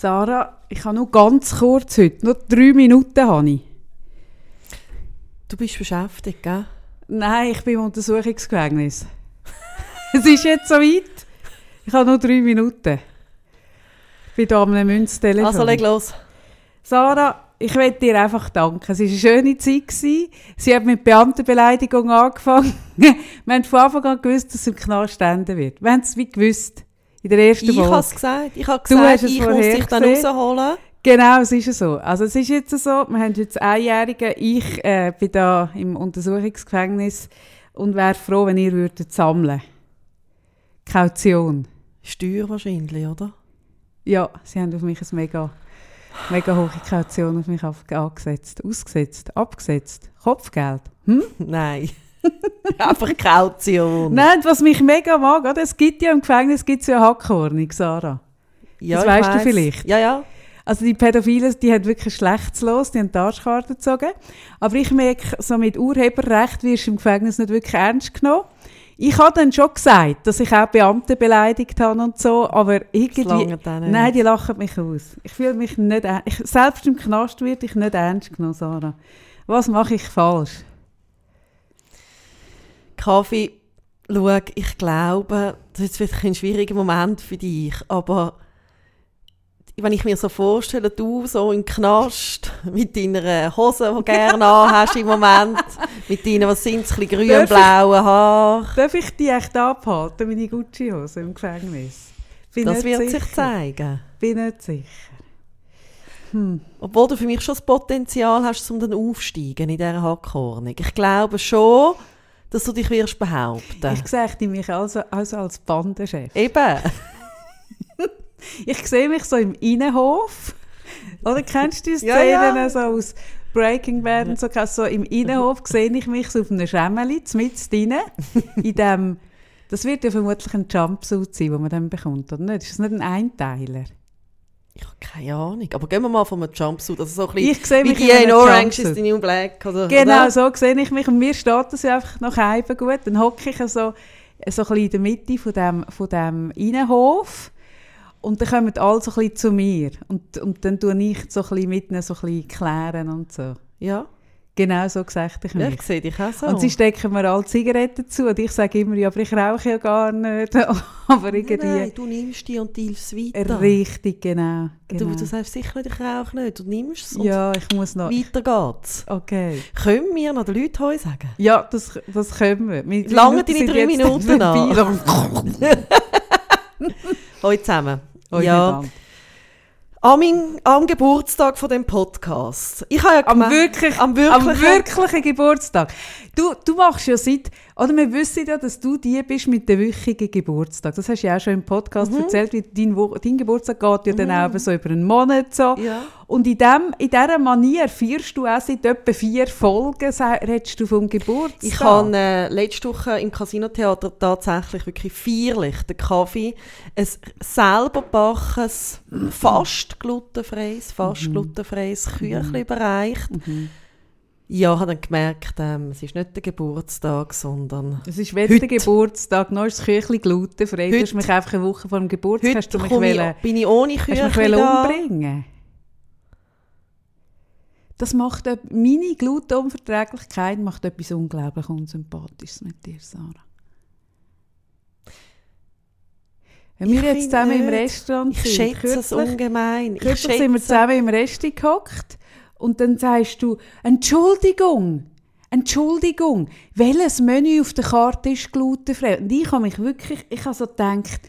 Sarah, ich habe nur ganz kurz heute, nur drei Minuten habe ich. Du bist beschäftigt, gell? Nein, ich bin im Untersuchungsgefängnis. es ist jetzt so weit. Ich habe nur drei Minuten. Ich bin hier am Münztelefon. Also leg los. Sarah, ich möchte dir einfach danken. Es war eine schöne Zeit. Gewesen. Sie hat mit Beamtenbeleidigung angefangen. Wir haben von Anfang an gewusst, dass es im Knast enden wird. Wir haben es wie gewusst. In der ersten Ich Folge. habe es gesagt. Ich habe Du gesagt, hast es ich muss dich dann gesehen. rausholen. Genau, es ist so. Also es ist jetzt so, wir haben jetzt Einjährige, ich äh, bin da im Untersuchungsgefängnis und wäre froh, wenn ihr würdet sammeln. Kaution. Steuer wahrscheinlich, oder? Ja, sie haben auf mich eine mega, mega hohe Kaution auf mich angesetzt. Ausgesetzt, abgesetzt. Kopfgeld. Hm? Nein. Einfach Kaution. Nein, was mich mega mag, oder? es gibt ja im Gefängnis gibt's ja Hackordnung, Sarah. Ja, das ich weisst du weiss. vielleicht. Ja, ja. Also die Pädophilen, die haben wirklich schlechtes Los, die haben die Arschkarte gezogen. Aber ich merke, so mit Urheberrecht wirst du im Gefängnis nicht wirklich ernst genommen. Ich habe dann schon gesagt, dass ich auch Beamte beleidigt habe und so, aber irgendwie... Nein, die lachen mich aus. Ich fühle mich nicht... Ich, selbst im Knast werde ich nicht ernst genommen, Sarah. Was mache ich falsch? Kaffee, schau, ich glaube, das ist vielleicht ein schwieriger Moment für dich, aber wenn ich mir so vorstelle, du so im Knast mit deiner Hose, die du gerne anhast im Moment, mit deinen, was sind es, grün-blauen Haaren, Darf ich die echt abhalten, meine Gucci-Hose im Gefängnis? Bin das wird sicher. sich zeigen. Bin nicht sicher. Hm. Obwohl du für mich schon das Potenzial hast, um dann aufsteigen in dieser Hackordnung. Ich glaube schon, dass du dich wirst behaupten. Ich sehe mich also, also als Bandenchef. Eben. Ich sehe mich so im Innenhof. Oder kennst du die Ja, Szenen ja. so aus Breaking Bad und so? so Im Innenhof sehe ich mich so auf einem Schemmeli, mit drin, in dem, das wird ja vermutlich ein Jumpsuit sein, den man dann bekommt, oder nicht? Ist das nicht ein Einteiler? Ich habe keine Ahnung. Aber gehen wir mal von einem Jumpsuit. Also so ein bisschen Ich sehe mich in in einem Orange Jumpsuit. is the New Black. Oder, Genau, Oder? so sehe ich mich. Und mir steht das ja einfach nach Hause gut. Dann hocke ich so, so ein bisschen in der Mitte von dem, von dem Innenhof. Und dann kommen alle so ein bisschen zu mir. Und, und dann tue ich so ein bisschen mit ihnen so ein bisschen klären und so. Ja, Genau so gesagt ich ja, ich sehe dich auch so. Und sie stecken mir alle Zigaretten zu. Und ich sage immer, ja, aber ich rauche ja gar nicht. aber irgendwie... Nein, du nimmst die und hilfst weiter. Richtig, genau. Du, genau. du sagst sicher nicht, ich rauche nicht. Du nimmst es und ja, ich muss noch... weiter geht's. Okay. Können wir noch den Leuten heute sagen? Ja, das, das können wir. Meine Lange deine drei Minuten vorbei. Heute zusammen. Oi, ja, am, mein- am Geburtstag von dem Podcast. Ich habe ja Am, gemerkt- wirklich, am am wirklichen, wirklichen Geburtstag. Du, du machst ja seit, oder wir wissen ja, dass du die bist mit dem wöchigen Geburtstag. Das hast du ja auch schon im Podcast Mhm. erzählt, wie dein, Wo- dein Geburtstag geht ja dann auch so über einen Monat so. Ja. Und in, dem, in dieser Manier feierst du auch seit etwa vier Folgen, redest du vom Geburtstag. Ich habe äh, letzte Woche im Casino-Theater tatsächlich wirklich feierlich den Kaffee, ein selber backenes, fast glutenfreies, fast Mhm. glutenfreies Küchlein überreicht. Ja, habe dann gemerkt, ähm, es ist nicht der Geburtstag, sondern Es ist weder Heute- der Geburtstag, noch ist das Küchli glutenfrei. Du hast mich einfach eine Woche vor dem Geburtstag hast du mich komme wollen- ich, bin ich ohne Hast du mich wollen da. umbringen? Das macht eb- meine Glutenunverträglichkeit macht etwas unglaublich Unsympathisches mit dir, Sarah. Wenn wir Ich jetzt finde zusammen im nicht. Restaurant Ich schätze es kürzlich- ungemein. Ich Kürzlich sind wir schätze- zusammen im Resti gehockt und dann sagst du, Entschuldigung, Entschuldigung, welches Menü auf der Karte ist glutenfrei? Und ich habe mich wirklich, ich habe so gedacht,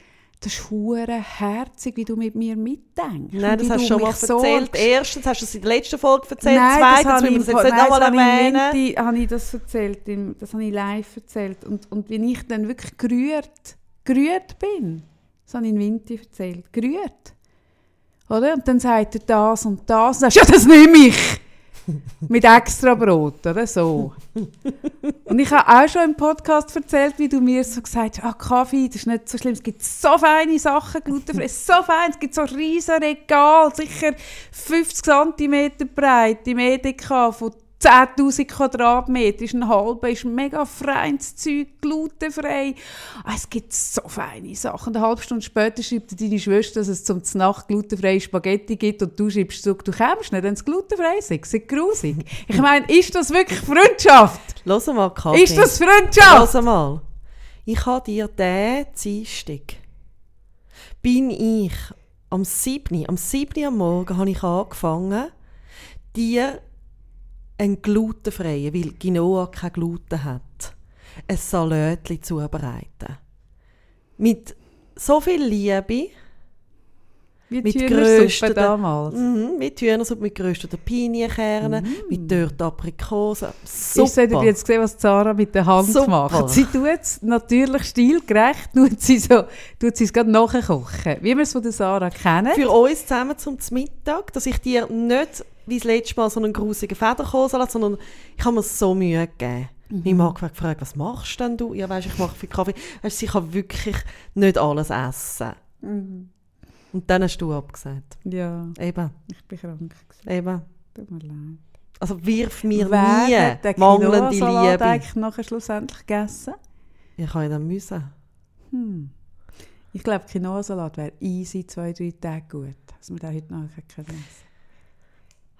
das ist hure herzig, wie du mit mir mitdenkst. Nein, das hast du schon mal erzählt. Erstens hast du es in der letzten Folge erzählt. Nein, Zweitens das wir ich, es jetzt nein, nicht nochmal das erwähnen. Minti- habe ich das erzählt, das habe ich live erzählt. Und, und wie ich dann wirklich gerührt, gerührt bin, das habe ich in Winti erzählt, gerührt. Oder? Und dann sagt er das und das. Und dann sagst ja, das nehme ich. Mit extra Brot, oder so. Und ich habe auch schon im Podcast erzählt, wie du mir so gesagt hast, ah, Kaffee, das ist nicht so schlimm, es gibt so feine Sachen, glutenfrei, so fein, es gibt so riesen Regal, sicher 50 cm breit im Edeka von 10'000 Quadratmeter, ist ein halber, ist mega feines Zeug, glutenfrei. Ah, es gibt so feine Sachen. Eine halbe Stunde später schreibt deine Schwester, dass es zum Nacht glutenfreie Spaghetti gibt und du schreibst zurück, du kommst nicht, wenn es glutenfrei ist. Das ist grusig. Ich meine, ist das wirklich Freundschaft? Lass mal, Kathi. Ist das Freundschaft? Lass mal. Ich habe dir diesen Dienstag, bin ich am 7. am 7. am Morgen habe ich angefangen, dir einen glutenfreien, weil Quinoa kein Gluten hat, ein Salatli zubereiten. Mit so viel Liebe, Wie mit gerösteten- damals. mhm, mit Hühnersuppe, mit gerösteten Pinienkernen, mit dörrten Aprikosen. Super. Habt ihr jetzt gesehen, was Zara mit der Hand Super. macht? Sie tut es natürlich stilgerecht, tut sie so, tut sie es gerade nachkochen, wie wir es von der Sarah kennen. für uns zusammen zum Mittag, dass ich dir nicht wie das letzte Mal so einen grusigen Federkohlsalat, sondern ich habe mir so Mühe gegeben. Meine Mann hat gefragt, was machst denn du? Ja, weißt, ich mache viel Kaffee. Weißt, sie kann wirklich nicht alles essen. Und dann hast du abgesagt. Ja, Eben, ich bin krank. gewesen. eben. Tut mir leid. Also wirf mir Wer hat den nie mangelnde Liebe. eigentlich nachher schlussendlich gegessen? Ich kann ja dann müssen. Hm. Ich glaube, Quinoa-Salat wäre easy zwei, drei Tage gut. Dass wir den heute nachher können essen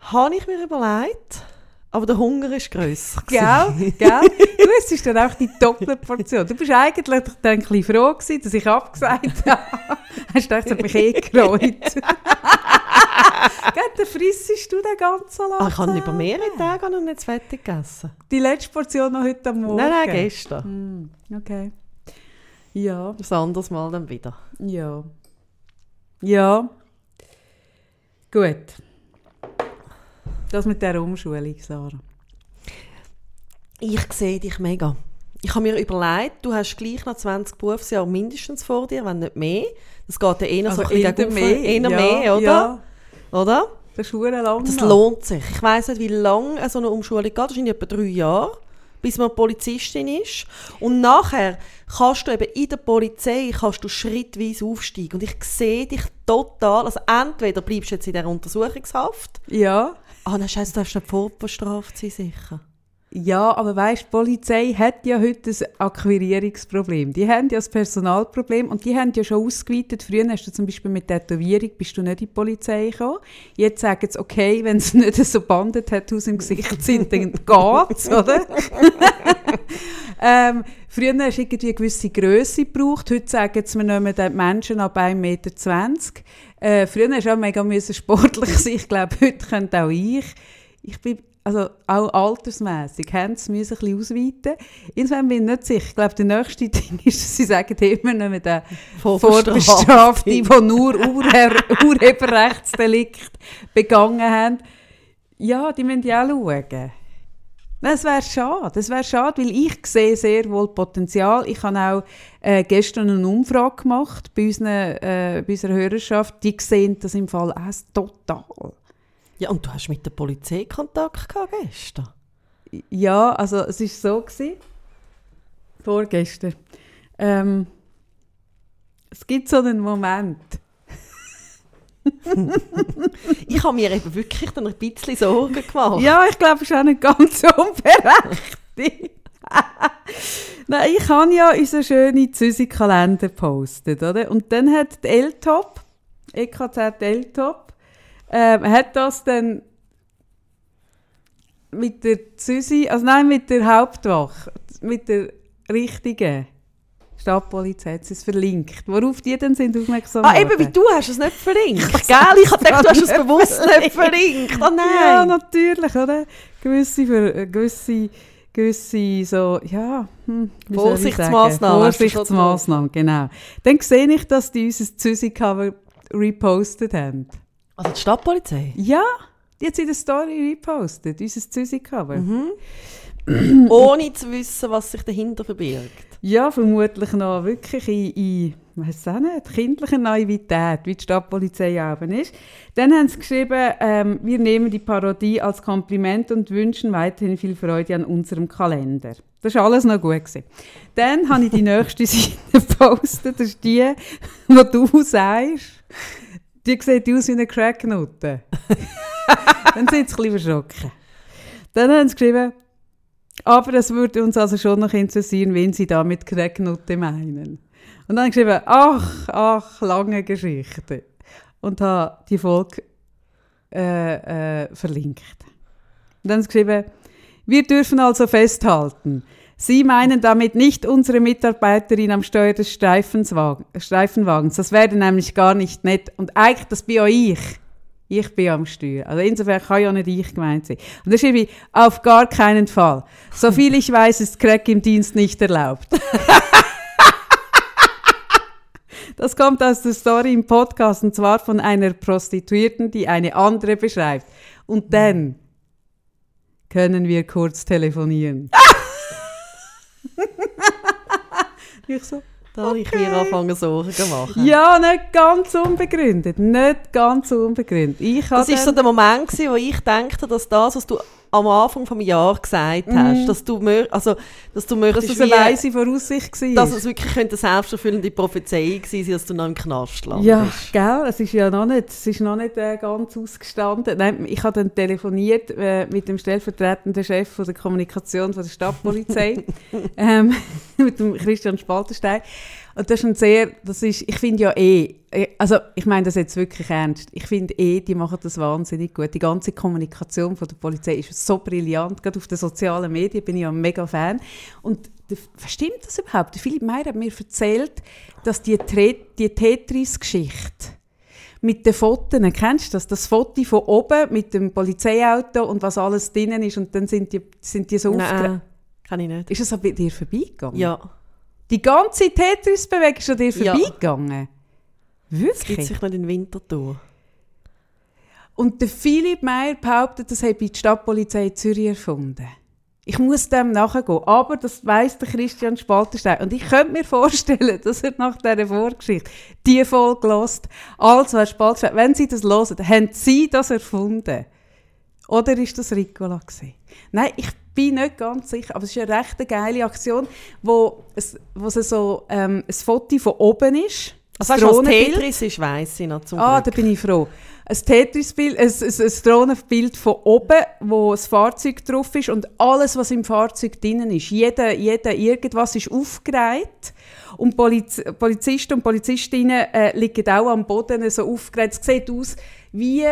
Habe ich mir überlegt, aber der Hunger ist grösser. Gell? Gell? Du, es ist dann auch die doppelte Portion. Du bist eigentlich dann ein bisschen froh gewesen, dass ich abgesagt habe. Hast du gedacht, das mich eh gereut. Gell, dann frissest du den ganzen Salat. Ah, ich habe über mehrere Tage noch nicht zu fertig gegessen. Die letzte Portion noch heute am Morgen? Nein, nein, gestern. Hm, okay. Ja, Ein anderes Mal dann wieder. ja. Ja. Gut. Das mit der Umschulung, Sarah. Ich sehe dich mega. Ich habe mir überlegt, du hast gleich noch 20 Berufsjahre mindestens vor dir, wenn nicht mehr. Das geht ja eher so ein bisschen eher gegen mehr, eher ja, mehr, oder? Ja, oder? das ist lang. Das lohnt sich. Ich weiss nicht, wie lange so eine Umschulung geht. Das sind etwa drei Jahre, bis man Polizistin ist. Und nachher kannst du eben in der Polizei kannst du schrittweise aufsteigen. Und ich sehe dich total. Also entweder bleibst du jetzt in dieser Untersuchungshaft. Ja. Ah, nein, Scheiße, du darfst nicht vorbestraft sein, sicher. Ja, aber weißt, die Polizei hat ja heute ein Akquirierungsproblem. Die haben ja das Personalproblem und die haben ja schon ausgeweitet. Früher hast du zum Beispiel mit Tätowierung bist du nicht in die Polizei gekommen. Jetzt sagen sie, okay, wenn sie nicht so Bandentattoos im Gesicht sind, dann geht's, oder? ähm, früher hast du irgendwie eine gewisse Grösse gebraucht. Heute sagen sie, wir nehmen den Menschen ab 1,20 Meter. Äh, früher hast du auch mega müssen sportlich sein. Ich glaube, heute könnte auch ich. Ich bin also auch altersmässig, haben sie müssen ein bisschen ausweiten. Insofern bin ich nicht sicher. Ich glaube, der nächste Ding ist, dass sie sagen, immer noch mit der Vorbestrafte, die nur Urhe Urheberrechtsdelikt begangen haben. Ja, die müssen ja auch schauen. Das wäre schade. Das wäre schade, weil ich sehe sehr wohl Potenzial. Ich habe auch äh, gestern eine Umfrage gemacht bei, unseren, äh, bei unserer Hörerschaft. Die sehen das im Fall auch total. Ja, und du hast mit der Polizei Kontakt gehabt gestern. Ja, also es war so, gewesen, vorgestern. Ähm, es gibt so einen Moment. Ich habe mir eben wirklich dann ein bisschen Sorgen gemacht. Ja, ich glaube, es ist auch nicht ganz unberechtigt. Nein, ich habe ja unseren schönen Züsi-Kalender gepostet, oder? Und dann hat die L-Top, EKZ L-Top, ähm, hat das dann mit der Züsi, also nein, mit der Hauptwache, mit der richtigen Stadtpolizei, hat es verlinkt. Worauf die dann sind aufmerksam Ah, eben, wie du hast es nicht verlinkt. Gell? Ich habe gedacht, du hast es bewusst nicht verlinkt. Oh nein. Ja, natürlich, oder? Gewisse, für, äh, gewisse, gewisse so, ja, hm? Vorsichtsmaßnahmen, Vorsichtsmaßnahmen, genau. Dann sehe ich, dass die unser Züsi-Cover repostet haben. Also die Stadtpolizei? Ja, die hat sie in der Story repostet, unser Züsi-Cover. Mhm. Ohne zu wissen, was sich dahinter verbirgt. Ja, vermutlich noch wirklich in, in weiss auch nicht, kindlicher Naivität, wie die Stadtpolizei eben ist. Dann haben sie geschrieben, ähm, wir nehmen die Parodie als Kompliment und wünschen weiterhin viel Freude an unserem Kalender. Das war alles noch gut. Gewesen. Dann habe ich die nächste Seite gepostet, das ist die, wo du sagst, die sieht aus wie eine Cracknote. Dann sind sie ein bisschen erschrocken. Dann haben sie geschrieben, aber es würde uns also schon noch interessieren, wen sie da mit Krägnutte meinen. Und dann geschrieben, ach, ach, lange Geschichte. Und habe die Folge äh, äh, verlinkt. Und dann geschrieben, wir dürfen also festhalten, Sie meinen damit nicht unsere Mitarbeiterin am Steuer des Streifenwagens. Das wäre nämlich gar nicht nett. Und eigentlich, das bin auch ich. Ich bin am Steuer. Also insofern kann ja nicht ich gemeint sein. Und da schreibe ich, auf gar keinen Fall. Soviel ich weiß, ist Crack im Dienst nicht erlaubt. das kommt aus der Story im Podcast und zwar von einer Prostituierten, die eine andere beschreibt. Und dann können wir kurz telefonieren. ich so, da habe ich mir angefangen Sorgen zu machen. Ja, nicht ganz unbegründet. Nicht ganz unbegründet. Ich das war so der Moment, gewesen, wo ich dachte, dass das, was du am Anfang des Jahres gesagt hast, mm. dass du, also, dass du möchtest, dass es eine weise Voraussicht war. Dass es wirklich eine selbsterfüllende Prophezeiung gewesen sein dass du noch im Knast landest. Ja, gell, es ist ja noch nicht, es ist noch nicht äh, ganz ausgestanden. Nein, ich habe dann telefoniert äh, mit dem stellvertretenden Chef von der Kommunikation von der Stadtpolizei, ähm, mit dem Christian Spaltenstein. Und das ist ein sehr, das ist, ich finde ja eh, äh, also ich meine das jetzt wirklich ernst, ich finde eh, die machen das wahnsinnig gut. Die ganze Kommunikation von der Polizei ist so brillant, gerade auf den sozialen Medien bin ich ja ein mega Fan. Und stimmt das überhaupt? Philipp Meyer hat mir erzählt, dass die, die Tetris-Geschichte mit den Fotos, kennst du das? Das Foto von oben mit dem Polizeiauto und was alles drinnen ist und dann sind die, sind die so Nein, kann ich nicht. Ist das bei dir vorbeigegangen? Ja. Die ganze Tetris-Bewegung ist an dir ja. vorbeigegangen? Wirklich? Das gibt sich nicht in den Winter durch. Und der Philipp Meyer behauptet, das habe die Stadtpolizei Zürich erfunden. Ich muss dem nachgehen. Aber das weiss der Christian Spalterstein. Und ich könnte mir vorstellen, dass er nach dieser Vorgeschichte die Folge hört. Also, Herr Spalterstein, wenn Sie das hören, haben Sie das erfunden? Oder ist das Ricola gewesen? Nein, ich bin nicht ganz sicher, aber es ist eine recht geile Aktion, wo es, wo es so ähm, ein Foto von oben ist. Also weißt, was Tetris ist, weiss ich noch zum Ah, Glück. da bin ich froh. Ein Tetris-Bild, ein, ein, ein Drohnenbild von oben, wo das Fahrzeug drauf ist und alles, was im Fahrzeug drinnen ist, jeder, jeder irgendwas ist aufgereiht und Poliz Polizisten und Polizistinnen äh, liegen auch am Boden so aufgereiht. Es sieht aus wie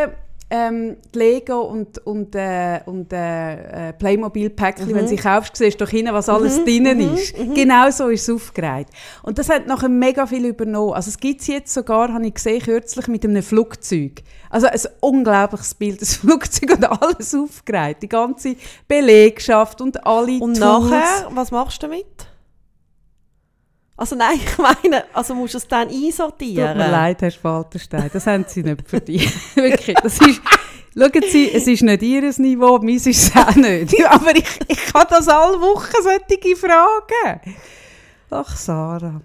ähm, die Lego und, und, äh, und äh, äh Playmobil-Päckchen, mhm. wenn sie kaufst, siehst du doch hinten, was alles mhm. drinnen mhm. ist. Mhm. Genau so ist es aufgereiht. Und das hat nachher mega viel übernommen. Also es gibt es jetzt sogar, habe ich gesehen, kürzlich mit einem Flugzeug. Also ein unglaubliches Bild, das Flugzeug und alles aufgereiht. Die ganze Belegschaft und alle Und Tools. nachher, was machst du damit? Also nein, ich meine, also musst du es dann einsortieren. Tut mir leid, Herr Spalterstein, das haben Sie nicht verdient. Wirklich, das ist... Schauen Sie, es ist nicht Ihr Niveau, meins ist es auch nicht. Aber ich, ich habe das alle Wochen solche Fragen. Ach, Sarah.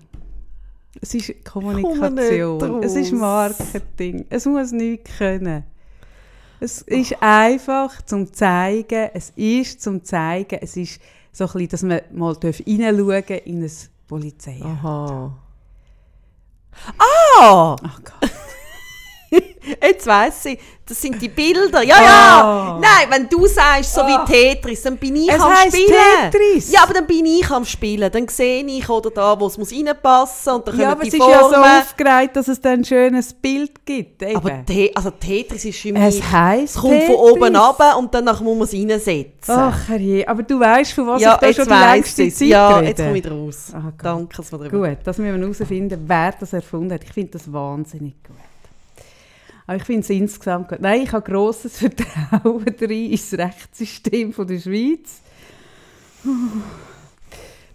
Es ist Kommunikation, es ist Marketing, es muss nichts können. Es ist einfach zum zeigen, es ist zum zeigen, es ist so ein bisschen, dass man mal hineinschauen darf in ein Polizei. Aha. Ah! Oh Gott. Jetzt weiss ich, das sind die Bilder. Ja, ja. Oh. Nein, wenn du sagst, so oh. wie ah. Tetris, dann bin ich es am Spielen. Tetris. Ja, aber dann bin ich am Spielen. Dann sehe ich, oder da, wo es muss reinpassen und dann ja, aber es ist ja so aufgereiht, dass es dann ein schönes Bild gibt. Eben. Aber Te also Tetris ist für mich... Es heisst Es kommt Tetris. von oben runter und dann muss man es reinsetzen. Ach herrje, aber du weißt, von was ja, ich da schon die längste Zeit Ja, rede. jetzt komme ich raus. Oh Danke, dass wir Gut, das müssen wir herausfinden, wer das erfunden hat. Ich finde das wahnsinnig gut. Aber ich finde es insgesamt gut. Nein, ich habe grosses Vertrauen rein ins Rechtssystem von der Schweiz.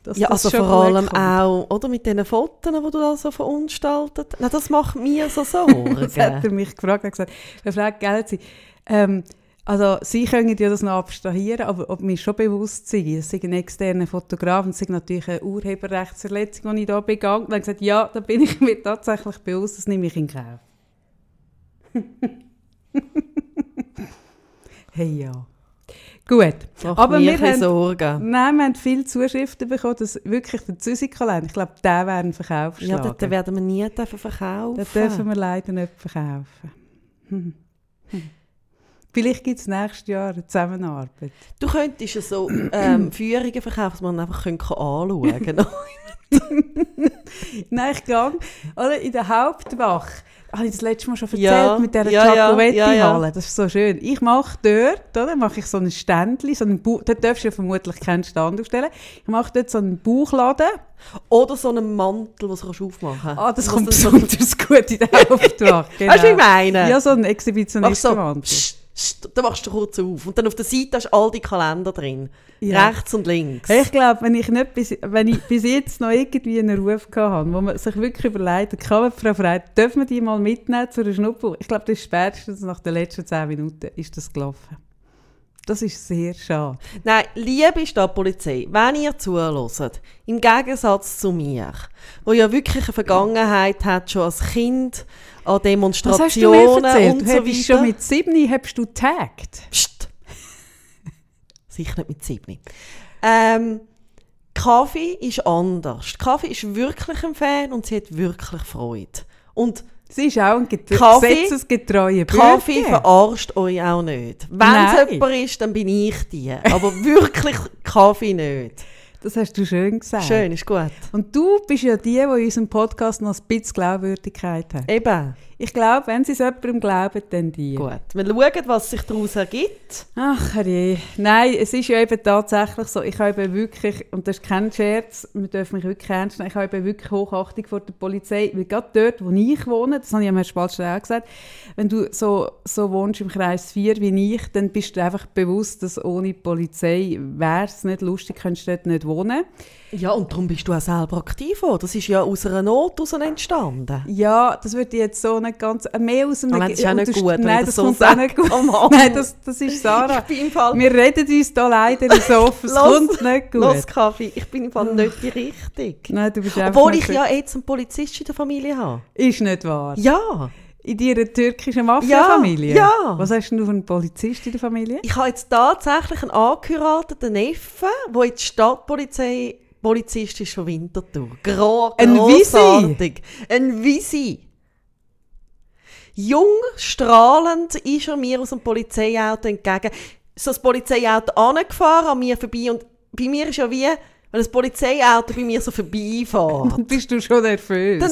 Dass ja, also vor allem kommt. auch, oder, mit diesen Fotos, die du da so verunstaltet Nein, das macht mir so Sorgen. das hat er mich gefragt. Er hat gesagt, Herr Frage, gell, Sie, ähm, also Sie können ja das noch abstrahieren, aber ob mir schon bewusst sei, dass ich ein externer Fotograf und es ist natürlich eine Urheberrechtsverletzung, die ich da begangen habe. Dann gesagt, ja, da bin ich mir tatsächlich bewusst, das nehme ich in Kauf. hey ja. Gut. aber wir haben, Sorgen. Nein, wir haben viele Zuschriften bekommen, dass wirklich der Züsikalender, ich glaube, der wäre ein Verkaufsschlager. Ja, den werden wir nie verkaufen. Den dürfen wir leider nicht verkaufen. Vielleicht gibt es nächstes Jahr eine Zusammenarbeit. Du könntest ja so ähm, Führungen verkaufen, dass man einfach anschauen kann. Nein, ich gehe in der Hauptwache. Habe ich das letzte Mal schon erzählt Ja, mit dieser ja, Giacometti-Halle? ja, ja. Das ist so schön. Ich mache dort, oder, mache ich so ein Ständchen, so einen Bauch, dort darfst du ja vermutlich keinen Stand aufstellen. Ich mache dort so einen Bauchladen. Oder so einen Mantel, den du aufmachen kannst. Ah, das Was kommt dann so- besonders gut in der Hauptwache. Genau. Weißt du, wie meine? Ja, so ein Machst so, Dann machst du kurz auf. Und dann auf der Seite hast du all die Kalender drin. Ja. Rechts und links. Ich glaube, wenn ich nicht bis, wenn ich bis jetzt noch irgendwie einen Ruf habe, wo man sich wirklich überlegt, kann man Frau Frey, dürfen wir die mal mitnehmen zu einer Schnupper? Ich glaube, das ist spätestens nach den letzten zehn Minuten ist das gelaufen. Das ist sehr schade. Nein, liebe Stadtpolizei, wenn ihr zuhört, im Gegensatz zu mir, wo ja wirklich eine Vergangenheit hat, schon als Kind an Was hast du Demonstrationen und so weiter. schon mit sieben hast du taggt. Psst. Sicher nicht mit sieben. Ähm, Kaffee ist anders. Kaffee ist wirklich ein Fan und sie hat wirklich Freude. Und Sie ist auch ein get Kaffee- gesetzesgetreuer Kaffee Bürger. verarscht euch auch nicht. Wenn es jemand ist, dann bin ich die. Aber wirklich Kaffee nicht. Das hast du schön gesagt. Schön, ist gut. Und du bist ja die, die in unserem Podcast noch ein bisschen Glaubwürdigkeit hat. Eben, Ich glaube, wenn sie es jemandem glauben, dann die. gut. Wir schauen, was sich daraus ergibt. Ach je. Nein, es ist ja eben tatsächlich so, ich habe wirklich, und das ist kein Scherz, wir dürfen mich wirklich ernst nehmen, ich habe wirklich Hochachtung vor der Polizei, weil gerade dort, wo ich wohne, das habe ich am Herrn auch gesagt, wenn du so, so wohnst im Kreis 4 wie ich, dann bist du einfach bewusst, dass ohne Polizei wäre es nicht lustig, könntest du dort nicht wohnen. Ja, und darum bist du auch selber aktiv. Auch. Das ist ja aus einer Not entstanden. Ja, das würde ich jetzt so nicht ganz, äh, mehr aus dem... Aber das ist auch nicht gut, Nein, das so kommt auch nicht gut. Oh. Nein, das, das ist Sarah. Wir reden uns da leider ins Offen, es kommt nicht gut. Los, Kaffee, ich bin im Fall nicht die Richtige. Nein, du bist Obwohl ich ja jetzt einen Polizist in der Familie habe. Ist nicht wahr. Ja. In deiner türkischen Mafia-Familie? Ja, ja. Was hast du für einen Polizist in der Familie? Ich habe jetzt tatsächlich einen angeheirateten Neffen, der jetzt Stadtpolizei Polizist ist von Winterthur. Gro Ein Visi? grossartig. Ein Visi. Jung, strahlend ist er mir aus dem Polizeiauto entgegen. So das Polizeiauto angefahren, an mir vorbei. Und bei mir ist ja wie, wenn das Polizeiauto bei mir so vorbeifährt. Bist du schon nervös. Dann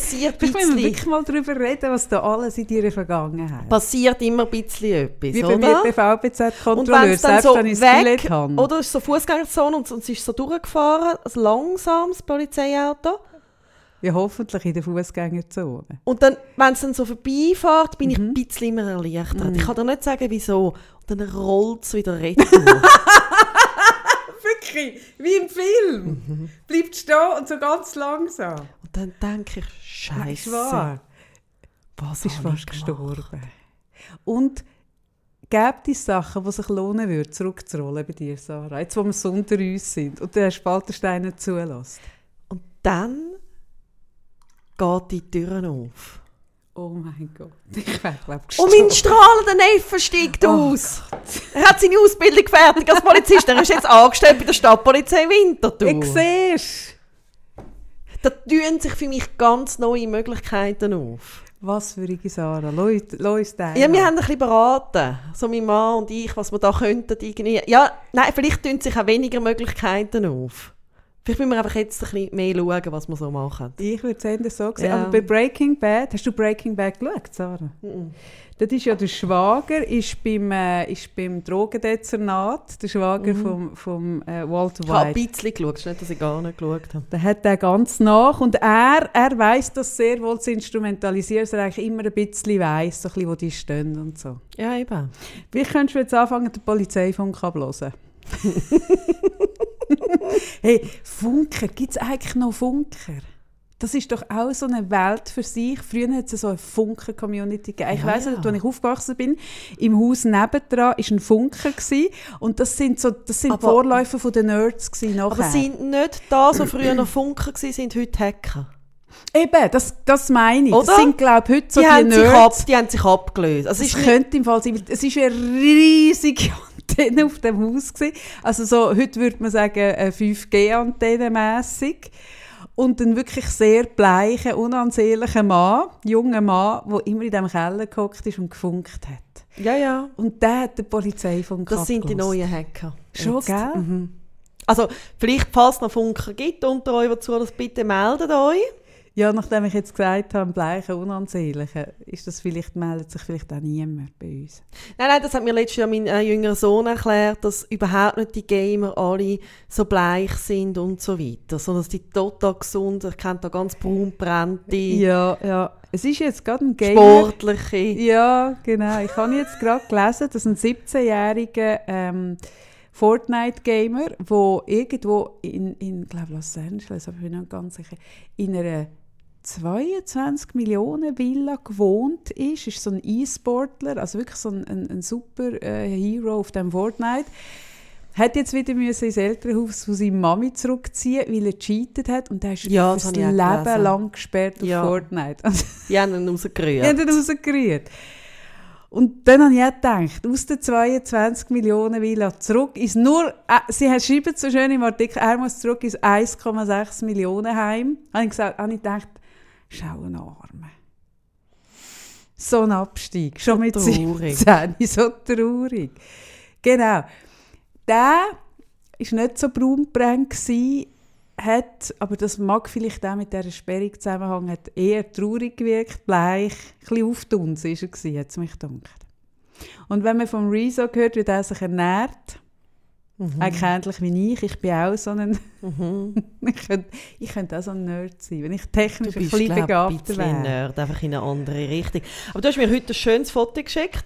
passiert ein müssen wir bisschen, wirklich mal darüber reden, was da alles in deiner Vergangenheit passiert immer ein bisschen etwas, Wie bei oder? mir der VBZ-Kontrolleur, dann selbst so wenn ich weg, habe. oder ist so Fußgängerzone und, und es ist so durchgefahren, ein langsames Polizeiauto. Ja, hoffentlich in der Fußgängerzone. Und dann, wenn es dann so vorbeifährt, bin ich Mhm. ein bisschen immer erleichtert. Ich kann dir nicht sagen, wieso. Und dann rollt es wieder retour. Wirklich, wie im Film. Bleibt stehen und so ganz langsam. und dann denke ich, ist Scheiße. wahr. Was ich fast gestorben. Und gibt es Sachen, die sich lohnen würden, zurückzurollen bei dir, Sarah? Jetzt, wo wir so unter uns sind und der Spalterstein nicht zulässt. Und dann geht die Türen auf. Oh mein Gott. Ich wäre, glaube ich, Und mein strahlender Neffe steigt Oh aus. Er hat seine Ausbildung fertig als Polizist. Er ist jetzt angestellt bei der Stadtpolizei Winterthur. Ich sehe es. Da tun sich für mich ganz neue Möglichkeiten auf. Was für eine Sarah. Uns teilen. Ja, wir haben ein bisschen beraten, so mein Mann und ich, was wir da könnten irgendwie. Ja, nein, vielleicht tun sich auch weniger Möglichkeiten auf. Vielleicht müssen wir einfach jetzt ein bisschen mehr schauen, was wir so machen. Ich würde es eher so sehen. Ja. Aber bei Breaking Bad, hast du Breaking Bad geschaut, Sarah? Dort ist ja der Schwager ist beim, äh, ist beim Drogendezernat, der Schwager vom, vom äh, Walter Ich habe ein White. bisschen geschaut, es ist nicht, dass ich gar nicht geschaut habe. Der hat er ganz nach und er, er weiß das sehr wohl zu instrumentalisieren, dass er eigentlich immer ein bisschen weiss, so ein bisschen, wo die stehen und so. Ja, eben. Wie könntest du jetzt anfangen, den Polizeifunk abzuhören? hey, Funker, gibt es eigentlich noch Funker? Das ist doch auch so eine Welt für sich. Früher hat es so eine Funker-Community gegeben. Ich Ja, weiss ja. als ich aufgewachsen bin, im Haus nebendran war ein Funker. Gewesen, und das sind, so, das sind Aber- Vorläufer von den Nerds gewesen nachher. Aber sind nicht da so früher noch Funker gewesen, sind heute Hacker? Eben, das, das meine ich. Oder? Das sind, glaube ich, heute so die, die, Nerds. ab, die haben sich abgelöst. Also es könnte im Fall sein, es ist eine riesige Antenne auf dem Haus gewesen. Also so, heute würde man sagen, eine 5G-Antenne mässig und ein wirklich sehr bleicher, unansehnlicher Mann, junger Mann, der immer in diesem Keller gehockt ist und gefunkt hat. Ja, ja. Und der hat die Polizeifunk Das sind die neuen Hacker. Schon, Jetzt. gell? Mhm. Also, vielleicht, falls es noch Funker gibt unter euch, die zuhören, bitte meldet euch. Ja, nachdem ich jetzt gesagt habe, bleichen Unansehnlichen, ist das vielleicht, meldet sich vielleicht auch niemand bei uns. Nein, nein, das hat mir letztes Jahr mein äh, jüngerer Sohn erklärt, dass überhaupt nicht die Gamer alle so bleich sind und so weiter, sondern dass die total gesund, ich kenne da ganz braunbrennte, Ja, ja. Es ist jetzt gerade ein Gamer. sportliche. Ja, genau. Ich habe jetzt gerade gelesen, dass ein 17-jähriger ähm, Fortnite-Gamer, der irgendwo in, in glaube Los Angeles, aber ich bin nicht ganz sicher, in einer 22 Millionen Villa gewohnt ist, ist so ein E-Sportler, also wirklich so ein, ein, ein super äh, Hero auf dem Fortnite. Hat jetzt wieder müssen ins Elternhaus von seiner Mami zurückziehen, weil er gecheatet hat und der ist Ja, das Leben lang gesperrt auf Ja. Fortnite. Die haben ihn rausgerührt. den rausgerührt. Und dann habe ich auch gedacht, aus den 22 Millionen Villa zurück ist nur, äh, sie schreiben so schön im Artikel, er muss zurück ins 1,6 Millionen Heim. Habe ich, gesagt, habe ich gedacht, schau ein Arme. So ein Abstieg, schon mit traurig. 17, so traurig. Genau. Der war nicht so braunbrennt, hat, aber das mag vielleicht auch mit dieser Sperrung zusammenhängen, hat eher traurig gewirkt, bleich, ein bisschen auftunsen war er, hat es mich gedacht. Und wenn man vom Rezo hört, wie der sich ernährt, Mhm. eigentlich ähnlich wie ich, ich bin auch so ein, Mhm. ich könnte, ich könnte auch so ein Nerd sein, wenn ich technisch ein bisschen glaube ich, ein wäre. Nerd, einfach in eine andere Richtung. Aber du hast mir heute ein schönes Foto geschickt.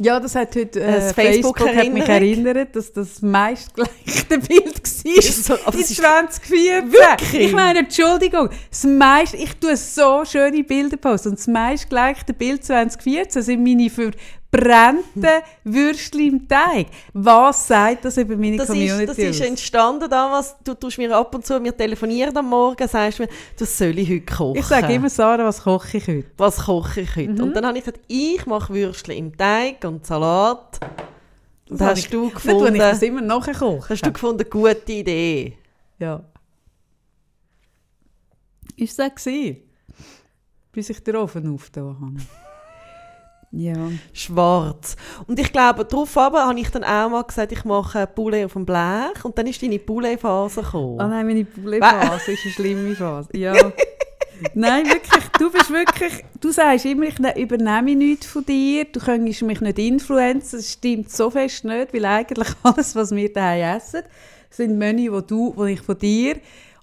Ja, das hat heute Äh, das Facebook, hat mich erinnert, dass das meistgleiche Bild war. so, in es ist 2014. Wirklich? Ich meine, Entschuldigung, das meist, ich tue so schöne Bilder posten und das meistgleiche Bild 2014 sind meine verbrannten Würstchen im Teig. Was sagt das über meine Das Community ist, das ist entstanden damals, du tust mir ab und zu, wir telefonieren am Morgen, sagst mir, das soll ich heute kochen. Ich sage immer, Sarah, was koche ich heute? was koche ich heute? Mhm. Und dann habe ich gesagt, ich mache Würstchen im Teig und Salat. Und habe hast ich- du gefunden, ich das immer nachher koche. hast du gefunden, gute Idee. Ja. Ist das gewesen? Bis ich den Ofen aufgetan habe. Ja. Schwarz. Und ich glaube, darauf aber habe ich dann auch mal gesagt, ich mache Poulet auf dem Blech. Und dann ist deine Poulet-Phase gekommen. Ah nein, meine Poulet-Phase ist eine schlimme Phase. Ja. nein, wirklich, du bist wirklich, du sagst immer, ich ne- übernehme nichts von dir, du könntest mich nicht influenzen, das stimmt so fest nicht, weil eigentlich alles, was wir daheim essen, sind Menü, wo du, wo ich von dir,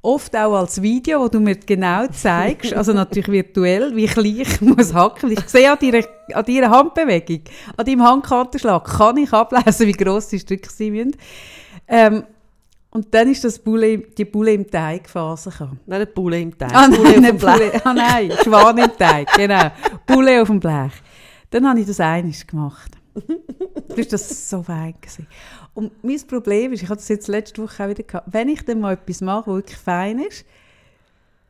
oft auch als Video, wo du mir genau zeigst, also natürlich virtuell, wie klein ich muss hacken, ich sehe an deiner, an deiner Handbewegung, an deinem Handkantenschlag, kann ich ablesen, wie gross die Stücke sein müssen. Ähm, und dann ist das Poulet, die Poulet im Teig Phase gekommen. Nein, nicht Poulet im Teig. Ah Poulet nein, auf nicht dem Blech. Poulet. Ah nein, Schwan im Teig, genau. Poulet auf dem Blech. Dann habe ich das einiges gemacht. Das so fein gewesen. Und mein Problem ist, ich hatte das jetzt letzte Woche auch wieder gehabt, wenn ich dann mal etwas mache, was wirklich fein ist,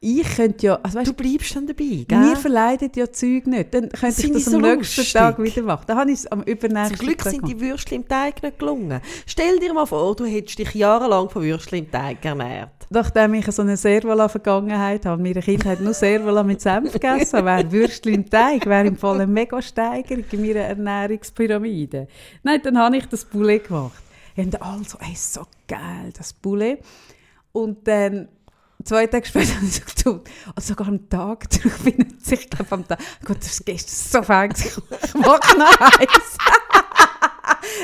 ich könnte ja, also weißt, Du bleibst dann dabei, mir gell? verleidet ja Zeug nicht, dann könnte ich Sind das die am so nächsten lustig? Tag wieder machen. Dann habe ich es am übernächsten Zum Glück Tag sind gemacht. die Würstchen im Teig nicht gelungen. Stell dir mal vor, du hättest dich jahrelang von Würstchen im Teig ernährt. Nachdem ich so eine Servola-Vergangenheit habe, meine haben nur Servola mit Senf gegessen, wäre Würstchen im Teig, wäre im Fall eine mega Steigerung in meiner Ernährungspyramide. Nein, dann habe ich das Poulet gemacht. Und dann alle so, ey, so geil, das Poulet. Und dann, zwei Tage später habe ich getan, also sogar am Tag drauf, bin ich ich glaube am Tag, Gott, das ist gestern so fein, ich mache noch eins.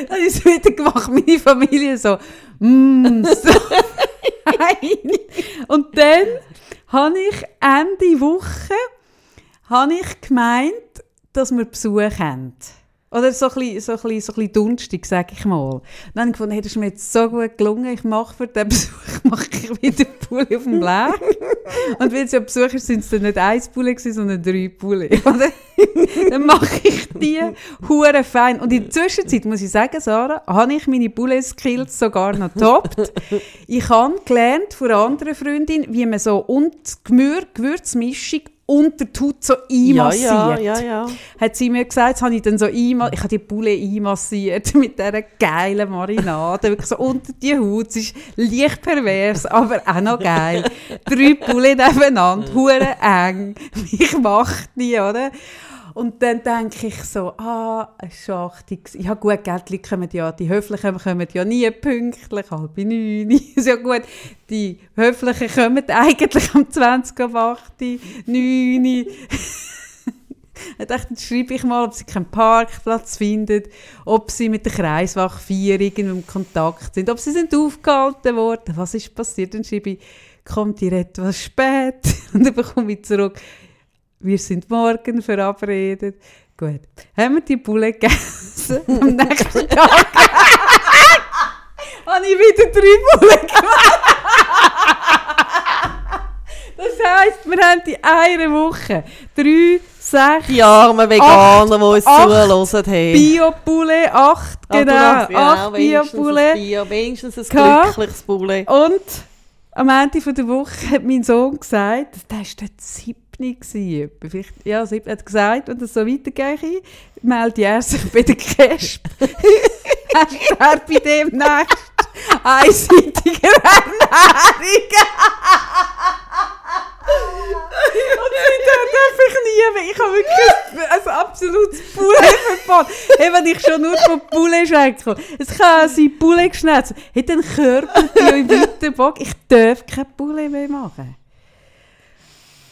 Dann ich es wieder gemacht, meine Familie so, mm, so fein. Und dann habe ich Ende Woche habe ich gemeint, dass wir Besuch haben. Oder so ein bisschen, so bisschen, so bisschen dunstig, sage ich mal. Dann habe ich gefunden, hey, das ist mir jetzt so gut gelungen, ich mache für den Besuch mache ich wieder Poulet auf dem Blech. Und weil es ja Besucher sind, es dann nicht ein Poulet gewesen, sondern drei. Oder? dann mache ich die hure fein. Und in der Zwischenzeit, muss ich sagen, Sarah, habe ich meine Poulet-Skills sogar noch getoppt. Ich habe gelernt von einer anderen Freundin, wie man so und Gemür Gewürzmischung unter die Haut so einmassiert. Ja, ja, ja. Hat sie mir gesagt, das habe ich dann so einmal, ich habe die Poulet einmassiert mit dieser geilen Marinade, wirklich so unter die Haut. Es ist leicht pervers, aber auch noch geil. Drei Poulet nebeneinander, hure eng. Ich mache die, oder? Und dann denke ich so, ah, es war Achtung. Ja gut, Gärtli kommen ja, die Höflichen kommen ja nie pünktlich, halb neun. ist ja gut, die Höflichen kommen eigentlich um 20 auf 8, 9. Ich dachte, jetzt schreibe ich mal, ob sie keinen Parkplatz finden, ob sie mit der Kreiswache 4 in Kontakt sind, ob sie sind aufgehalten worden, was ist passiert. Dann schreibe ich, kommt ihr etwas spät? Und dann bekomme ich zurück, wir sind morgen verabredet. Gut. Haben wir die Bulle gegessen? Am nächsten Tag habe ich wieder drei Bullen gemacht. Das heisst, wir haben in einer Woche drei, sechs, Die armen Veganer, die uns zuhören. Hey. Bio-Bulle, acht, Ah, genau, ja, acht Bio-Bulle. Bio, wenigstens ein glückliches Bulle. Und am Ende der Woche hat mein Sohn gesagt, das war der siebte, gewesen, etwa, vielleicht, ja, siebte, hat gesagt, wenn das so weitergeht, melde er sich bei der CASP. Hast er bei dem nächsten einseitiger Ernährung. Und seitdem darf ich nie mehr. Ich habe wirklich ein, absolutes Poulet-Verbot. Hey, wenn ich schon nur von Poulet schenke. Es kann sein Poulet geschnetzt. Hey, dann körpert die im weiten Bock. Ich darf kein Poulet mehr machen.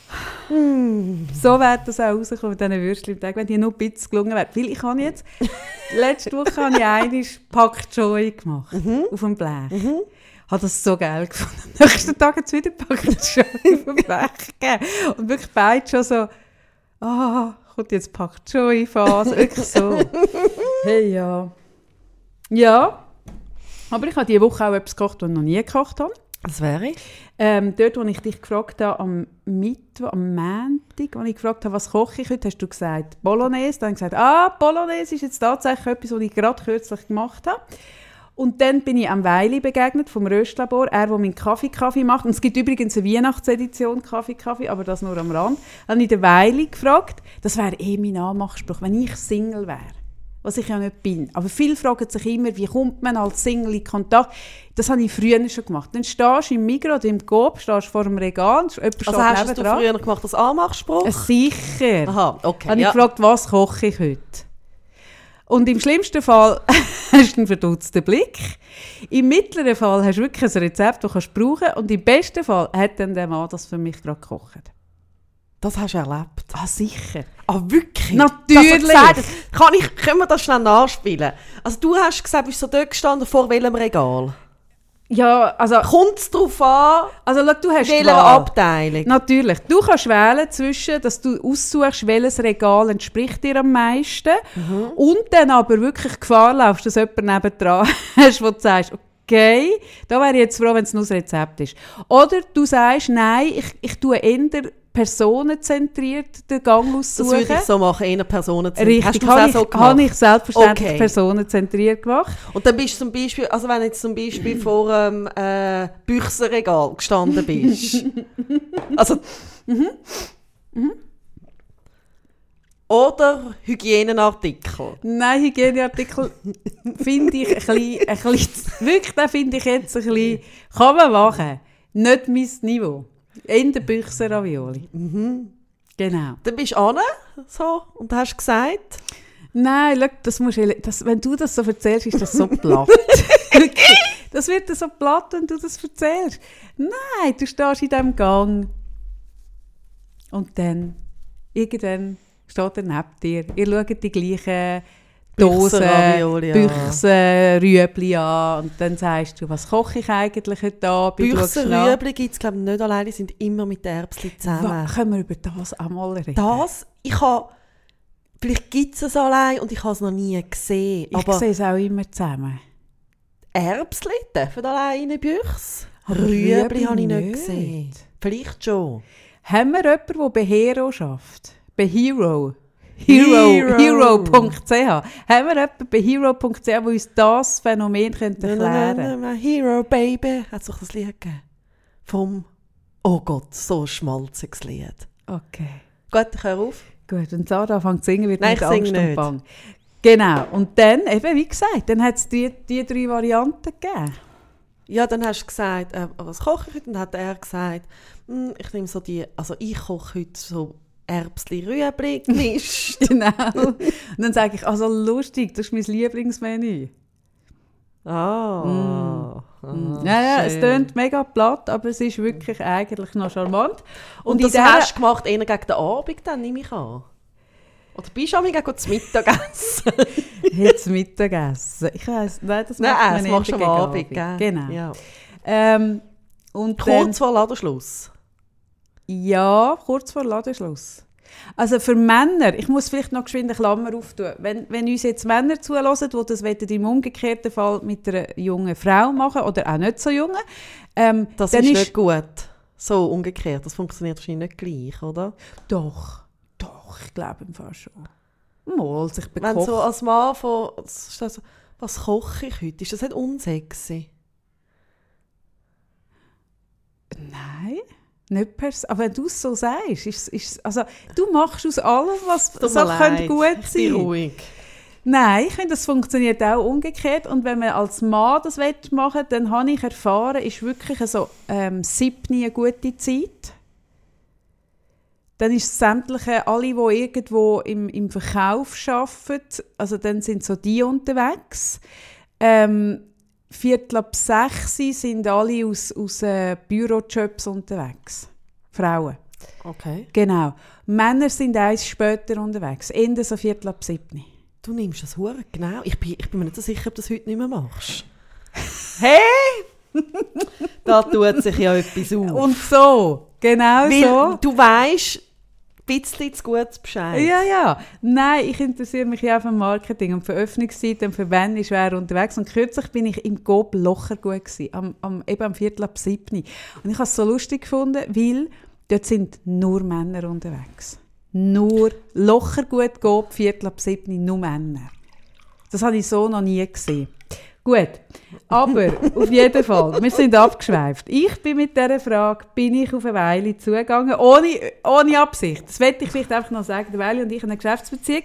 So wird das auch rauskommen mit diesen Würstchen Tag, wenn die nur ein bisschen gelungen wäre. Weil ich habe jetzt, letzte Woche habe ich einmal Pak Choi gemacht. Auf dem Blech. Ich habe das so geil gefunden. Am nächsten Tag hat es wieder Pak Choi auf dem Blech gegeben. Und wirklich beide schon so, ah, kommt jetzt Pak Choi Phase. Wirklich so. Hey, ja. Ja. Aber ich habe diese Woche auch etwas gekocht, was ich noch nie gekocht habe. Das wäre Ähm, dort, wo ich dich gefragt habe, am Mittwoch, am Montag, als ich gefragt habe, was koche ich heute, hast du gesagt Bolognese. Dann habe ich gesagt, ah, Bolognese ist jetzt tatsächlich etwas, was ich gerade kürzlich gemacht habe. Und dann bin ich am Weili begegnet, vom Röstlabor, er, der meinen Kaffee-Kaffee macht. Und es gibt übrigens eine Weihnachtsedition Kaffee-Kaffee, aber das nur am Rand. Dann habe ich den Weili gefragt, das wäre eh mein Anmachspruch, wenn ich Single wäre was ich ja nicht bin. Aber viele fragen sich immer, wie kommt man als Single in Kontakt? Das habe ich früher schon gemacht. Dann stehst du im Migros oder im Coop, stehst vor dem Regal, jemand Also hast du früher gemacht als Anmachspruch? Äh, Sicher. Aha, okay. Habe ich ja. gefragt, was koche ich heute? Und im schlimmsten Fall hast du einen verdutzten Blick. Im mittleren Fall hast du wirklich ein Rezept, das du brauchen kannst. Und im besten Fall hat dann der Mann das für mich gerade gekocht. Das hast du erlebt. Ah, sicher. Ah, wirklich? Natürlich. Gesagt, kann ich, können wir das schnell nachspielen? Also du hast gesagt, bist so dort gestanden, vor welchem Regal? Ja, also, Kommt es darauf an, also schau, du hast welcher. Abteilung? Natürlich. Du kannst wählen zwischen, dass du aussuchst, welches Regal entspricht dir am meisten und dann aber wirklich Gefahr laufst, dass jemand nebendran hast, wo du sagst, okay, da wäre ich jetzt froh, wenn es nur das Rezept ist. Oder du sagst, nein, ich, ich tue eher personenzentriert den Gang das aussuchen. würde ich so machen, eher Personen zu Richtig, Hast habe das ich, so habe ich selbstverständlich Okay. personenzentriert gemacht. Und dann bist du zum Beispiel, also wenn du jetzt zum Beispiel vor einem äh, Büchsenregal gestanden bist. also, Oder Hygieneartikel. Nein, Hygieneartikel finde ich ein bisschen, ein bisschen, wirklich, den finde ich jetzt ein bisschen, kann man machen, nicht mein Niveau. In der Büchse Ravioli. Genau. Dann bist du an, so, und hast gesagt, Nein, schau, das musst du, das, wenn du das so erzählst, ist das so platt. Das wird so platt, wenn du das erzählst. Nein, du stehst in diesem Gang und dann, irgendwann steht er neben dir. Ihr schaut die gleichen Dosen, an. Büchsen, Rüebli an und dann sagst du, was koche ich eigentlich heute Abend? Schaust nach. Büchsenrüebli gibt es glaube ich nicht alleine, sind immer mit Erbsen zusammen. Wa- Können wir über das auch mal reden? Das, ich habe, vielleicht gibt es es allein und ich habe es noch nie gesehen, ich aber sehe es auch immer zusammen. Erbsli dürfen allein in. Aber Rüebli Rüebli habe ich nicht nicht. gesehen. Vielleicht schon. Haben wir jemanden, der bei Hero arbeitet? Bei Hero? Hero. Hero. Hero.ch. Haben wir jemanden bei Hero.ch, der uns das Phänomen könnte Na, na, erklären na, na, Hero Baby hat sich das Lied gegeben. Vom, oh Gott, so schmalziges Lied. Okay. Gut, ich höre auf. Gut, wenn Sarah anfängt zu singen, wird Nein, ich Angst und nicht. Bang. Genau. Und dann, eben wie gesagt, dann hat es die, die drei Varianten gegeben. Ja, dann hast du gesagt, äh, was koche ich heute? Und dann hat er gesagt, «Hm, ich nehme so die, also ich koche heute so Erbsli Rüebli gemischt. genau. Und dann sage ich, also lustig, das ist mein Lieblingsmenü. Ah. Mm. ah, ja, ja, es tönt mega platt, aber es ist wirklich eigentlich noch charmant. Und, in das dieser- hast du gemacht eher gegen den Abend, dann nehme ich an. Oder bist du auch gegen das Mittagessen? Jetzt Mittagessen. Ich weiss, nein, das Nein, macht das man machst du am Abend, gell? Genau. Ja. Ähm, und Kurz vor Ladenschluss. Ja, kurz vor Ladenschluss. Also für Männer, ich muss vielleicht noch geschwind eine Klammer auftun. Wenn, wenn uns jetzt Männer zulassen, die das wollen, im umgekehrten Fall mit einer jungen Frau machen oder auch nicht so jungen, ähm, Das ist nicht gut. So umgekehrt. Das funktioniert wahrscheinlich nicht gleich, oder? Doch, doch, ich glaube im Fall schon. Mal, sich Wenn bekocht. so als Mann von, was koche ich heute? Ist das nicht unsexy? Nein, nicht pers Aber wenn du es so sagst, ist, ist, also du machst aus allem, was Tut so könnte gut Ich bin sein. ruhig. Nein, ich finde, das funktioniert auch umgekehrt. Und wenn man als Mann das machen dann habe ich erfahren, ist wirklich so ähm, siebni eine gute Zeit. Dann ist sämtliche, alle, die irgendwo im, im Verkauf arbeiten, also dann sind so die unterwegs. Ähm, Viertel ab sechs sind alle aus, aus äh, Bürojobs unterwegs. Frauen. Okay. Genau. Männer sind eins später unterwegs. Ende so Viertel ab siebni. Du nimmst das hure genau. Ich bin, ich bin mir nicht so sicher, ob du das heute nicht mehr machst. hey! da tut sich ja etwas auf. Und so, genau Weil so. du weißt bisschen zu gut Bescheid. Ja, ja. Nein, ich interessiere mich ja für Marketing und für Öffnungszeiten und für wann ist wer unterwegs. Und kürzlich bin ich im Coop Locher gut am, am, eben am Viertel ab siebni. Und ich habe es so lustig gefunden, weil dort sind nur Männer unterwegs. Nur Locher gut Coop, Viertel ab siebni, nur Männer. Das habe ich so noch nie gesehen. Gut, aber auf jeden Fall, wir sind abgeschweift. Ich bin mit dieser Frage, bin ich auf eine Weile zugegangen, ohne, ohne Absicht. Das werde ich vielleicht einfach noch sagen. Der Weile und ich haben eine Geschäftsbeziehung.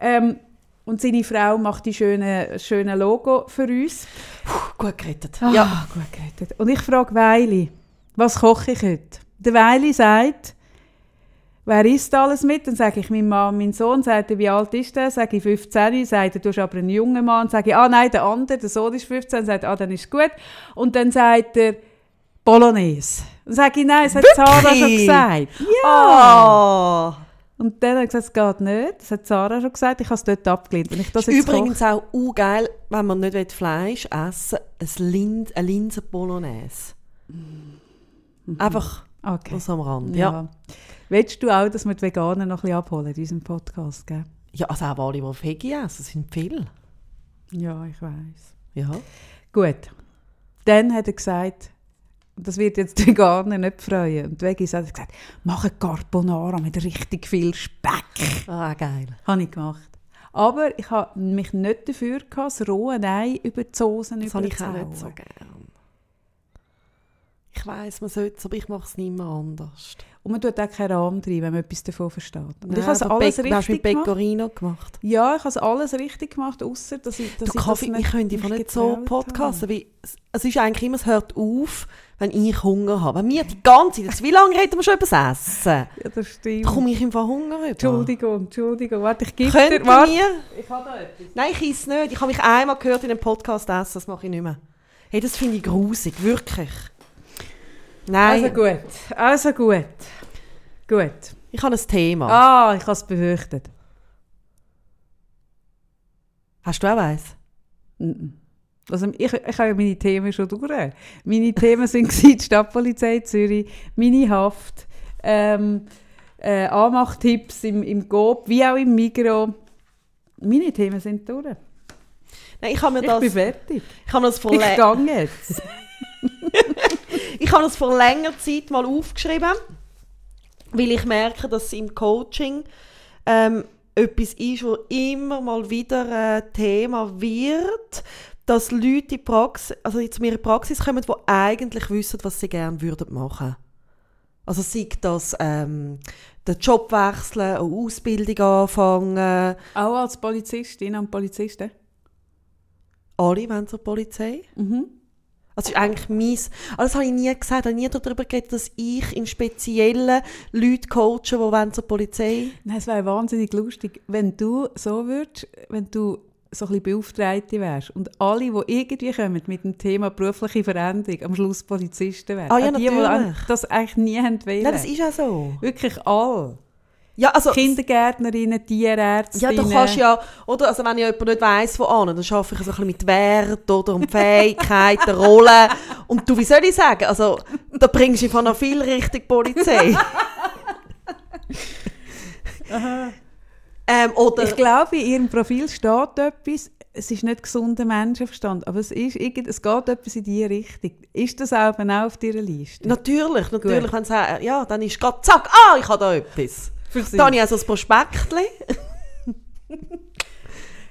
Ähm, und seine Frau macht die schöne, schöne Logo für uns. Puh, gut gerettet. Ah, Ja. gut gerettet. Und ich frage Weili, was koche ich heute? Der Weili sagt, wer isst alles mit? Dann sage ich, mein Mann, mein Sohn, sagt er, wie alt ist der? Sage ich 15, sagt er, du bist aber ein junger Mann. Sage ich, ah nein, der andere, der Sohn ist 15, sagt er, ah, dann ist gut. Und dann sagt er, Bolognese. Dann sage ich, nein, das hat Sarah schon gesagt. Ja. Ah. Und dann hat er gesagt, es geht nicht. Das hat Sarah schon gesagt, ich habe es dort abgelehnt. Wenn ich das ist übrigens auch uh, geil, wenn man nicht Fleisch essen will, ein Lind, eine Linsen Bolognese. Einfach koche. Okay. so am Rand. Ja. Ja. Willst du auch, dass wir die Veganer noch ein bisschen abholen in diesem Podcast, gell? ja, also auch alle, die Veggie essen, sind viele. Ja, ich weiß. Ja. Gut. Dann hat er gesagt, das wird jetzt die Veganer nicht freuen. Und die Veggies hat gesagt, mach eine Carbonara mit richtig viel Speck. Ah, geil. Habe ich gemacht. Aber ich habe mich nicht dafür gehabt, das rohe Ei über die Soßen Das habe ich auch nicht so gern. Ich weiss, man sollte es, aber ich mache es nicht mehr anders. Und man tut auch keinen Rahmen drin, wenn man etwas davon versteht. Und ich Nein, habe es aber alles Pe- du hast mit richtig gemacht. Pecorino gemacht. Ja, ich habe es alles richtig gemacht, außer dass ich, dass Du ich Kaffee, das ich könnte einfach mich nicht so podcasten, weil es, es ist eigentlich immer, es hört auf, wenn ich Hunger habe. Wenn wir die ganze Zeit, wie lange hätten wir schon etwas essen? habe. Ja, das stimmt. Da komme ich im Fall Hunger über. Entschuldigung, Entschuldigung. Warte, ich gebe Könnten dir... Warte. wir... Ich habe da etwas. Nein, ich esse nicht. Ich habe mich einmal gehört in einem Podcast essen, das mache ich nicht mehr. Hey, das finde ich grusig, wirklich. Nein, Also gut, also gut. Gut. ich habe ein Thema. Ah, ich habe es befürchtet. Hast du auch eins? Mhm. Also ich, ich habe ja meine Themen schon durch. Meine Themen waren die Stadtpolizei Zürich, meine Haft, ähm, äh, Anmachtipps im, im Coop, wie auch im Migro. Meine Themen sind durch. Nein, ich habe mir Ich das... bin fertig. Ich habe das vor, Ich gehe jetzt. ich habe das vor längerer Zeit mal aufgeschrieben, weil ich merke, dass es im Coaching ähm, etwas ist, wo immer mal wieder ein Thema wird, dass Leute in die Praxis, also zu mir in die Praxis kommen, die eigentlich wissen, was sie gerne würden machen. Also sei das ähm, den Job wechseln, eine Ausbildung anfangen, Auch als Polizistin und Polizisten? alle wollen zur Polizei. Mhm. Also ist eigentlich meins. Aber das habe ich nie gesagt, habe nie darüber geredet, dass ich im Speziellen Leute coache, die zur Polizei. Nein, es wäre wahnsinnig lustig, wenn du so würdest, wenn du so ein bisschen Beauftragte wärst und alle, die irgendwie kommen mit dem Thema berufliche Veränderung, am Schluss Polizisten wären. Ah ja, die, die das eigentlich nie haben wollen. Nein, das ist ja so. Wirklich alle. Ja, also... Kindergärtnerinnen, Tierärztinnen. Ja, du kannst ja, oder, also wenn ja jemand nicht weiss, wo an, dann arbeite ich so ein bisschen mit Wert oder um Fähigkeiten, Rollen. Und du, wie soll ich sagen, also, da bringst du von noch viel richtig Polizei. ähm, oder, Ich glaube, in ihrem Profil steht etwas, es ist nicht gesunder Menschenverstand, aber es, ist, irgend- es geht etwas in diese Richtung. Ist das auch auch auf deiner Liste? natürlich, natürlich, wenn sagen, ja, dann ist gerade, zack, ah, ich habe da etwas. Für sie. Da habe ich also ein Prospektchen.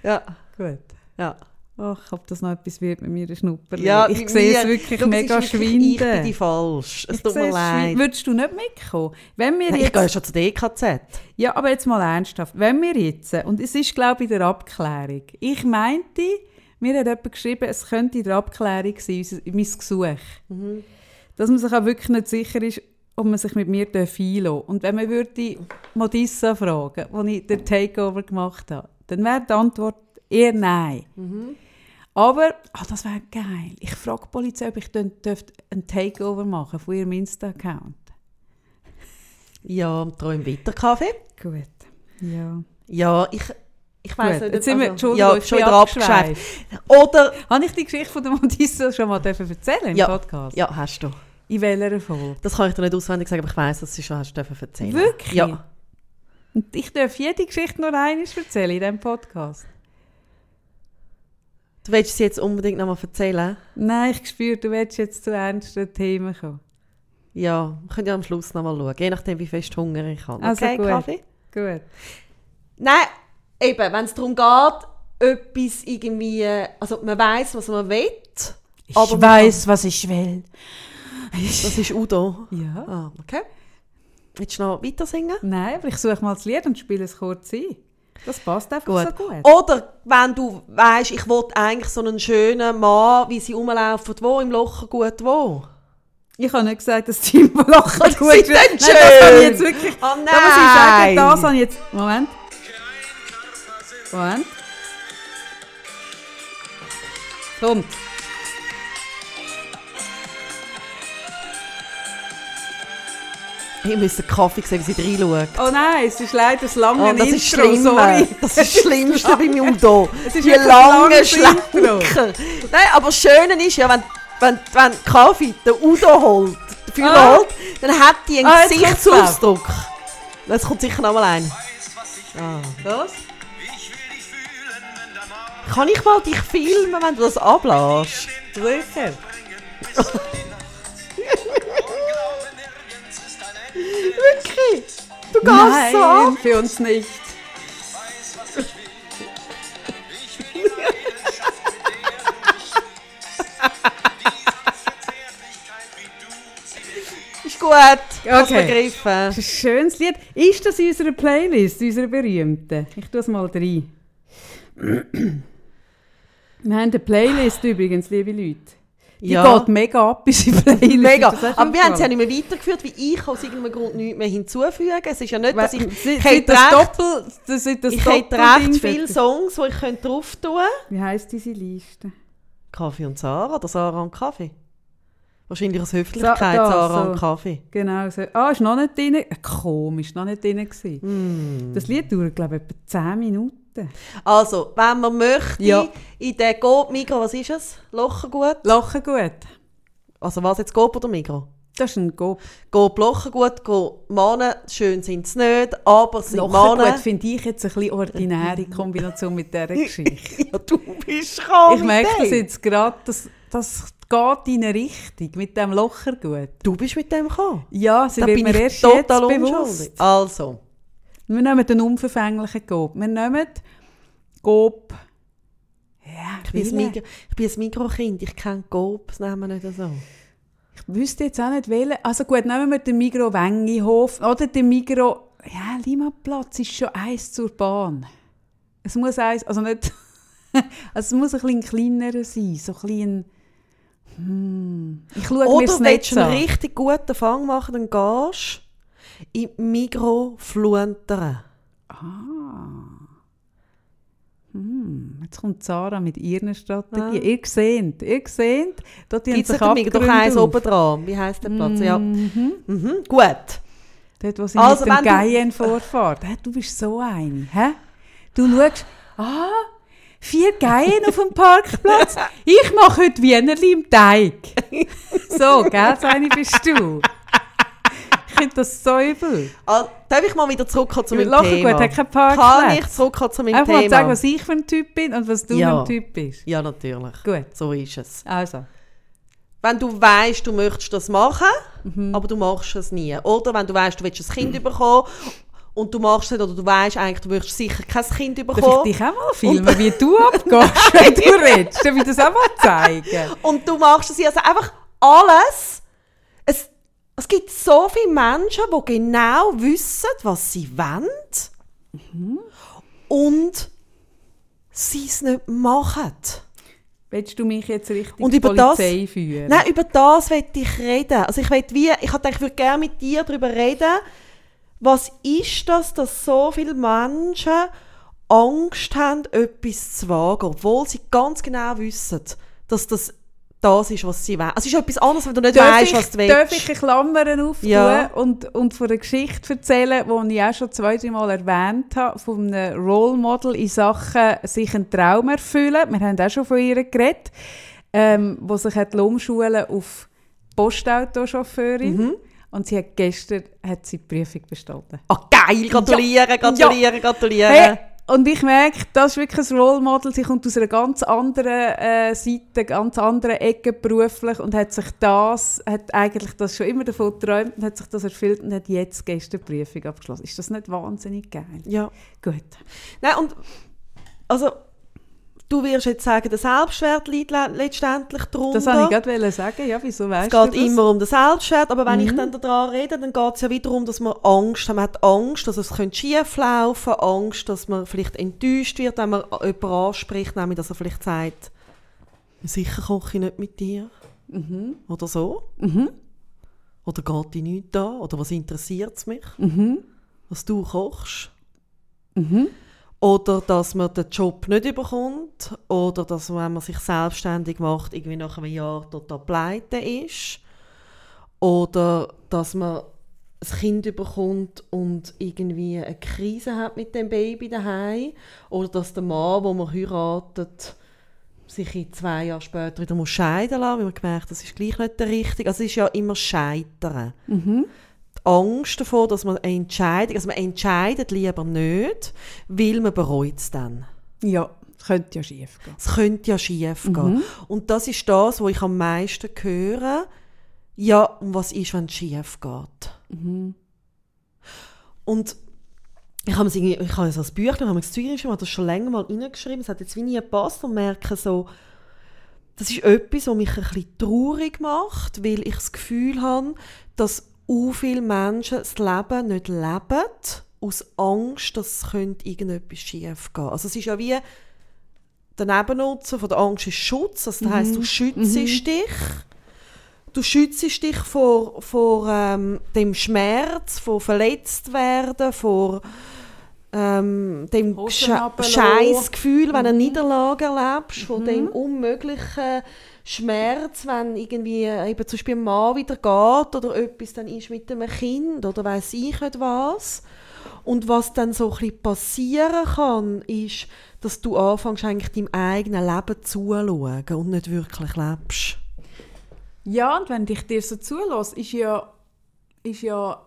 ja, Gut. ja. Ach, ob das noch etwas wird mit mir Schnupperli. ja ich sehe es wirklich es mega wirklich- Ich bin schwinden. falsch. Es Ich tut mir leid. schwinden. Würdest du nicht mitkommen? Wenn wir Nein, ich jetzt, gehe ja schon zur DKZ. ja, aber jetzt mal ernsthaft. Wenn wir jetzt, und es ist glaube ich in der Abklärung, ich meinte, mir hat jemand geschrieben, es könnte in der Abklärung sein, mein Gesuch. Mhm. Dass man sich auch wirklich nicht sicher ist, ob man sich mit mir einlassen. Und wenn man würde Modissa fragen, wo ich den Takeover gemacht habe, dann wäre die Antwort eher nein. Mhm. Aber, ah, das wäre geil. Ich frage die Polizei, ob ich dann einen Takeover machen von ihrem Insta-Account. Ja, träum weiter Kaffee. Gut. Ja. Ja, ich, ich Gut. nicht. Jetzt sind wir, also, ja, schon wieder abgeschweift. Oder, Habe ich die Geschichte von der Modissa schon mal erzählen im Ja. Podcast? ja, hast du. In welcher Folge? Das kann ich dir nicht auswendig sagen, aber ich weiss, dass du schon hast dürfen erzählen. Wirklich? Ja. Und ich darf jede Geschichte nur einmal erzählen in diesem Podcast. Du willst sie jetzt unbedingt noch mal erzählen? Nein, ich spüre, du willst jetzt zu ernsten Themen kommen. Ja, wir können ja am Schluss noch mal schauen, je nachdem, wie fest Hunger ich habe. Also okay, gut. Kaffee? Gut. Nein, eben, wenn es darum geht, etwas irgendwie, also man weiss, was man will, Ich weiß, was ich will. Das ist Udo. Ja. Ah, okay. Willst du noch weiter singen? Nein, aber ich suche mal das Lied und spiele es kurz ein. Das passt einfach Gut. so gut. Oder wenn du weißt, ich will eigentlich so einen schönen Mann, wie sie rumlaufen, wo im Loch gut wo. Ich habe nicht gesagt, dass Team Lachen Das gut ist Nein, das habe ich schön. jetzt wirklich... Oh nein! Da muss ich sagen, das habe ich jetzt... Moment. Moment. Kommt. Ich muss den Kaffee sehen, wie sie reinschauen. Oh nein, es ist leider das lange Oh, das Intro, ist schlimm. sorry. Das ist das Schlimmste bei mir. Es ist Die langen. Schlenker. Nein, aber das Schöne ist ja, wenn, wenn, wenn Kaffee den Udo holt, den Führer Ah. holt, dann hat die einen Ah, Gesichtsausdruck. Es kommt sicher noch mal ein. Was? Kann ich mal dich filmen, wenn du das ablässt? Sicher. Wirklich? Du gehst Nein, so für uns nicht. Ist gut. Okay. begriffen. Das ist ein schönes Lied. Ist das in unserer Playlist, unserer berühmten? Ich tue es mal rein. Wir haben eine Playlist übrigens, liebe Leute. Die Ja. geht mega ab, unsere Playlist. Mega. Aber wir haben es ja nicht mehr weitergeführt, weil ich aus irgendeinem Grund nichts mehr hinzufügen Es ist ja nicht, dass ich... Ich seit das recht, Doppel, das, seit das ich hätte recht viele Songs, die ich könnte drauf tun könnte. Wie heisst diese Liste? Kaffee und Sarah oder Sarah und Kaffee? Wahrscheinlich aus Höflichkeit, Sa- da, Sarah so. und Kaffee. Genau so. Ah, ist noch nicht drin. Komisch, noch nicht drin. Mm. Das Lied dauert, glaube ich, etwa 10 Minuten. Also, wenn man möchte, Ja. in den Coop Migro, was ist es? Lochergut? Lachen gut. Also was jetzt Coop oder Migro? Das ist ein Go. Coop Lochergut, Coop Männer, schön sind sie nicht, aber es sind Lachen Männer. gut finde ich jetzt ein bisschen ordinäre Kombination mit dieser Geschichte. Ja, du bist krank. Ich merke das jetzt gerade, das, das geht in eine Richtung mit dem Lochergut. Du bist mit dem gekommen. Ja, sie Da wird bin mir ich erst total jetzt bewusst. Also, Wir nehmen den unverfänglichen Gob. Wir nehmen Gob. Ja, ich bin? Migro, ich bin ein Mikrokind, ich kenne nehmen wir nicht so. Ich wüsste jetzt auch nicht, welchen. Also gut, nehmen wir den Migro Wengihof oder den Migro... Ja, Limaplatz ist schon eins zur Bahn. Es muss eins... Also nicht... also es muss ein bisschen kleiner sein. So ein bisschen... Ich schaue mir Oder Netz du einen richtig guten Fang machen, dann gehst die Migros fluntern. Hm, jetzt kommt Sarah mit ihren Strategien. Ihr seht, ihr seht, da tun Gibt es sich eins oben dran. Wie heisst der Platz? Ja. Mhm. Mhm. Gut. Dort, wo sie Also, mit dem Geien vorfährt. Hä, du bist so eine. Hä? Du schaust, ah, vier Geien auf dem Parkplatz. Ich mache heute Wienerli im Teig. So, gell, so eine bist du. Ich finde das so übel. Ah, darf ich mal wieder zurückkommen zu meinem lachen Thema? gut, hat Parkplatz. Kann ich zurückkommen zu meinem Einfach mal Thema? sagen, was ich für ein Typ bin und was du Ja. für ein Typ bist. ja, natürlich. Gut, So ist es. also. Wenn du weißt, du möchtest das machen, Mhm. aber du machst es nie. Oder wenn du weißt, du willst ein Kind bekommen und du machst es oder du weißt eigentlich, du möchtest sicher kein Kind Darf ich bekommen. dich auch mal filmen, wie du abgehst, wenn du redest? Darf ich das auch mal zeigen? Und du machst es also einfach alles. Es, es gibt so viele Menschen, die genau wissen, was sie wollen. Und sie es nicht machen. Willst du mich jetzt richtig Und über das- Polizei führen? Nein, über das will ich reden. Also ich will wie, ich hatte ich würde gerne mit dir darüber reden. Was ist das, dass so viele Menschen Angst haben, etwas zu wagen, obwohl sie ganz genau wissen, dass das das ist, was sie wollen. Also es ist etwas anderes, wenn du nicht Darf weißt, ich, was du darf willst. ich eine Klammer auftun Ja. und, und von einer Geschichte erzählen, die ich auch schon zwei, drei Mal erwähnt habe, von einem Role Model in Sachen sich einen Traum erfüllen. Wir haben auch schon von ihr geredet, ähm, wo sich hat umschulen auf Postautochauffeurin. Mhm. Und sie hat gestern hat sie die Prüfung bestanden. Ah, geil, gratulieren, gratulieren, gratulieren. Hey, und ich merke, das ist wirklich ein Role Model. Sie kommt aus einer ganz anderen äh, Seite, ganz anderen Ecke beruflich und hat sich das, hat eigentlich das schon immer davon geträumt und hat sich das erfüllt und hat jetzt gestern die Prüfung abgeschlossen. Ist das nicht wahnsinnig geil? Ja. Gut. Nein, und also du wirst jetzt sagen, der Selbstwert liegt le letztendlich darunter. Das wollte ich gerade sagen. Ja, wieso Es weißt geht du immer um den Selbstwert, aber wenn Mhm. ich dann daran rede, dann geht es ja wieder darum, dass man Angst hat. Man hat Angst, dass es könnte schief laufen Angst, dass man vielleicht enttäuscht wird, wenn man jemanden anspricht, nämlich dass er vielleicht sagt, sicher koche ich nicht mit dir. Oder so. Mhm. Oder geht dich nichts an? Oder was interessiert es mich, Mhm. was du kochst? Oder dass man den Job nicht überkommt. Oder dass man, wenn man sich selbstständig macht, irgendwie nach einem Jahr total pleite ist. Oder dass man ein Kind überkommt und irgendwie eine Krise hat mit dem Baby daheim. Oder dass der Mann, wo man heiratet, sich in zwei Jahre später wieder scheiden lassen, weil man gemerkt das ist gleich nicht der Richtige. Also es ist ja immer Scheitern. Mhm. Die Angst davor, dass man eine Entscheidung, also man entscheidet lieber nicht, weil man bereut es dann. Ja, das könnte ja schief gehen. Es könnte ja schief Mhm. gehen. Und das ist das, was ich am meisten höre. Ja, und was ist, wenn es schief geht? Mhm. Und ich habe, es irgendwie, ich habe so ein Büchlein, ich habe das Zeug das schon länger mal reingeschrieben, es hat jetzt wie nie gepasst und merke so, das ist etwas, was mich ein bisschen traurig macht, weil ich das Gefühl habe, dass u viele Menschen das Leben nicht leben, aus Angst, dass es irgendetwas schief gehen. Also es ist ja wie der Nebennutzen von der Angst ist Schutz, also das heisst, du schützt dich, du schützt dich vor, vor ähm, dem Schmerz, vor verletzt werden, vor ähm, dem. Scheißgefühl, wenn du eine Niederlage erlebst, von dem unmöglichen Schmerz, wenn irgendwie äh, eben zum Beispiel ein Mann wieder geht oder etwas dann ist mit einem Kind oder weiß ich nicht was. Und was dann so ein passieren kann, ist, dass du anfängst eigentlich deinem eigenen Leben zuzuschauen und nicht wirklich lebst. Ja, und wenn dich dir so zulässt, ist ja, ist ja,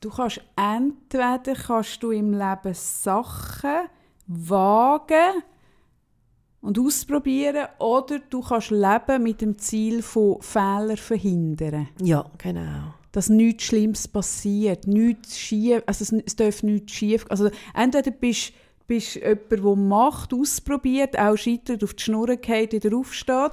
du kannst entweder kannst du im Leben Sachen wagen und ausprobieren, oder du kannst leben mit dem Ziel von Fehler verhindern. Ja, genau. Dass nichts Schlimmes passiert, nichts schief, also es, es darf nichts schief Also entweder bist bist jemand, der macht, ausprobiert, auch scheitert, auf die Schnur geht, wieder aufsteht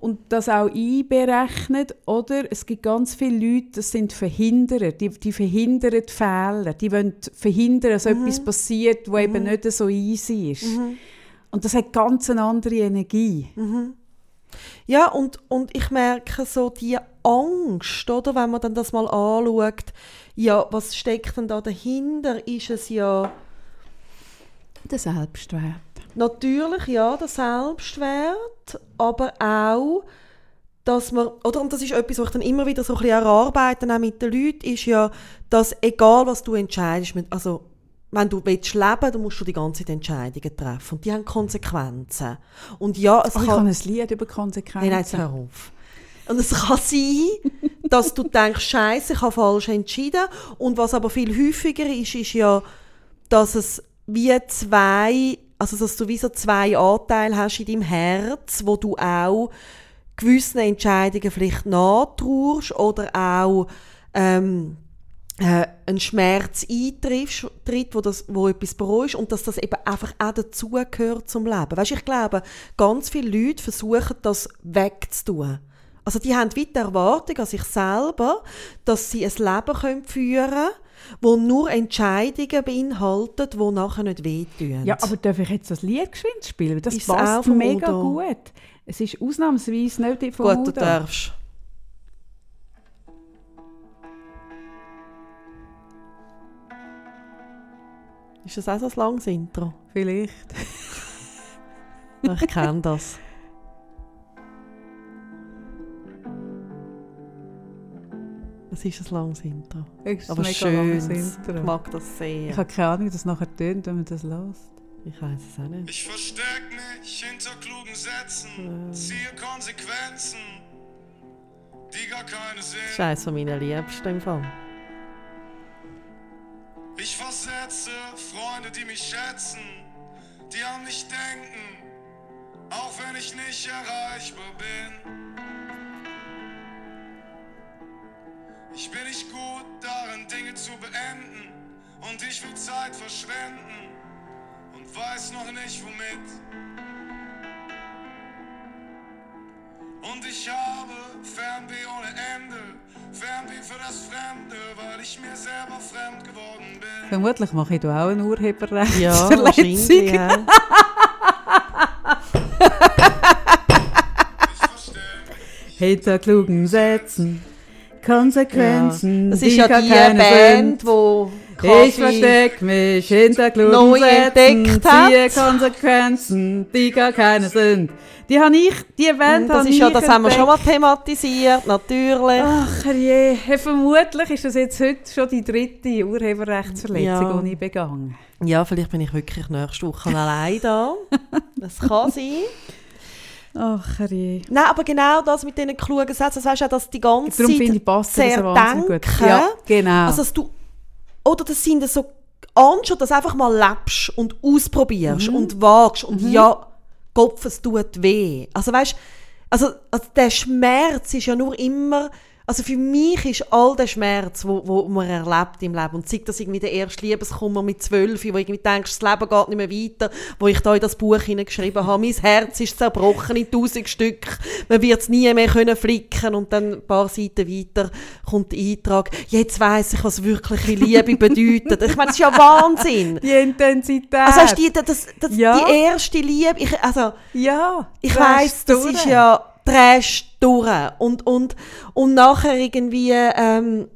und das auch einberechnet. Oder es gibt ganz viele Leute, das sind Verhinderer, die, die verhindern die Fehler, die wollen verhindern, dass etwas passiert, was eben nicht so easy ist. Und das hat ganz eine andere Energie. Ja, und, und ich merke so die Angst, oder, wenn man dann das mal anschaut, ja, was steckt denn da dahinter? Ist es ja Der Selbstwert. natürlich ja der Selbstwert, aber auch, dass man, oder, und das ist etwas, was ich dann immer wieder so ein bisschen erarbeite, auch mit den Leuten, ist ja, dass egal was du entscheidest, mit- also wenn du willst leben, dann musst du die ganze Zeit Entscheidungen treffen und die haben Konsequenzen. Und ja, es Oh, ich kann... ein Lied über Konsequenzen. Nein, nein, jetzt hör auf. Und es kann sein, dass du denkst, Scheiße, ich habe falsch entschieden. Und was aber viel häufiger ist, ist ja, dass es wie zwei, also dass du wie so zwei Anteile hast in deinem Herz, wo du auch gewissen Entscheidungen vielleicht nachtraust oder auch ähm, äh, ein Schmerz eintritt, tritt, wo, das, wo etwas bereust und dass das eben einfach auch dazugehört zum Leben. Weißt, ich glaube, ganz viele Leute versuchen, das wegzutun. Also die haben wie die Erwartung an sich selber, dass sie ein Leben können führen können, wo nur Entscheidungen beinhaltet, die nachher nicht wehtun. Ja, aber darf ich jetzt das Lied geschwind spielen? Das Ist passt mega Udo? gut. Es ist ausnahmsweise nicht von Gut, du Udo. darfst. Ist das auch so ein langes Intro? Vielleicht. Ich kenne das. Es ist ein langes Intro. Es ist Aber schön. Ich mag das sehr. Ich habe keine Ahnung, wie das nachher tönt, wenn man das lässt. Ich weiß es auch nicht. Ich versteck mich hinter klugen Sätzen, ziehe Konsequenzen, die gar keine sind. Scheiß von meinen Liebsten im Fall. Ich versetze Freunde, die mich schätzen, die an mich denken, auch wenn ich nicht erreichbar bin. Ich bin nicht gut darin, Dinge zu beenden, und ich will Zeit verschwenden und weiß noch nicht womit. Und ich habe Fernweh ohne Ende, Fernweh für das Fremde, weil ich mir selber fremd geworden bin. Vermutlich mache ich da auch eine Ja, Urheberrechtsverletzung. wahrscheinlich. Ja. Hinter klugen Sätzen, Konsequenzen, Das die ist ja gar die keine Band, sind. wo Ich versteck mich hinter klugen Sätzen, entdeckt ziehe Konsequenzen, die gar keine sind. Die habe ich, die Band Das, habe ist ich ja, das haben wir schon mal entdeckt. thematisiert, natürlich. Ach je, hey, vermutlich ist das jetzt heute schon die dritte Urheberrechtsverletzung, Ja. die ich begangen Ja, vielleicht bin ich wirklich nächste Woche allein da. Das kann sein. Ach je. Nein, aber genau das mit diesen klugen Sätzen, das weißt du auch, dass die ganze Darum finde Zeit ich, passt das wahnsinnig gut. zerdenken. Ja, genau. Also, dass du, oder das sind so anstatt dass du einfach mal lebst und ausprobierst Mhm. und wagst und ja, Kopf, es tut weh. Also weißt also, also der Schmerz ist ja nur immer, also für mich ist all der Schmerz, wo, wo man erlebt im Leben und sei das irgendwie der erste Liebeskummer mit zwölf, wo irgendwie denkst, das Leben geht nicht mehr weiter, wo ich da in das Buch hineingeschrieben habe, mein Herz ist zerbrochen in tausend Stück, man wird es nie mehr können flicken und dann ein paar Seiten weiter kommt der Eintrag, jetzt weiss ich, was wirkliche Liebe bedeutet. Ich meine, das ist ja Wahnsinn. die Intensität. Also hast du die, das, das, Ja. die erste Liebe, ich, also ja, ich weiss, das ist ja drehst durch und, und, und nachher irgendwie, ähm,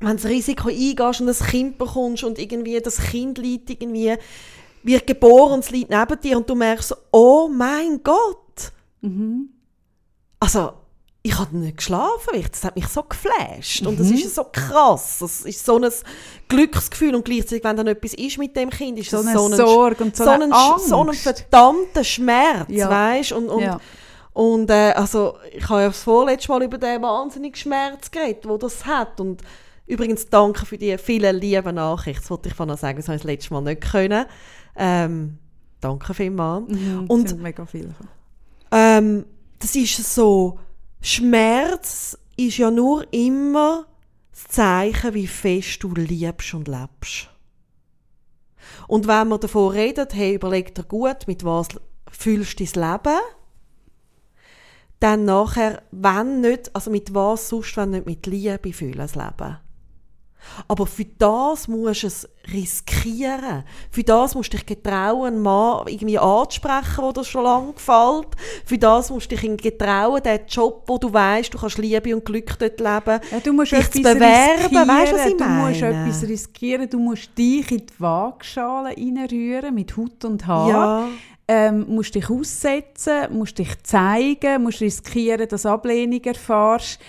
wenn du das Risiko eingehst und ein Kind bekommst und irgendwie das Kind liegt irgendwie, wird geboren und es liegt neben dir und du merkst so, oh mein Gott. Mhm. Also, ich habe nicht geschlafen, das hat mich so geflasht und Mhm. das ist so krass. Das ist so ein Glücksgefühl und gleichzeitig, wenn dann etwas ist mit dem Kind, ist So es eine so ein, Sorge und so, so eine ein, Angst. so ein verdammter Schmerz, Ja. weißt und, und, ja. Und äh, also, ich habe ja das vorletzte Mal über den wahnsinnigen Schmerz geredet, wo das hat. Und übrigens danke für die vielen lieben Nachrichten. Das wollte ich von sagen, das habe ich das letzte Mal nicht können. Ähm, danke vielmals. Mhm, Und- sind mega viele. Ähm, das ist so, Schmerz ist ja nur immer das Zeichen, wie fest du liebst und lebst. Und wenn man davon redet, hey, überleg dir gut, mit was fühlst du dein Leben, dann nachher, wenn nicht, also mit was sonst, wenn nicht mit Liebe fühlen das Leben. Aber für das musst du es riskieren. Für das musst du dich getrauen, einen Mann irgendwie anzusprechen, der dir schon lange gefällt. Für das musst du dich getrauen, den Job, wo du weißt, du kannst Liebe und Glück dort leben, Ja, du musst dich etwas zu bewerben. riskieren. Weißt du, was ich Du musst meine? etwas riskieren. Du musst dich in die Waagschale reinrühren mit Haut und Haar. Ja. Ähm, musst dich aussetzen, musst dich zeigen, musst riskieren, dass Ablehnung erfährst.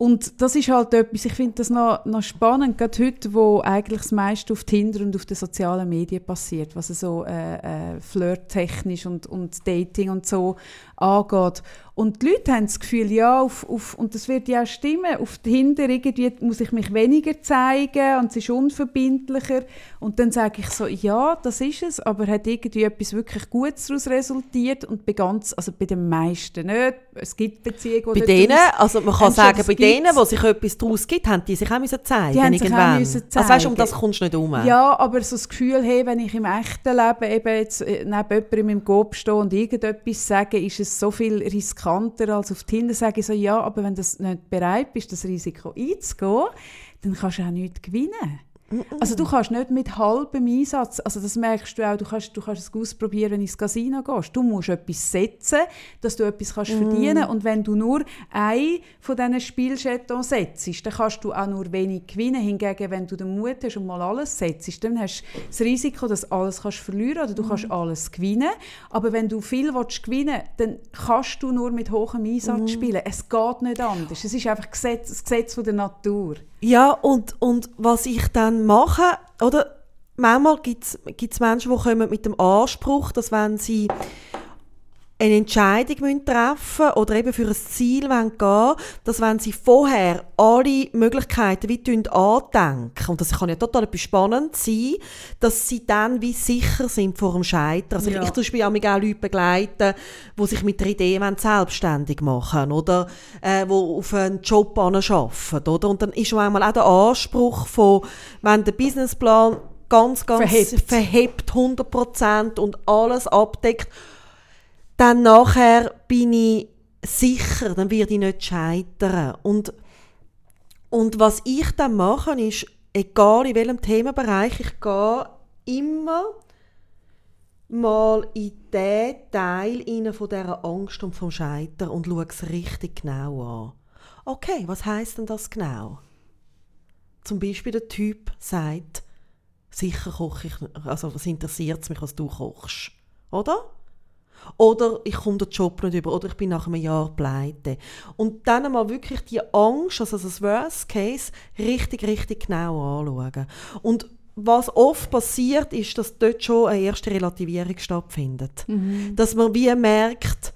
Und das ist halt etwas, ich finde das noch, noch spannend, gerade heute, wo eigentlich das meiste auf Tinder und auf den sozialen Medien passiert, was so äh, äh, flirttechnisch und, und Dating und so angeht. Und die Leute haben das Gefühl, ja, auf, auf, und das wird ja auch stimmen, auf Tinder irgendwie muss ich mich weniger zeigen und es ist unverbindlicher. Und dann sage ich so, ja, das ist es, aber hat irgendwie etwas wirklich Gutes daraus resultiert und bei ganz, also bei den meisten nicht. Es gibt Beziehungen, Bei die denen, also man kann sagen, bei denen, wo sich etwas daraus gibt, haben die sich auch müssen zeigen Die haben sich auch müssen Also weißt um zeigen. das kommst du nicht um. Ja, aber so das Gefühl, hey, wenn ich im echten Leben eben jetzt äh, neben jemandem meinem Coop stehe und irgendetwas sage, ist es so viel riskanter als auf Tinder sage ich so, ja, aber wenn du nicht bereit bist, das Risiko einzugehen, dann kannst du auch nichts gewinnen. Also du kannst nicht mit halbem Einsatz, also das merkst du auch, du kannst, du kannst es ausprobieren, wenn du ins Casino gehst. Du musst etwas setzen, dass du etwas kannst verdienen und wenn du nur ein von diesen Spielchatons setzt, dann kannst du auch nur wenig gewinnen. Hingegen, wenn du den Mut hast und mal alles setzt, dann hast du das Risiko, dass du alles kannst verlieren oder du kannst alles gewinnen. Aber wenn du viel willst gewinnen dann kannst du nur mit hohem Einsatz spielen. Es geht nicht anders. Es ist einfach Gesetz, das Gesetz von der Natur. Ja, und, und was ich dann mache, oder? Manchmal gibt es Menschen, die kommen mit dem Anspruch, dass wenn sie eine Entscheidung müssen treffen oder eben für ein Ziel wollen gehen dass wenn sie vorher alle Möglichkeiten wie andenken, und das kann ja total etwas spannend sein, dass sie dann wie sicher sind vor dem Scheitern. Also Ja. ich, ich zum Beispiel auch Leute begleiten, die sich mit der Idee wollen selbstständig machen oder äh, wo auf einen Job arbeiten, oder? Und dann ist manchmal auch der Anspruch von, wenn der Businessplan ganz, ganz Verhebt. verhebt 100% und alles abdeckt, dann nachher bin ich sicher, dann werde ich nicht scheitern. Und, und was ich dann mache, ist, egal in welchem Themenbereich, ich gehe immer mal in den Teil von dieser Angst und vom Scheitern und schaue es richtig genau an. Okay, was heißt denn das genau? Zum Beispiel der Typ sagt, sicher koche ich, also was interessiert es mich, was du kochst, oder? Oder ich komme den Job nicht über, oder ich bin nach einem Jahr pleite. Und dann einmal wirklich die Angst, also das Worst Case, richtig, richtig genau anschauen. Und was oft passiert, ist, dass dort schon eine erste Relativierung stattfindet. Dass man wie merkt,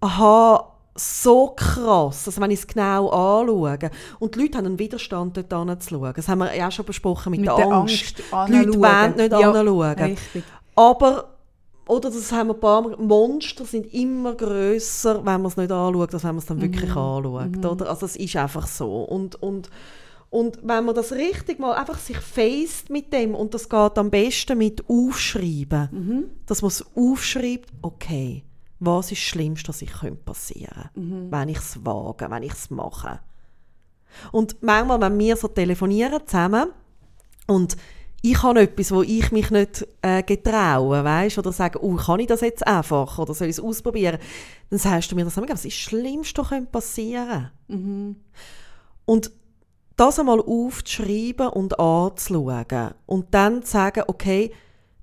aha, so krass, also wenn ich es genau anschaue. Und die Leute haben einen Widerstand, dort hinzuschauen. Das haben wir ja auch schon besprochen mit, Mit der, der Angst. Angst Die Leute wollen nicht Ja, anschauen. Richtig. Aber, oder das haben wir ein paar Mal, Monster sind immer grösser, wenn man es nicht anschaut, als wenn man es dann wirklich anschaut. Oder? Also es ist einfach so. Und, und, und wenn man das richtig mal einfach sich faced mit dem, und das geht am besten mit Aufschreiben, dass man es aufschreibt, okay, was ist das Schlimmste, was ich könnte passieren wenn ich es wage, wenn ich es mache. Und manchmal, wenn wir so telefonieren zusammen und ich habe etwas, wo ich mich nicht äh, getraue, weißt, oder sage, oh, kann ich das jetzt einfach? Oder soll ich es ausprobieren? Dann sagst du mir das, was ist das Schlimmste, was könnte passieren? Und das einmal aufzuschreiben und anzuschauen und dann zu sagen, okay,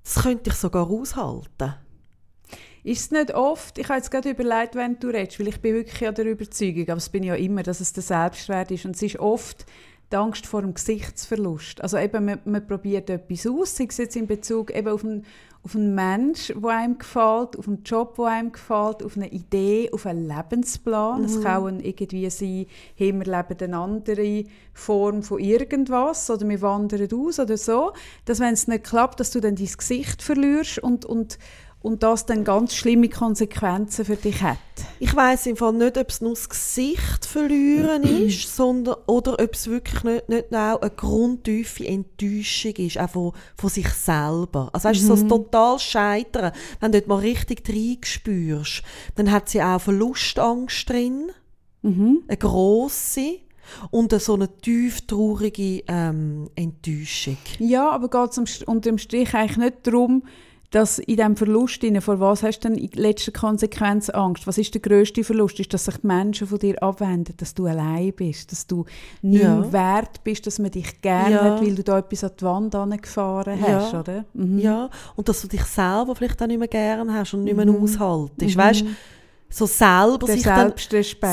das könnte ich sogar aushalten. Ist es nicht oft, ich habe jetzt gerade überlegt, wenn du redest, weil ich bin wirklich an der Überzeugung, aber es bin ja immer, dass es der Selbstwert ist. Und es ist oft die Angst vor dem Gesichtsverlust. Also eben, man, man probiert etwas aus, sei es jetzt in Bezug eben auf einen, auf einen Mensch, der einem gefällt, auf einen Job, der einem gefällt, auf eine Idee, auf einen Lebensplan. Es kann auch ein irgendwie sein, hey, wir leben eine andere Form von irgendwas oder wir wandern aus oder so. Dass wenn es nicht klappt, dass du dann dein Gesicht verlierst und, und, und das dann ganz schlimme Konsequenzen für dich hat. Ich weiß im Fall nicht, ob es nur das Gesicht verlieren ist, sondern oder ob es wirklich nicht, nicht auch eine grundtiefe Enttäuschung ist, auch von, von sich selber. Also weißt du, so ein total Scheitern, wenn du dort mal richtig reinspürst, dann hat sie auch Verlustangst drin, eine grosse. Und so eine tief traurige ähm, Enttäuschung. Ja, aber geht es unter dem Strich eigentlich nicht darum, dass in diesem Verlust, vor was hast du denn in letzter Konsequenz Angst? Was ist der grösste Verlust? Ist, dass sich die Menschen von dir abwenden, dass du allein bist, dass du nicht Ja. wert bist, dass man dich gerne Ja. hat, weil du da etwas an die Wand gefahren hast, Ja. oder? Mhm. Ja, und dass du dich selber vielleicht auch nicht mehr gern hast und nicht mehr Mhm. aushaltest. Weißt so selber Der sich dann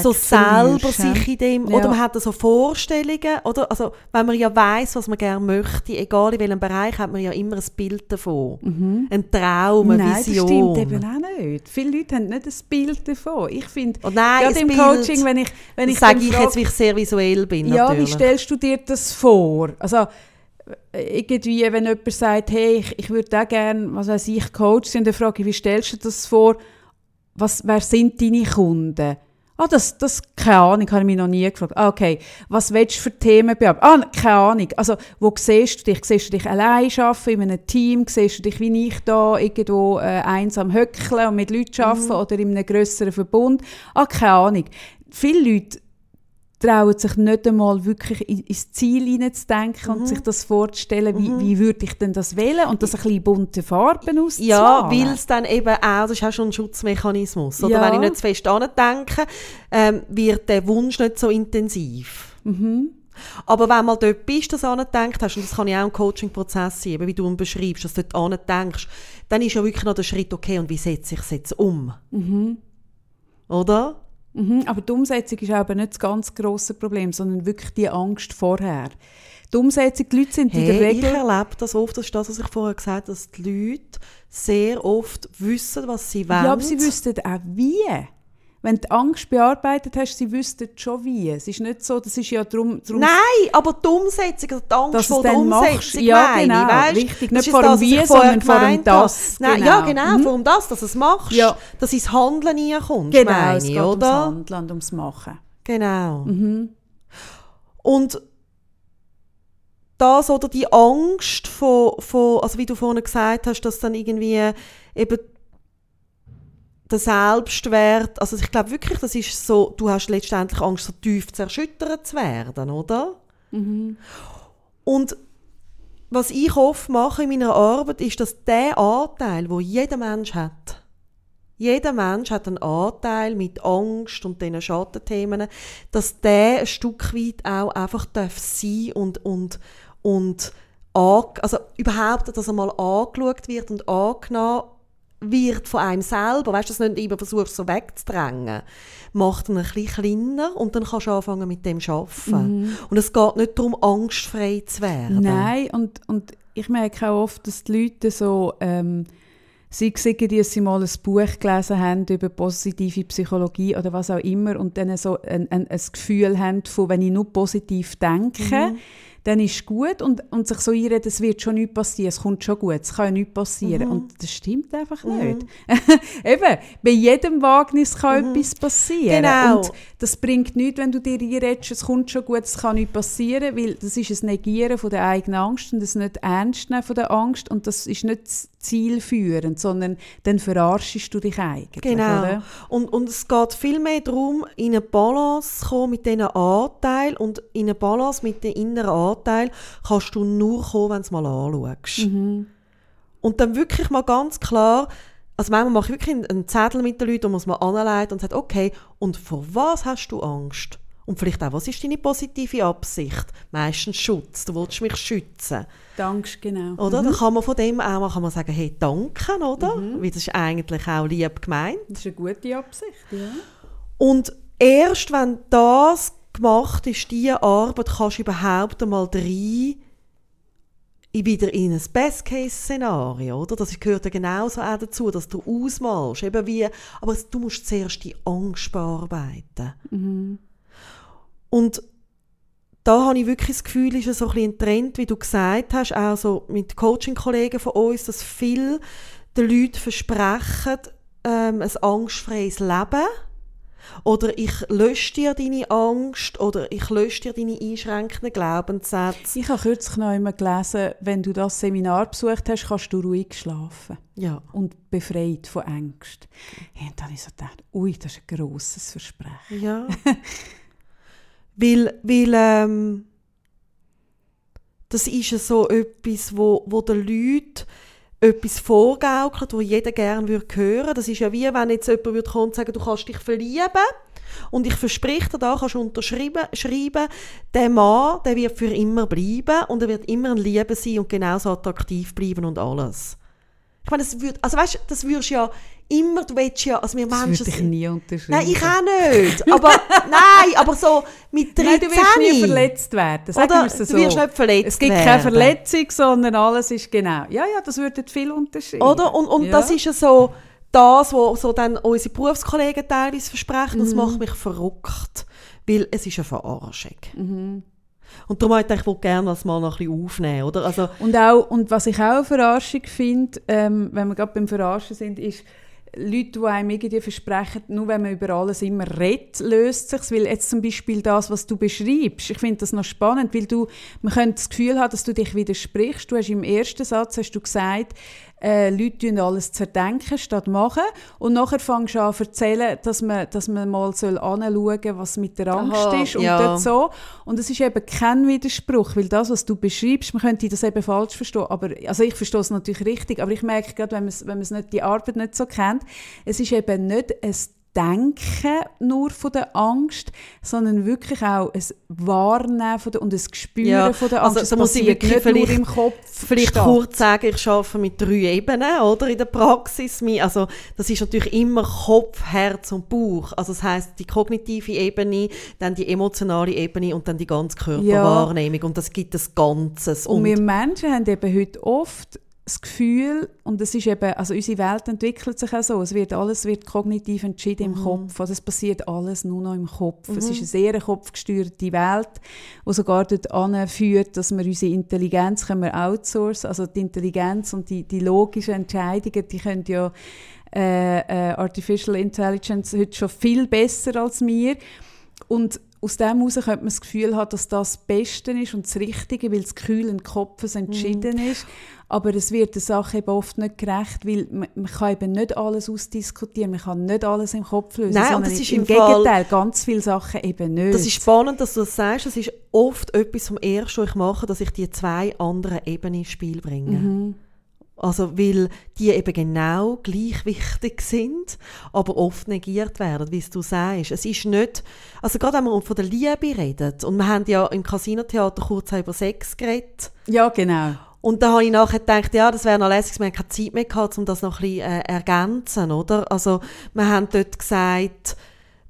so selber sich in dem, Ja. oder man hat so Vorstellungen, oder, also wenn man ja weiß, was man gerne möchte, egal in welchem Bereich, hat man ja immer ein Bild davon. Ein Traum, eine Mhm. Nein, Vision. das stimmt eben auch nicht. Viele Leute haben nicht ein Bild davon. Ich finde, Oh gerade im Bild, Coaching, wenn ich, wenn ich das sage ich jetzt, weil ich sehr visuell bin, Ja, wie natürlich. stellst du dir das vor? Also irgendwie, wenn jemand sagt, hey, ich, ich würde auch gerne, was weiß ich, Coach sein, dann frage ich, wie stellst du dir das vor? Was, wer sind deine Kunden? Ah, das, das, keine Ahnung, habe ich mich noch nie gefragt. Ah, okay. Was willst du für Themen bearbeiten? Ah, keine Ahnung. Also, wo siehst du dich? Siehst du dich allein arbeiten, in einem Team? Siehst du dich wie ich da irgendwo äh, einsam höckeln und mit Leuten arbeiten oder in einem grösseren Verbund? Ah, keine Ahnung. Viele Leute trauen sich nicht einmal wirklich in- ins Ziel hineinzudenken Mhm. und sich das vorzustellen, wie, wie würde ich denn das wählen und das ein bisschen bunte Farben auszumalen. Ja, weil es dann eben auch, das ist auch schon ein Schutzmechanismus. Oder Ja. wenn ich nicht zu fest denke, ähm, wird der Wunsch nicht so intensiv. Mhm. Aber wenn mal dort bist, das angedenkt hast, und das kann ja auch ein Coaching-Prozess sein, wie du ihn beschreibst, dass du dort andenkst, dann ist ja wirklich noch der Schritt, okay, und wie setze ich es jetzt um? Oder? Mhm, aber die Umsetzung ist aber nicht das ganz grosse Problem, sondern wirklich die Angst vorher. Die Umsetzung, die Leute sind in der Hey, ich Regel... erlebe das oft, das ist das, was ich vorher gesagt habe, dass die Leute sehr oft wissen, was sie wollen. Ja, aber sie wüssten auch wie. Wenn du Angst bearbeitet hast, sie wüssten schon wie. Es ist nicht so, das ist ja darum... darum Nein, aber die Umsetzung, also die Angst Dass vor der Umsetzung, machst. Ja, meine genau, weisst? richtig. Nicht vor dem Wie, sondern vor dem. Das. Nein, Genau. Ja, genau, Mhm. vor dem das, dass du es machst, Ja. dass ins Handeln reinkommst, Genau, meine es ich, geht ums oder? Handeln und ums Machen. Genau. Mhm. Und das oder die Angst von, von, also wie du vorhin gesagt hast, dass dann irgendwie eben der Selbstwert, also ich glaube wirklich, das ist so, du hast letztendlich Angst, so tief zerschüttert zu werden, oder? Mhm. Und was ich oft mache in meiner Arbeit, ist, dass der Anteil, wo jeder Mensch hat, jeder Mensch hat einen Anteil mit Angst und diesen Schattenthemen, dass der ein Stück weit auch einfach darf sein und, und, und also überhaupt, dass er mal angeschaut wird und angenommen wird von einem selber, weißt du, dass du nicht immer versuchst, so wegzudrängen, macht ihn ein bisschen kleiner und dann kannst du anfangen mit dem zu arbeiten. Und es geht nicht darum, angstfrei zu werden. Nein, und, und ich merke auch oft, dass die Leute so, ähm, es irgendwie, dass sie mal ein Buch gelesen haben über positive Psychologie oder was auch immer und dann so ein, ein, ein Gefühl haben von, wenn ich nur positiv denke, dann ist es gut und, und sich so einreden, es wird schon nichts passieren, es kommt schon gut, es kann ja nichts passieren. Und das stimmt einfach nicht. Eben, bei jedem Wagnis kann etwas passieren. Genau. Und das bringt nichts, wenn du dir einredest, es kommt schon gut, es kann nichts passieren, weil das ist ein Negieren von der eigenen Angst und das nicht ernst nehmen von der Angst und das ist nicht zielführend, sondern dann verarschst du dich eigentlich. Genau. Oder? Und, und es geht vielmehr darum, in eine Balance zu kommen mit diesen Anteilen und in eine Balance mit den inneren Anteilen kannst du nur kommen, wenn du es mal anschaust. Und dann wirklich mal ganz klar, also manchmal mache ich wirklich einen- Zettel mit den Leuten, wo man es mal anleitet und sagt, okay, und vor was hast du Angst? Und vielleicht auch, was ist deine positive Absicht? Meistens Schutz, du willst mich schützen. Danke, genau. Oder? Dann kann man von dem auch mal kann man sagen, hey, danke, oder? Weil das ist eigentlich auch lieb gemeint. Das ist eine gute Absicht, ja. Und erst wenn das gemacht ist, diese Arbeit, kannst du überhaupt einmal rein in- wieder in ein Best-Case-Szenario, oder? Das gehört ja genauso auch dazu, dass du ausmalst, eben wie, aber du musst zuerst die Angst bearbeiten. Und da habe ich wirklich das Gefühl, ist es so ein, bisschen ein Trend, wie du gesagt hast, auch so mit Coaching-Kollegen von uns, dass viele den Leuten versprechen, ähm, ein angstfreies Leben. Oder ich lösche dir deine Angst oder ich lösche dir deine einschränkenden Glaubenssätze. Ich habe kürzlich noch einmal gelesen, wenn du das Seminar besucht hast, kannst du ruhig schlafen. Ja. Und befreit von Angst. Und dann habe ich so gedacht, ui, das ist ein grosses Versprechen. Ja. Weil, weil ähm, das ist ja so etwas, wo, wo den Leuten etwas vorgaukelt, wo jeder gerne würde hören. Das ist ja wie, wenn jetzt jemand würde kommen und sagen, du kannst dich verlieben und ich verspreche dir, da kannst du unterschreiben, schreiben, der Mann, der wird für immer bleiben und er wird immer ein Liebe sein und genauso attraktiv bleiben und alles. Ich meine, das würd, also weißt, das würdest ja immer, du willst ja, also wir Das Menschen sind- nie unterschreiben. Nein, ich auch nicht. Aber, nein, aber so mit 13. Nein, du wirst nie verletzt werden. Sagen Oder? so. Du wirst nicht verletzt Es gibt werden. keine Verletzung, sondern alles ist genau. Ja, ja, das würde viel unterscheiden. Oder? Und, und ja. das ist ja so das, was so dann unsere Berufskollegen teilweise versprechen. Und das macht mich verrückt. Weil es ist eine Verarschung. Und darum wollte ich wohl gerne das mal noch ein bisschen aufnehmen. Oder? Also, Und, auch, und was ich auch eine Verarschung finde, ähm, wenn wir gerade beim Verarschen sind, ist, Leute, die einem irgendwie versprechen, nur wenn man über alles immer redet, löst sich Weil jetzt zum Beispiel das, was du beschreibst, ich finde das noch spannend, weil du, man könnte das Gefühl haben, dass du dich widersprichst. Du hast im ersten Satz hast du gesagt, äh, Leute alles zerdenken statt machen. Und nachher fängst du an zu erzählen, dass man, dass man mal anschauen soll, was mit der Angst Aha, ist. Und ja. dort so. Und es ist eben kein Widerspruch, weil das, was du beschreibst, man könnte das eben falsch verstehen. Aber, also ich verstehe es natürlich richtig, aber ich merke gerade, wenn man es- wenn man es nicht, die Arbeit nicht so kennt, es ist eben nicht ein Denken nur von der Angst, sondern wirklich auch ein Wahrnehmen von der, und ein Spüren Ja, von der also Angst. da Es muss ich wirklich vielleicht- im Kopf. vielleicht kurz sagen, ich arbeite mit drei Ebenen oder, in der Praxis. Also, das ist natürlich immer Kopf, Herz und Bauch. Also, das heißt die kognitive Ebene, dann die emotionale Ebene und dann die ganze Körperwahrnehmung. Und das gibt das Ganzes. Und, wir Menschen haben eben heute oft das Gefühl, und es ist eben, also unsere Welt entwickelt sich auch so, es wird alles wird kognitiv entschieden Mhm. im Kopf, also es passiert alles nur noch im Kopf. Es ist eine sehr kopfgesteuerte Welt, die sogar dort anführt, dass wir unsere Intelligenz können wir outsourcen, also die Intelligenz und die, die logischen Entscheidungen, die können ja äh, äh, Artificial Intelligence heute schon viel besser als wir. Und aus dem heraus könnte man das Gefühl haben, dass das das Beste ist und das Richtige, weil das Gefühl im Kopf es entschieden Mhm. ist. Aber es wird der Sache eben oft nicht gerecht, weil man, man kann eben nicht alles ausdiskutieren, man kann nicht alles im Kopf lösen, Nein, und sondern das ist im im Gegenteil, ganz viele Sachen eben nicht. Das ist spannend, dass du das sagst. Das ist oft etwas vom Ersten, was ich mache, dass ich die zwei anderen Ebenen ins Spiel bringe. Mhm. Also, weil die eben genau gleich wichtig sind, aber oft negiert werden, wie du sagst. Es ist nicht, also gerade wenn man von der Liebe redet, und wir haben ja im Casino-Theater kurz über Sex geredet, Ja, genau. und da habe ich nachher gedacht, ja, das wäre noch lässig, wir haben keine Zeit mehr gehabt, um das noch ein bisschen äh, ergänzen, oder? Also, wir haben dort gesagt,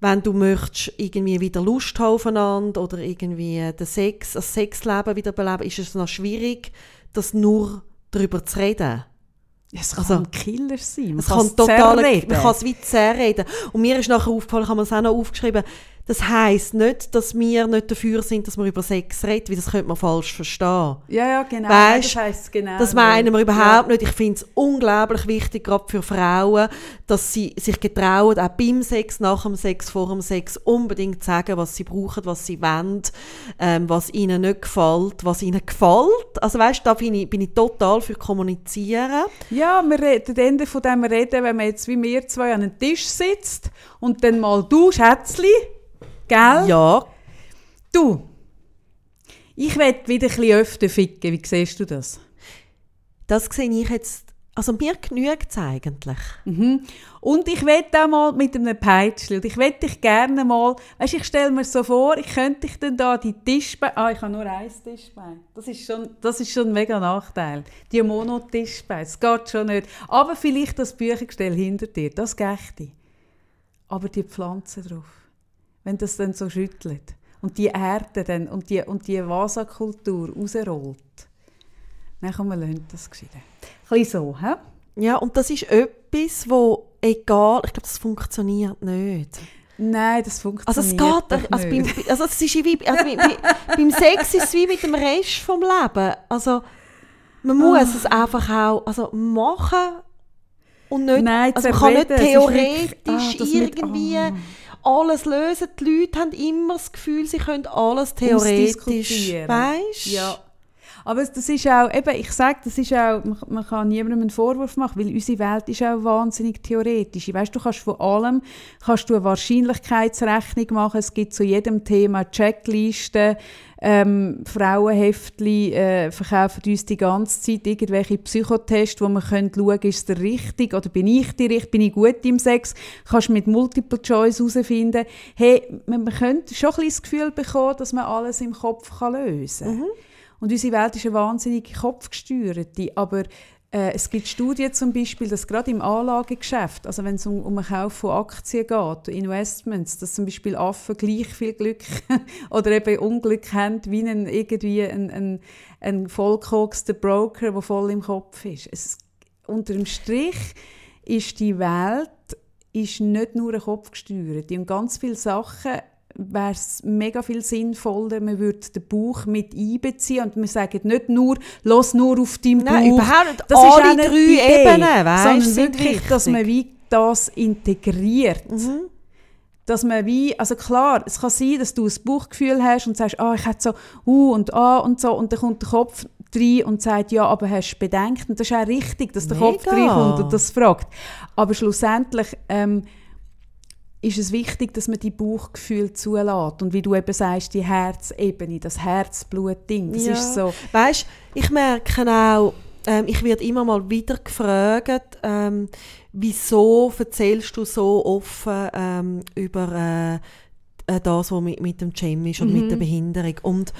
wenn du möchtest irgendwie wieder Lust haben aufeinander oder irgendwie den Sex, das Sexleben wieder beleben, ist es noch schwierig, das nur darüber zu reden. Es kann Also, ein Killer sein. Man Es kann es total, zerreden. man kann es wie zerreden. Und mir ist nachher aufgefallen, ich habe das auch noch aufgeschrieben, das heisst nicht, dass wir nicht dafür sind, dass wir über Sex reden, weil das könnte man falsch verstehen. Ja, ja, genau. Weisst, das heisst genau. Das meinen wir überhaupt ja. nicht. Ich finde es unglaublich wichtig, gerade für Frauen, dass sie sich getrauen, auch beim Sex, nach dem Sex, vor dem Sex, unbedingt zu sagen, was sie brauchen, was sie wollen, ähm, was ihnen nicht gefällt, was ihnen gefällt. Also weißt, da bin ich, bin ich total für kommunizieren. Ja, wir reden, das Ende von dem reden, wenn man jetzt wie wir zwei an einem Tisch sitzt und dann mal du, Schätzli, gell? Ja, Du, ich will wieder ein bisschen öfter ficken. Wie siehst du das? das sehe ich jetzt, also mir genügt es eigentlich. Mhm. Und ich will auch mal mit einem Peitschli. Und ich will dich gerne mal, weißt, ich stelle mir so vor, ich könnte dich dann da die Tischbeine, ah, ich habe nur ein Tischbein. Das ist schon, das ist schon ein mega Nachteil. Die Monotischbeine, das geht schon nicht. Aber vielleicht das Büchergestell hinter dir, das geht. Aber die Pflanze drauf, wenn das dann so schüttelt und die Erde dann und die, und die Vasakultur rausrollt, dann kann man lernen das gescheiden. Ein bisschen so, hä? Ja, und das ist etwas, wo egal, ich glaube, das funktioniert nicht. Nein, das Also funktioniert es geht, also, nicht. beim, also es ist wie, also bei, bei, beim Sex ist es wie mit dem Rest vom Leben. Also man muss Ah. es einfach auch also machen und nicht, Nein, also man kann nicht theoretisch wirklich- ah, das mit- irgendwie ah. Alles lösen. Die Leute haben immer das Gefühl, sie können alles theoretisch, weißt? Ja. Aber das ist auch, eben, ich sage, das ist auch, man, man kann niemandem einen Vorwurf machen, weil unsere Welt ist auch wahnsinnig theoretisch. Weißt, du kannst von allem kannst du eine Wahrscheinlichkeitsrechnung machen. Es gibt zu jedem Thema Checklisten. Ähm, Frauenheftli äh, verkaufen uns die ganze Zeit irgendwelche Psychotests, wo man schauen können, ist der richtig oder bin ich die richtig, bin ich gut im Sex. Kannst mit Multiple Choice herausfinden. Hey, man, man könnte schon ein bisschen das Gefühl bekommen, dass man alles im Kopf kann lösen kann. Mhm. Und unsere Welt ist eine wahnsinnig kopfgesteuerte, aber äh, es gibt Studien zum Beispiel, dass gerade im Anlagegeschäft, also wenn es um, um den Kauf von Aktien geht, Investments, dass zum Beispiel Affen gleich viel Glück oder eben Unglück haben wie ein, irgendwie ein, ein, ein vollkokster Broker, der voll im Kopf ist. Es, unter dem Strich ist die Welt ist nicht nur ein Kopf gesteuert. Und ganz viele Sachen wäre es mega viel sinnvoller, man würde den Bauch mit einbeziehen und wir sagen nicht nur, los nur auf deinen Bauch. Nein, überhaupt nicht. Das Alle ist drei Idee, Ebenen, weißt, sondern wirklich, wichtig. dass man wie das integriert. Mhm. Dass man wie, also klar, es kann sein, dass du ein Bauchgefühl hast und sagst, ah, ich hätte so, uh und ah und so und dann kommt der Kopf rein und sagt, ja, aber hast du bedenkt? Und das ist auch richtig, dass der Mega. Kopf reinkommt und das fragt. Aber schlussendlich ähm, ist es wichtig, dass man die Bauchgefühle zulässt. Und wie du eben sagst, die Herzebene, das Herzblut-Ding, das ja. ist so. Weißt, ich merke auch, ähm, ich werde immer mal wieder gefragt, ähm, wieso erzählst du so offen ähm, über äh, äh das, was mit, mit dem Gym ist und mhm. mit der Behinderung. Und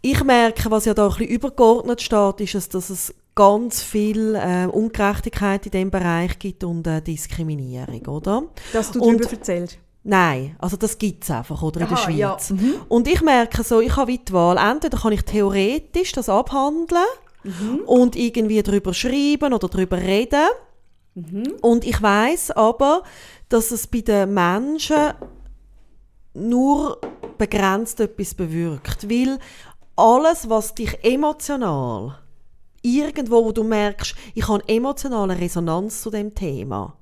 ich merke, was ja da ein bisschen übergeordnet steht, ist, dass es ganz viel äh, Ungerechtigkeit in diesem Bereich gibt und äh, Diskriminierung, oder? Dass du darüber erzählst? Nein, also das gibt es einfach, oder, Aha, in der Schweiz. Ja. Mhm. Und ich merke so, ich habe die Wahl, entweder kann ich theoretisch das abhandeln mhm. und irgendwie darüber schreiben oder darüber reden. Mhm. Und ich weiß aber, dass es bei den Menschen nur begrenzt etwas bewirkt, weil alles, was dich emotional irgendwo, wo du merkst, ich habe emotionale Resonanz zu dem Thema,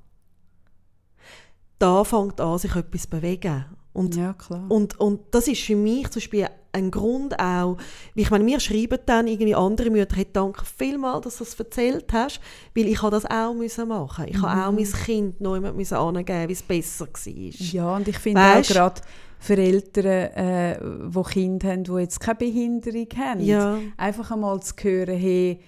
da fängt an, sich etwas zu bewegen. Und, ja, klar. Und, und das ist für mich zum Beispiel ein Grund auch, wie ich meine, mir schreiben dann irgendwie andere Mütter, hey, danke vielmals, dass du das erzählt hast, weil ich das auch müssen machen. Ich mhm. habe auch mein Kind noch jemand müssen angeben, wie es besser war. Ja, und ich finde auch gerade für Eltern, äh, die Kinder haben, die jetzt keine Behinderung haben, ja. einfach einmal zu hören, hey,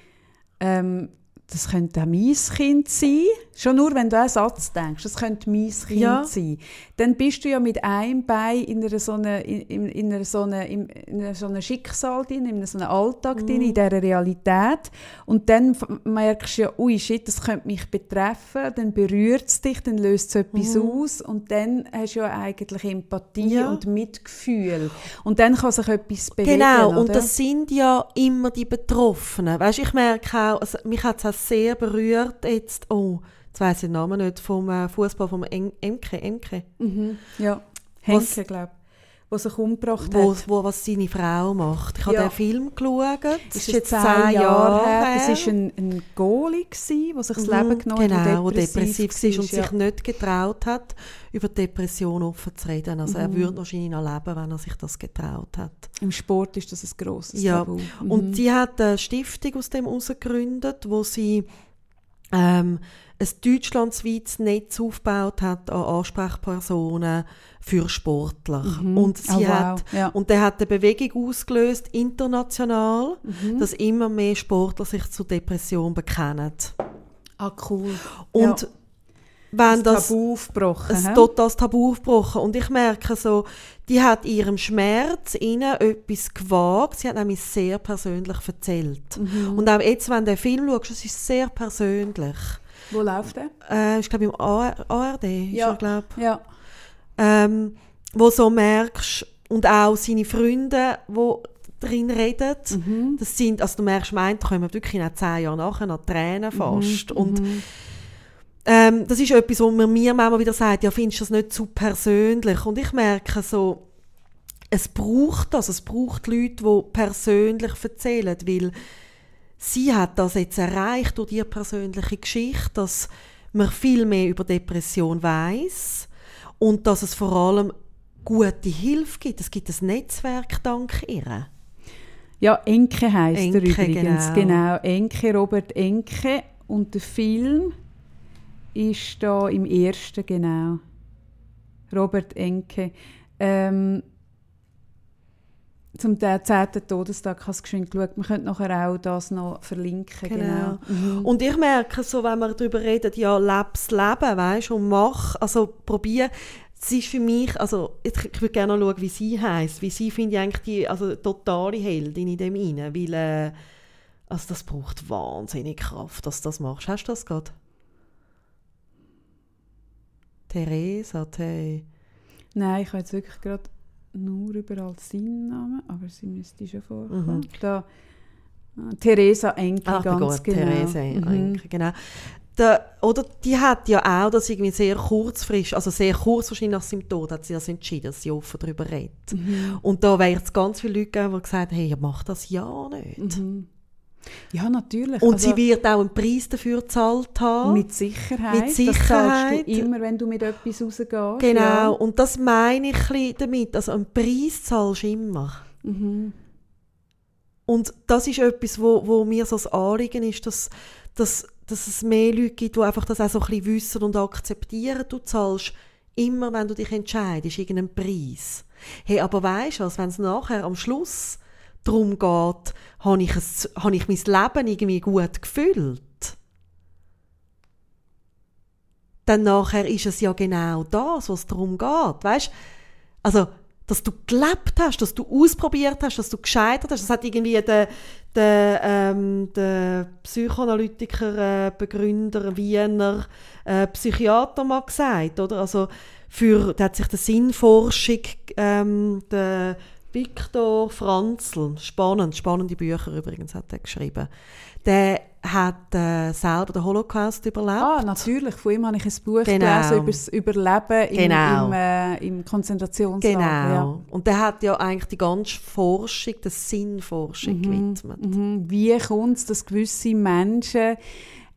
ähm, das könnte auch mein Kind sein. Schon nur, wenn du einen Satz denkst, das könnte mein Kind ja. sein. Dann bist du ja mit einem Bein in einer so einer, in, in einer so einer, in einer so einer Schicksal drin, in so einem Alltag mhm. drin, in dieser Realität. Und dann merkst du ja, ui, shit, das könnte mich betreffen. Dann berührt es dich, dann löst es etwas mhm. aus. Und dann hast du ja eigentlich Empathie ja. und Mitgefühl. Und dann kann sich etwas bewegen. Genau, oder? und das sind ja immer die Betroffenen. Weißt, ich merke auch, also mich hat es sehr berührt jetzt, oh, jetzt weiss ich den Namen nicht, vom äh, Fußball vom Emke, Emke. Mhm. Ja, Henke, glaube ich der sich umgebracht wo, hat. Wo, was seine Frau macht. Ich ja. habe den Film geschaut. Das ist jetzt zehn Jahre, Jahre her. Das war ein, ein Goalie, der sich das mhm, Leben genommen hat, genau, der depressiv, depressiv war und ja. sich nicht getraut hat, über Depression offen zu reden. Also mhm. er würde wahrscheinlich noch leben, wenn er sich das getraut hat. Im Sport ist das ein grosses ja. Tabu. Mhm. Und sie hat eine Stiftung aus dem heraus gegründet, wo sie ähm, ein deutschlandweites Netz aufgebaut hat an Ansprechpersonen für Sportler. Mhm. Und, sie oh, wow. hat, ja. und der hat eine Bewegung ausgelöst, international, mhm. dass immer mehr Sportler sich zu Depression bekennen. Ah, cool. Und ja. Wenn das, das Tabu aufgebrochen. Ein totales Tabu aufgebrochen. Und ich merke so, die hat ihrem Schmerz innen etwas gewagt. Sie hat nämlich sehr persönlich erzählt. Mhm. Und auch jetzt, wenn du den Film schaust, es ist sehr persönlich. Wo läuft der? Äh, ich glaube im ARD. Ja. Ist er, ja. Ähm, wo so merkst, und auch seine Freunde, die drin reden. Mhm. Das sind, also du merkst, meint, kommen wirklich nach zehn Jahren nachher noch Tränen mhm. fast. Mhm. Und ähm, das ist etwas, wo mir mir manchmal wieder sagt, ja, findest du das nicht zu persönlich? Und ich merke so, es braucht das, es braucht Leute, die persönlich erzählen, weil sie hat das jetzt erreicht durch ihre persönliche Geschichte, dass man viel mehr über Depression weiß und dass es vor allem gute Hilfe gibt. Es gibt ein Netzwerk dank ihr. Ja, Enke heisst er übrigens. genau. Genau. Enke, Robert Enke. Und der Film ist da im ersten, genau. Robert Enke. Ähm, zum de- 10. Todestag ich es geschwind geschaut. Wir können nachher auch das noch verlinken. Genau. Genau. Und ich merke so, wenn wir darüber reden, ja, leb's Leben, weißt und mach, also probier. Es ist für mich, also ich, ich würde gerne noch schauen, wie sie heißt, wie sie finde ich eigentlich die also totale Heldin in dem rein, weil äh, also das braucht wahnsinnig Kraft, dass du das machst. Hast du das gerade? Theresa, Te Nein, ich habe jetzt wirklich gerade nur überall seinen Namen, aber sie müsste schon vorkommen. Mhm. Da, äh, Theresa Enke, Ach, ganz gut, genau. Therese Mhm. Enke, genau. Der, oder die hat ja auch das irgendwie sehr kurzfristig, also sehr kurz wahrscheinlich nach seinem Tod, hat sie das entschieden, dass sie offen darüber redet. Mhm. Und da wäre es ganz viele Leute gegeben, die gesagt haben, hey, mach das ja nicht. Mhm. Ja, natürlich. Und Also, sie wird auch einen Preis dafür gezahlt haben. mit Sicherheit. Mit Das Sicherheit. du immer, wenn du mit etwas rausgehst. genau, Ja. und das meine ich damit. Also einen Preis zahlst du immer. Mhm. Und das ist etwas, wo, wo mir so das Anliegen ist, dass, dass, dass es mehr Leute gibt, die einfach das auch so ein bisschen wissen und akzeptieren. Du zahlst immer, wenn du dich entscheidest, irgendeinen Preis. Hey, aber weißt du was, wenn es nachher am Schluss darum geht, habe ich, es, habe ich mein Leben irgendwie gut gefüllt, dann nachher ist es ja genau das, was darum geht. Weißt also, dass du gelebt hast, dass du ausprobiert hast, dass du gescheitert hast. Das hat irgendwie der, der, ähm, der Psychoanalytiker, äh, Begründer, Wiener, äh, Psychiater mal gesagt, oder? Also, für, der hat sich der Sinnforschung, ähm, der Viktor Franzl, spannend, spannende Bücher übrigens hat er geschrieben, der hat äh, selber den Holocaust überlebt. Ah, natürlich. Von ihm habe ich ein Buch Genau. gelesen über das Überleben im, Genau. im, äh, im Konzentrationslager. Genau. Ja. Und der hat ja eigentlich die ganze Forschung, der Sinnforschung gewidmet. Mhm. Wie kommt es, dass gewisse Menschen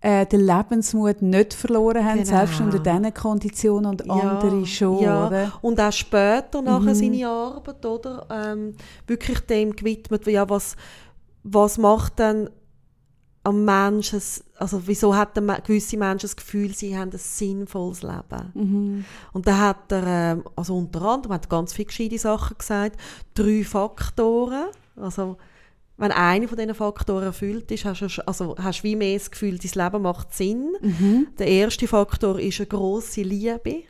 äh, den Lebensmut nicht verloren haben, Genau. selbst unter diesen Konditionen und andere schon, ja. oder? Und auch später nachher seine Arbeit, oder? Ähm, wirklich dem gewidmet, ja, was, was macht denn am Menschen, also wieso hat der, gewisse Menschen das Gefühl, sie haben ein sinnvolles Leben? Mhm. Und da hat er, ähm, also unter anderem, hat ganz viele gescheite Sachen gesagt, drei Faktoren, also wenn einer von diesen Faktoren erfüllt ist, hast du also hast du wie mehr das Gefühl, dein Leben macht Sinn. Mhm. Der erste Faktor ist eine grosse Liebe.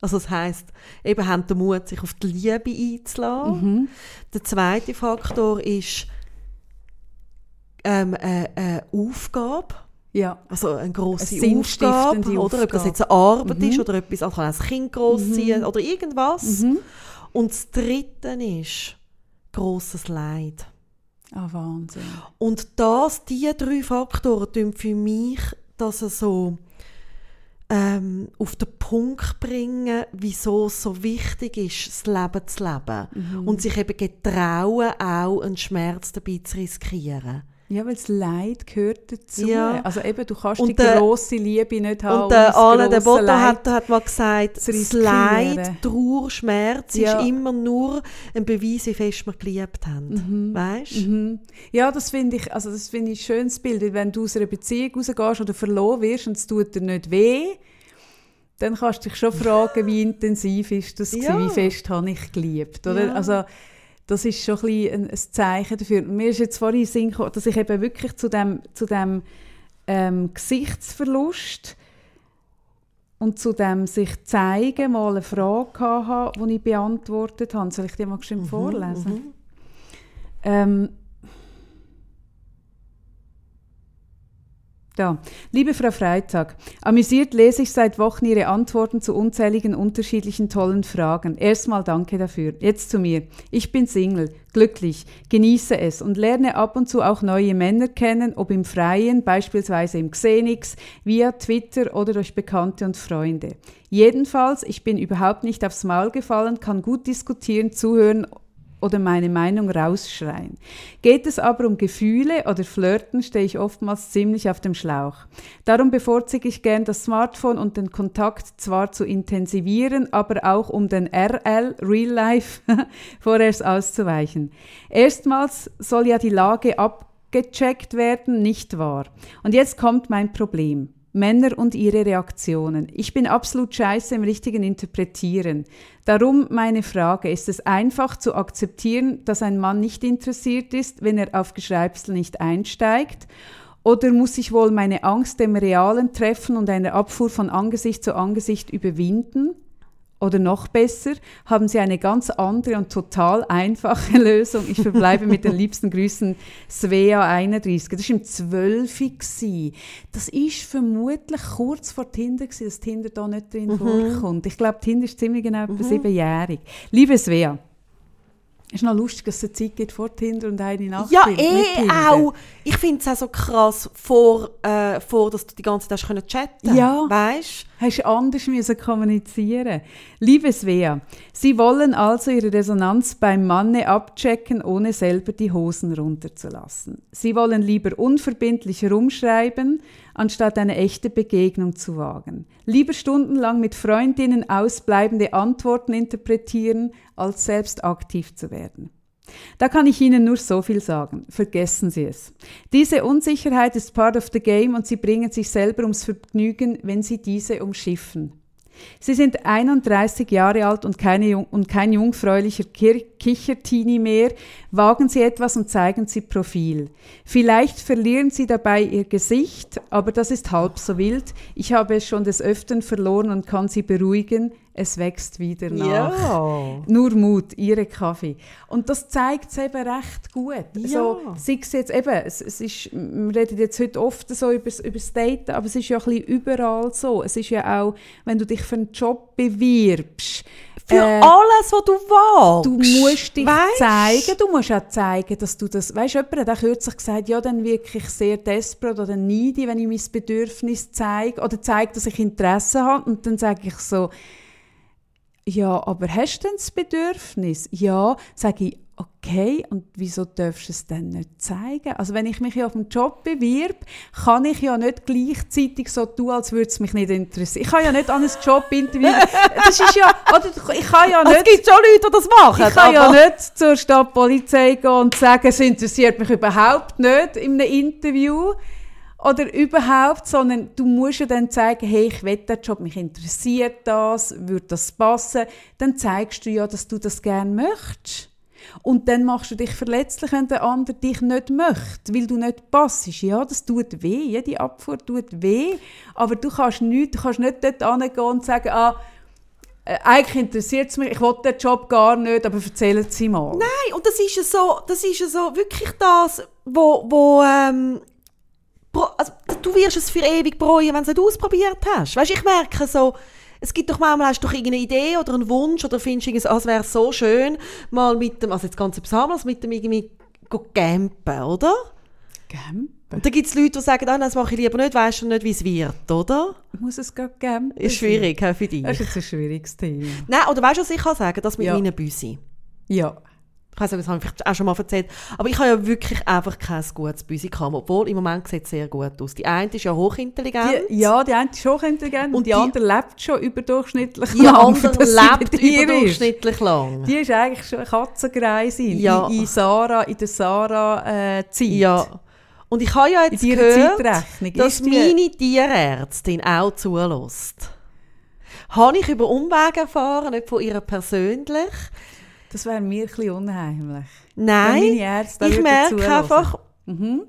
Also das heisst, eben haben den Mut, sich auf die Liebe einzulassen. Mhm. Der zweite Faktor ist ähm, eine, eine Aufgabe. Ja. Also eine grosse Eine Aufgabe, oder? Ob das Aufgabe. jetzt eine Arbeit Mhm. ist oder etwas, also kann ein Kind großziehen oder irgendwas. Mhm. Und das dritte ist grosses Leid. Ah, Wahnsinn. Und das, diese drei Faktoren tun für mich, dass er so ähm, auf den Punkt bringen, wieso es so wichtig ist, das Leben zu leben. Mhm. Und sich eben getrauen, auch einen Schmerz dabei zu riskieren. Ja, weil das Leid gehört dazu. Ja. Also eben, du kannst Und die der- grosse Liebe nicht haben. Und der Alain das de Botto hat, hat mal gesagt, das. Leid, Trauer, Schmerz Ja. ist immer nur ein Beweis, wie fest wir geliebt haben. Weißt du? Mhm. Ja, das finde ich, also das finde ich ein schönes Bild. Wenn du aus einer Beziehung rausgehst oder verloren wirst und es tut dir nicht weh, dann kannst du dich schon fragen, wie intensiv ist das Ja. gewesen, wie fest habe ich geliebt, oder? Ja. Also das ist schon ein, ein, ein Zeichen dafür. Mir ist jetzt vorhin Sinn gekommen, dass ich eben wirklich zu dem, zu dem ähm, Gesichtsverlust und zu dem sich zeigen mal eine Frage hatte, die ich beantwortet habe. Soll ich die mal Mhm, geschwind vorlesen? Ähm, da. Liebe Frau Freitag, amüsiert lese ich seit Wochen Ihre Antworten zu unzähligen unterschiedlichen tollen Fragen. Erstmal danke dafür. Jetzt zu mir. Ich bin Single, glücklich, genieße es und lerne ab und zu auch neue Männer kennen, ob im Freien, beispielsweise im Xenix, via Twitter oder durch Bekannte und Freunde. Jedenfalls, ich bin überhaupt nicht aufs Maul gefallen, kann gut diskutieren, zuhören oder meine Meinung rausschreien. Geht es aber um Gefühle oder Flirten, stehe ich oftmals ziemlich auf dem Schlauch. Darum bevorzuge ich gern das Smartphone und den Kontakt zwar zu intensivieren, aber auch um den RL, Real Life, vorerst auszuweichen. Erstmals soll ja die Lage abgecheckt werden, nicht wahr? Und jetzt kommt mein Problem. Männer und ihre Reaktionen. Ich bin absolut scheiße im richtigen Interpretieren. Darum meine Frage, ist es einfach zu akzeptieren, dass ein Mann nicht interessiert ist, wenn er auf Geschreibsel nicht einsteigt? Oder muss ich wohl meine Angst dem realen Treffen und einer Abfuhr von Angesicht zu Angesicht überwinden? Oder noch besser, haben Sie eine ganz andere und total einfache Lösung. Ich verbleibe mit den liebsten Grüßen Svea 31. Das war im 12. Das ist vermutlich kurz vor Tinder, gewesen, dass Tinder da nicht drin mhm. vorkommt. Ich glaube, Tinder ist ziemlich genau mhm. siebenjährig. Liebe Svea, ist noch lustig, dass es eine Zeit gibt vor Tinder und eine nach Ja, eh auch. Ich finde es auch so krass, vor, äh, vor, dass du die ganze Zeit chatten können Ja. Weißt Hast anders müssen kommunizieren Liebe Svea, Sie wollen also Ihre Resonanz beim Manne abchecken, ohne selber die Hosen runterzulassen. Sie wollen lieber unverbindlich rumschreiben, anstatt eine echte Begegnung zu wagen. Lieber stundenlang mit Freundinnen ausbleibende Antworten interpretieren, als selbst aktiv zu werden. Da kann ich Ihnen nur so viel sagen. Vergessen Sie es. Diese Unsicherheit ist part of the game und Sie bringen sich selber ums Vergnügen, wenn Sie diese umschiffen. Sie sind 31 Jahre alt und, keine, und kein jungfräulicher Kichertini mehr. Wagen Sie etwas und zeigen Sie Profil. Vielleicht verlieren Sie dabei Ihr Gesicht, aber das ist halb so wild. Ich habe es schon des Öfteren verloren und kann Sie beruhigen es wächst wieder nach. Ja. Nur Mut, ihre Kaffee. Und das zeigt es eben recht gut. Ja. So, sei es jetzt eben, es, es ist, wir reden jetzt heute oft so über, über das Daten, aber es ist ja ein bisschen überall so. Es ist ja auch, wenn du dich für einen Job bewirbst, für äh, alles, was du willst. Du musst dich weißt? zeigen, du musst auch zeigen, dass du das, weißt du, jemand hat kürzlich gesagt, ja, dann wirklich sehr desperate oder needy, wenn ich mein Bedürfnis zeige oder zeige, dass ich Interesse habe und dann sage ich so, ja, aber hast du denn das Bedürfnis? Ja, sage ich, okay, und wieso darfst du es denn nicht zeigen? Also wenn ich mich ja auf einen Job bewirb, kann ich ja nicht gleichzeitig so tun, als würde es mich nicht interessieren. Ich kann ja nicht an ein Jobinterview, das ist ja, oder ich kann ja nicht... Es gibt schon Leute, die das machen. Ich kann ja nicht zur Stadtpolizei gehen und sagen, es interessiert mich überhaupt nicht in einem Interview oder überhaupt, sondern du musst ja dann zeigen, hey, ich will den Job, mich interessiert das, würde das passen. Dann zeigst du ja, dass du das gerne möchtest. Und dann machst du dich verletzlich, wenn der andere dich nicht möchte, weil du nicht passst. Ja, das tut weh, jede Abfuhr tut weh, aber du kannst nicht, du kannst nicht dort hingehen und sagen, ah, äh, eigentlich interessiert es mich, ich will den Job gar nicht, aber erzählen Sie mal. Nein, und das ist ja so, das ist ja so wirklich das, wo, wo ähm, also, du wirst es für ewig bereuen, wenn du es nicht ausprobiert hast. Weißt, ich merke so, es gibt doch manchmal hast du doch irgendeine Idee oder einen Wunsch oder findest du, es wäre so schön, mal mit dem, also jetzt ganz etwas anderes, mit dem irgendwie campen, oder? Campen? Und dann gibt es Leute, die sagen, ah, das mache ich lieber nicht, weisst du nicht, wie es wird, oder? Muss es gar campen? Ist schwierig, auch für dich. Das ist jetzt ein schwieriges Thema. Nein, oder weißt du, was ich kann sagen? Das mit ja. meinen Büsi. Ja ich weiß nicht, das habe ich vielleicht auch schon mal erzählt, aber ich habe ja wirklich einfach kein gutes Büsi gehabt, obwohl im Moment sieht es sehr gut aus. Die eine ist ja hochintelligent. Die, ja, die eine ist hochintelligent und die, die andere lebt schon überdurchschnittlich die lang. Die andere lebt überdurchschnittlich ist. lang. Die ist eigentlich schon eine Katzengreisin ja. in, in, Sarah, in der Sarah-Zeit. Äh, ja. Und ich habe ja jetzt gehört, dass meine Tierärztin auch zulässt. Habe ich über Umwege erfahren, nicht von ihr persönlich. Das wäre mir ein unheimlich. Nein, ich merke einfach, mhm.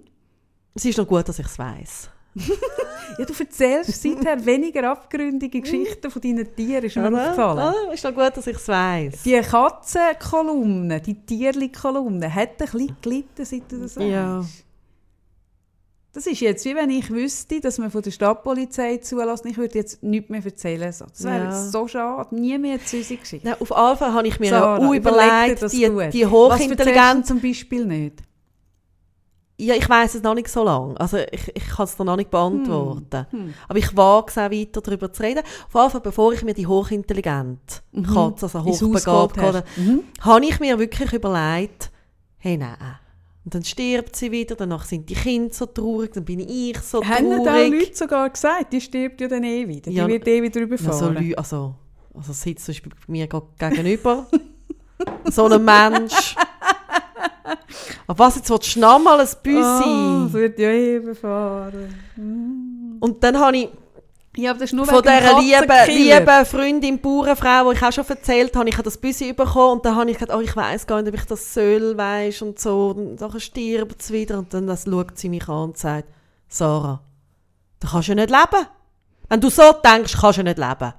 es ist noch gut, dass ich es weiss. ja, du erzählst seither weniger abgründige Geschichten von deinen Tieren, ist mir ja, aufgefallen. Ja, ist noch gut, dass ich es weiss. Die Katzenkolumne, die Tierli-Kolumne, hat ein bisschen gelitten, seit du das weißt. Ja. Das ist jetzt wie wenn ich wüsste, dass man von der Stadtpolizei zulässt. Ich würde jetzt nichts mehr erzählen. So. Das wäre ja. so schade. Nie mehr zu unsere Geschichte. Ja, auf Fall habe ich mir so, auch überlegt, die, die Hochintelligenz... zum Beispiel nicht? Ja, ich weiß es noch nicht so lange. Also ich, ich kann es noch nicht beantworten. Hm. Aber ich wage es auch weiter darüber zu reden. Vor allem, bevor ich mir die hochintelligente Katze, also Mhm. Ins Haus hochbegabt. Mhm. habe ich mir wirklich überlegt, hey, nein. Und dann stirbt sie wieder, danach sind die Kinder so traurig, dann bin ich so Haben nicht auch traurig. Leute sogar gesagt, die stirbt ja dann eh wieder. Die Ja, wird eh wieder Ja, so überfahren. Leute, also, also sitzt zum Beispiel bei mir gegenüber. so ein Mensch. Aber was, jetzt willst du noch mal ein Oh, es Büssi? wird ja eh überfahren. Und dann habe ich Ja, aber das ist nur von dieser lieben, lieben Freundin, Bauernfrau, die ich auch schon erzählt habe, ich habe das Büssi bekommen und dann habe ich gedacht, oh, ich weiss gar nicht, ob ich das soll, weisst und so. Und dann stirbt es wieder und dann das schaut sie mich an und sagt, Sarah, du kannst ja nicht leben. Wenn du so denkst, kannst du ja nicht leben.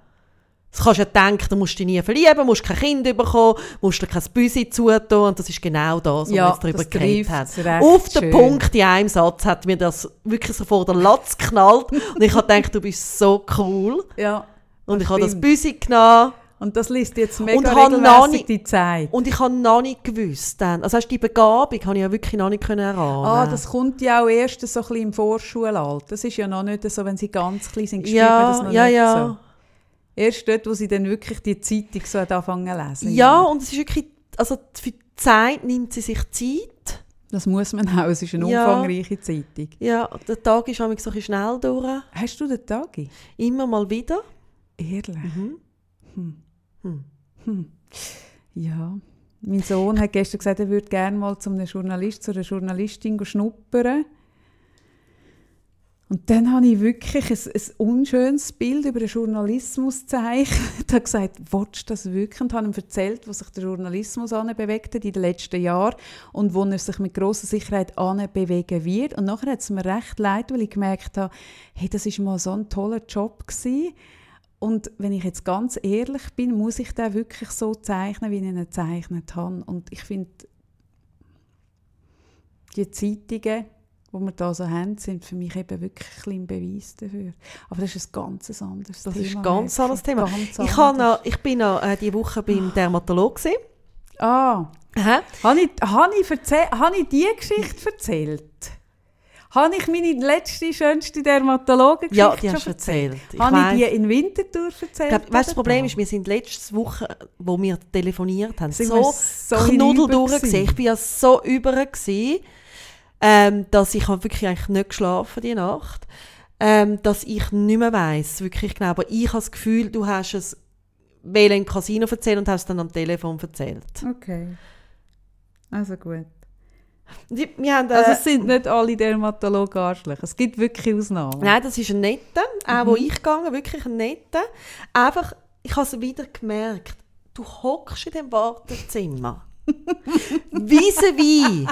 Das kannst du ja denken, du musst dich nie verlieben, musst kein Kind bekommen, musst dir kein Büsi zutun und das ist genau das, was Ja, wir jetzt darüber geredet haben. Auf den schön. Punkt in einem Satz hat mir das wirklich so vor der Latz geknallt und ich habe gedacht, du bist so cool. Ja. Und ich habe das. Büsi genommen Und das liest jetzt mega Und regelmässig nicht- die Zeit. und ich habe noch nicht gewusst dann. Also hast die Begabung habe ich ja wirklich noch nicht können erahnen. Ah, das kommt ja auch erst so ein bisschen im Vorschulalter. Das ist ja noch nicht so, wenn sie ganz klein sind, ja, ja, ja. so. Erst dort, wo sie dann wirklich die Zeitung so hat anfangen zu lesen. Ja, und es ist wirklich, also für die Zeit nimmt sie sich Zeit. Das muss man auch, es ist eine Ja. umfangreiche Zeitung. Ja, der Tag ist manchmal so ein bisschen schnell durch. Hast du den Tagi? Immer mal wieder. Ehrlich? Mhm. Hm. Hm. Ja. Mein Sohn hat gestern gesagt, er würde gerne mal zu einem Journalist, zu einer Journalistin schnuppern. Und dann habe ich wirklich ein, ein unschönes Bild über den Journalismus gezeichnet. Ich habe gesagt, willst du das wirklich? Und habe ihm erzählt, wo sich der Journalismus bewegt hat in den letzten Jahren und wo er sich mit grosser Sicherheit bewegen wird. Und nachher hat es mir recht leid, weil ich gemerkt habe, hey, das ist mal so ein toller Job gewesen. Und wenn ich jetzt ganz ehrlich bin, muss ich den wirklich so zeichnen, wie ich ihn gezeichnet habe. Und ich finde, die Zeitungen, die wir da so haben, sind für mich eben wirklich ein Beweis dafür. Aber das ist ein ganz anderes Das Thema. ist ein ganz anderes Thema. Ganz Ich, noch, ich bin noch äh, diese Woche beim Dermatologen. gewesen. Ah, Aha. habe ich, habe ich, habe ich die Geschichte erzählt? Habe ich meine letzte, schönste Dermatologen-Geschichte Ja, die schon hast du erzählt. Ich Habe ich weiss- die in Winterthur erzählt? Ich glaub, weißt, das Problem ist, wir sind letzte Woche, wo wir telefoniert haben, Sind so, so knuddel durch. Ich bin ja so über gewesen, ähm, dass ich habe wirklich eigentlich nicht geschlafen die Nacht, ähm, dass ich nicht mehr weiss, wirklich genau. Aber ich habe das Gefühl, du hast es wählen im Casino erzählt und hast es dann am Telefon erzählt. Okay. Also gut. Wir haben, äh, Also es sind nicht alle Dermatologen Arschlöcher. Es gibt wirklich Ausnahmen. Nein, das ist ein netter, auch Mhm. wo ich gegangen, wirklich ein netter. Einfach, ich habe es wieder gemerkt, du hockst in dem Wartezimmer. Vis-à-vis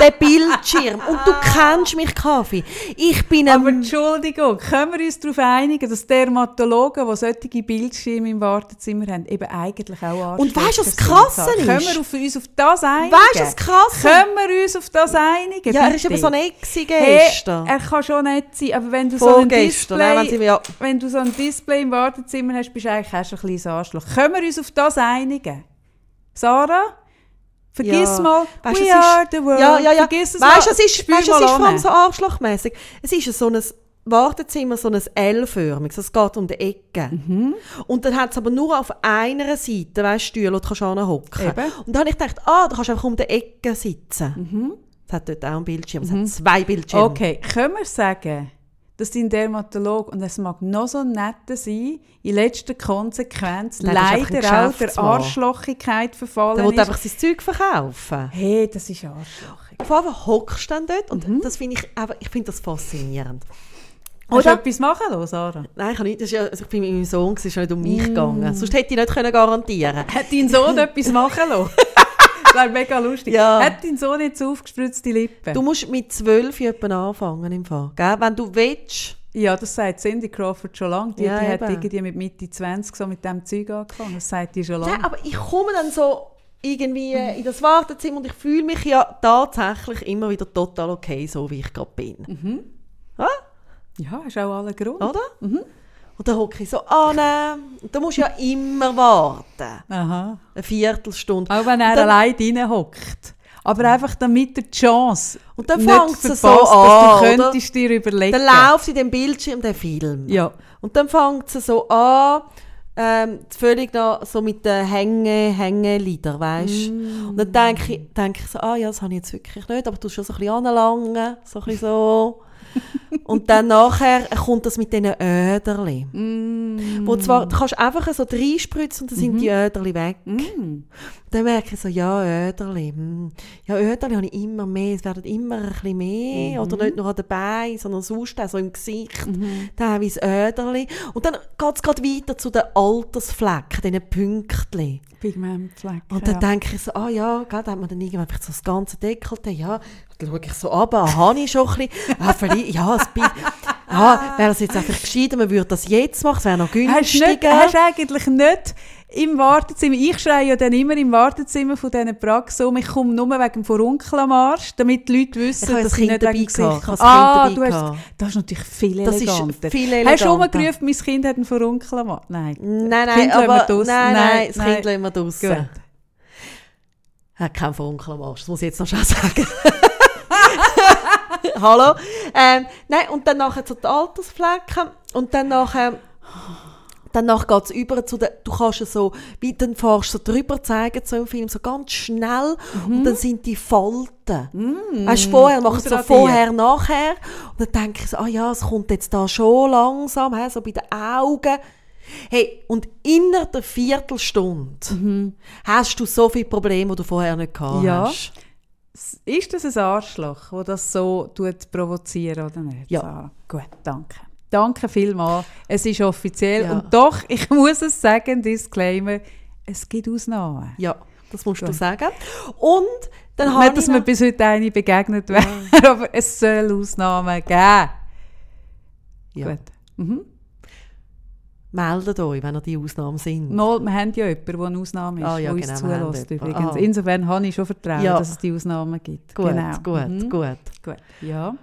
der Bildschirm und du kennst mich, Kaffee. Ich bin Aber. Entschuldigung, können wir uns darauf einigen, dass Dermatologen, die solche Bildschirme im Wartezimmer haben, eben eigentlich auch Arschlöcher Und weisst du, was sind? Krasse ist? Können wir auf uns auf das einigen? Weißt du, was krass Können wir uns auf das einigen? Ja, er ist eben so ein Exi Hey, gestern. er kann schon nett sein, aber wenn du so ein wenn Display, sie ja, wenn du so ein Display im Wartezimmer hast, bist du eigentlich auch schon ein kleines Arschloch. Können wir uns auf das einigen? Sarah? Vergiss Ja. mal, Weisst, we es ist- are the world. Ja, ja, ja. Vergiss es Weißt du, mal. es ist, weißt, du, es ist an. so arschlochmässig. Es ist so ein Wartezimmer, so ein L-förmig. Es geht um die Ecke. Mhm. Und dann hat es aber nur auf einer Seite, weißt du, Stühle, du kannst anhocken Eben. Und dann habe ich gedacht, ah, du kannst einfach um die Ecke sitzen. Mhm. Es hat dort auch einen Bildschirm. Es hat zwei Bildschirme. Okay, können wir sagen, dass dein Dermatolog, und es mag noch so nett sein, in letzter Konsequenz Nein, leider auch der. Arschlochigkeit verfallen Der ist? einfach sein Zeug verkaufen. hey, das ist arschlochig. Vor allem hockst du dann dort und Mhm. das finde ich, ich finde das faszinierend. Hast du etwas machen lassen, Sarah? Nein, ich, nicht, das ist ja, also ich bin mit meinem Sohn, es ist nicht um mich Mm. gegangen. Sonst hätte ich nicht können garantieren Hat dein Sohn etwas machen lassen? das wäre mega lustig. Ja. Hat dein Sohn jetzt aufgespritzte Lippen? Du musst mit zwölf etwa anfangen im Fall. Gell? Wenn du willst, ja, das sagt Cindy Crawford schon lange. Die, Ja, die hat irgendwie mit Mitte 20 so mit dem Zeug angefangen. Das sagt die schon lange. Nein, aber ich komme dann so irgendwie äh, in das Wartezimmer und ich fühle mich ja tatsächlich immer wieder total okay, so wie ich gerade bin. Ja, hast auch alle Grund. Oder? Und dann hocke ich so an. Und da musst du ja immer warten. Aha. Eine Viertelstunde. Auch wenn er Dann- allein drin hockt. Aber einfach damit die Chance Und dann fängt es so an, dass du oder? könntest dir überlegen. Dann läuft in dem Bildschirm der Film. Ja. Und dann fängt es so an, ähm, völlig noch so mit den Hänge, Hängelieder, weißt Mm. Und dann denke ich, denke ich so, ah ja, das habe ich jetzt wirklich nicht, aber du schon so ein bisschen anlangen, so ein bisschen so. Und dann nachher kommt das mit diesen Öderli. Mm. Wo zwar, du kannst einfach so reinspritzen und dann sind die Öderli weg. Mm. Dann merke ich so, ja, Öderli. hm. Ja, Öderli habe ich immer mehr. Es werden immer ein bisschen mehr. Oder nicht nur an den Beinen, sondern sonst auch so im Gesicht. Teilweise Öderli. Und dann geht es gerade weiter zu den Altersflecken, diesen Pünktchen. Pigmentflecken. Und dann ja. denke ich so, ah ja, gell, dann hat man dann irgendwann so das ganze Deckelte, ja. Dann schaue ich so ab, ah, habe ich schon ein bisschen, ah, vielleicht, ja, bisschen, ah, wäre es jetzt einfach gescheiter, man würde das jetzt machen, es wäre noch Hast du nicht, günstiger. hast du eigentlich nicht im Wartezimmer, ich schreie ja dann immer im Wartezimmer von diesen Praxis um, ich komme nur wegen dem Furunkel am Arsch, damit die Leute wissen, Ich dass das ich Kind nicht dabei wegen Ah, Kind du dabei hast, gehabt. das ist natürlich viel Das ist eleganter. viel Hast du eleganter. schon mal gerufen, mein Kind hat einen Furunkel am Arsch? Nein. Nein, nein, aber, nein, Nein, nein, das. Kind lassen wir draussen. Er hat keinen Funkel am Arsch, das muss ich jetzt noch schnell sagen. Hallo? Ähm, nein, und dann nachher zu den Altersflecken und dann nachher Danach geht es über zu den, du kannst es so, wie dann fährst so drüber zeigen, so im Film, so ganz schnell, und dann sind die Falten. Weißt du, vorher machst du so vorher, nachher, und dann denke ich so, ah ja, es kommt jetzt da schon langsam, he, so bei den Augen. Hey, und innerhalb der Viertelstunde hast du so viele Probleme, die du vorher nicht gehabt Ja. hast. Ist das ein Arschloch, das das so tut provozieren oder nicht? Ja. Sarah? Gut, danke. Danke vielmals. Es ist offiziell. Ja. Und doch, ich muss es sagen, Disclaimer, es gibt Ausnahmen. Ja, das musst du Gut. sagen. Und dann habe Nicht, dass mir bis heute eine begegnet wäre, aber es soll Ausnahmen geben. ja. Gut. Mhm. Meldet euch, wenn ihr die Ausnahmen sind. Mal, wir haben ja jemanden, der eine Ausnahme ist, Ah, ja, der uns genau, haben zulässt übrigens. Ah. Insofern habe ich schon Vertrauen, Ja. dass es die Ausnahmen gibt. Gut, genau. gut, Mhm. gut. gut. Ja.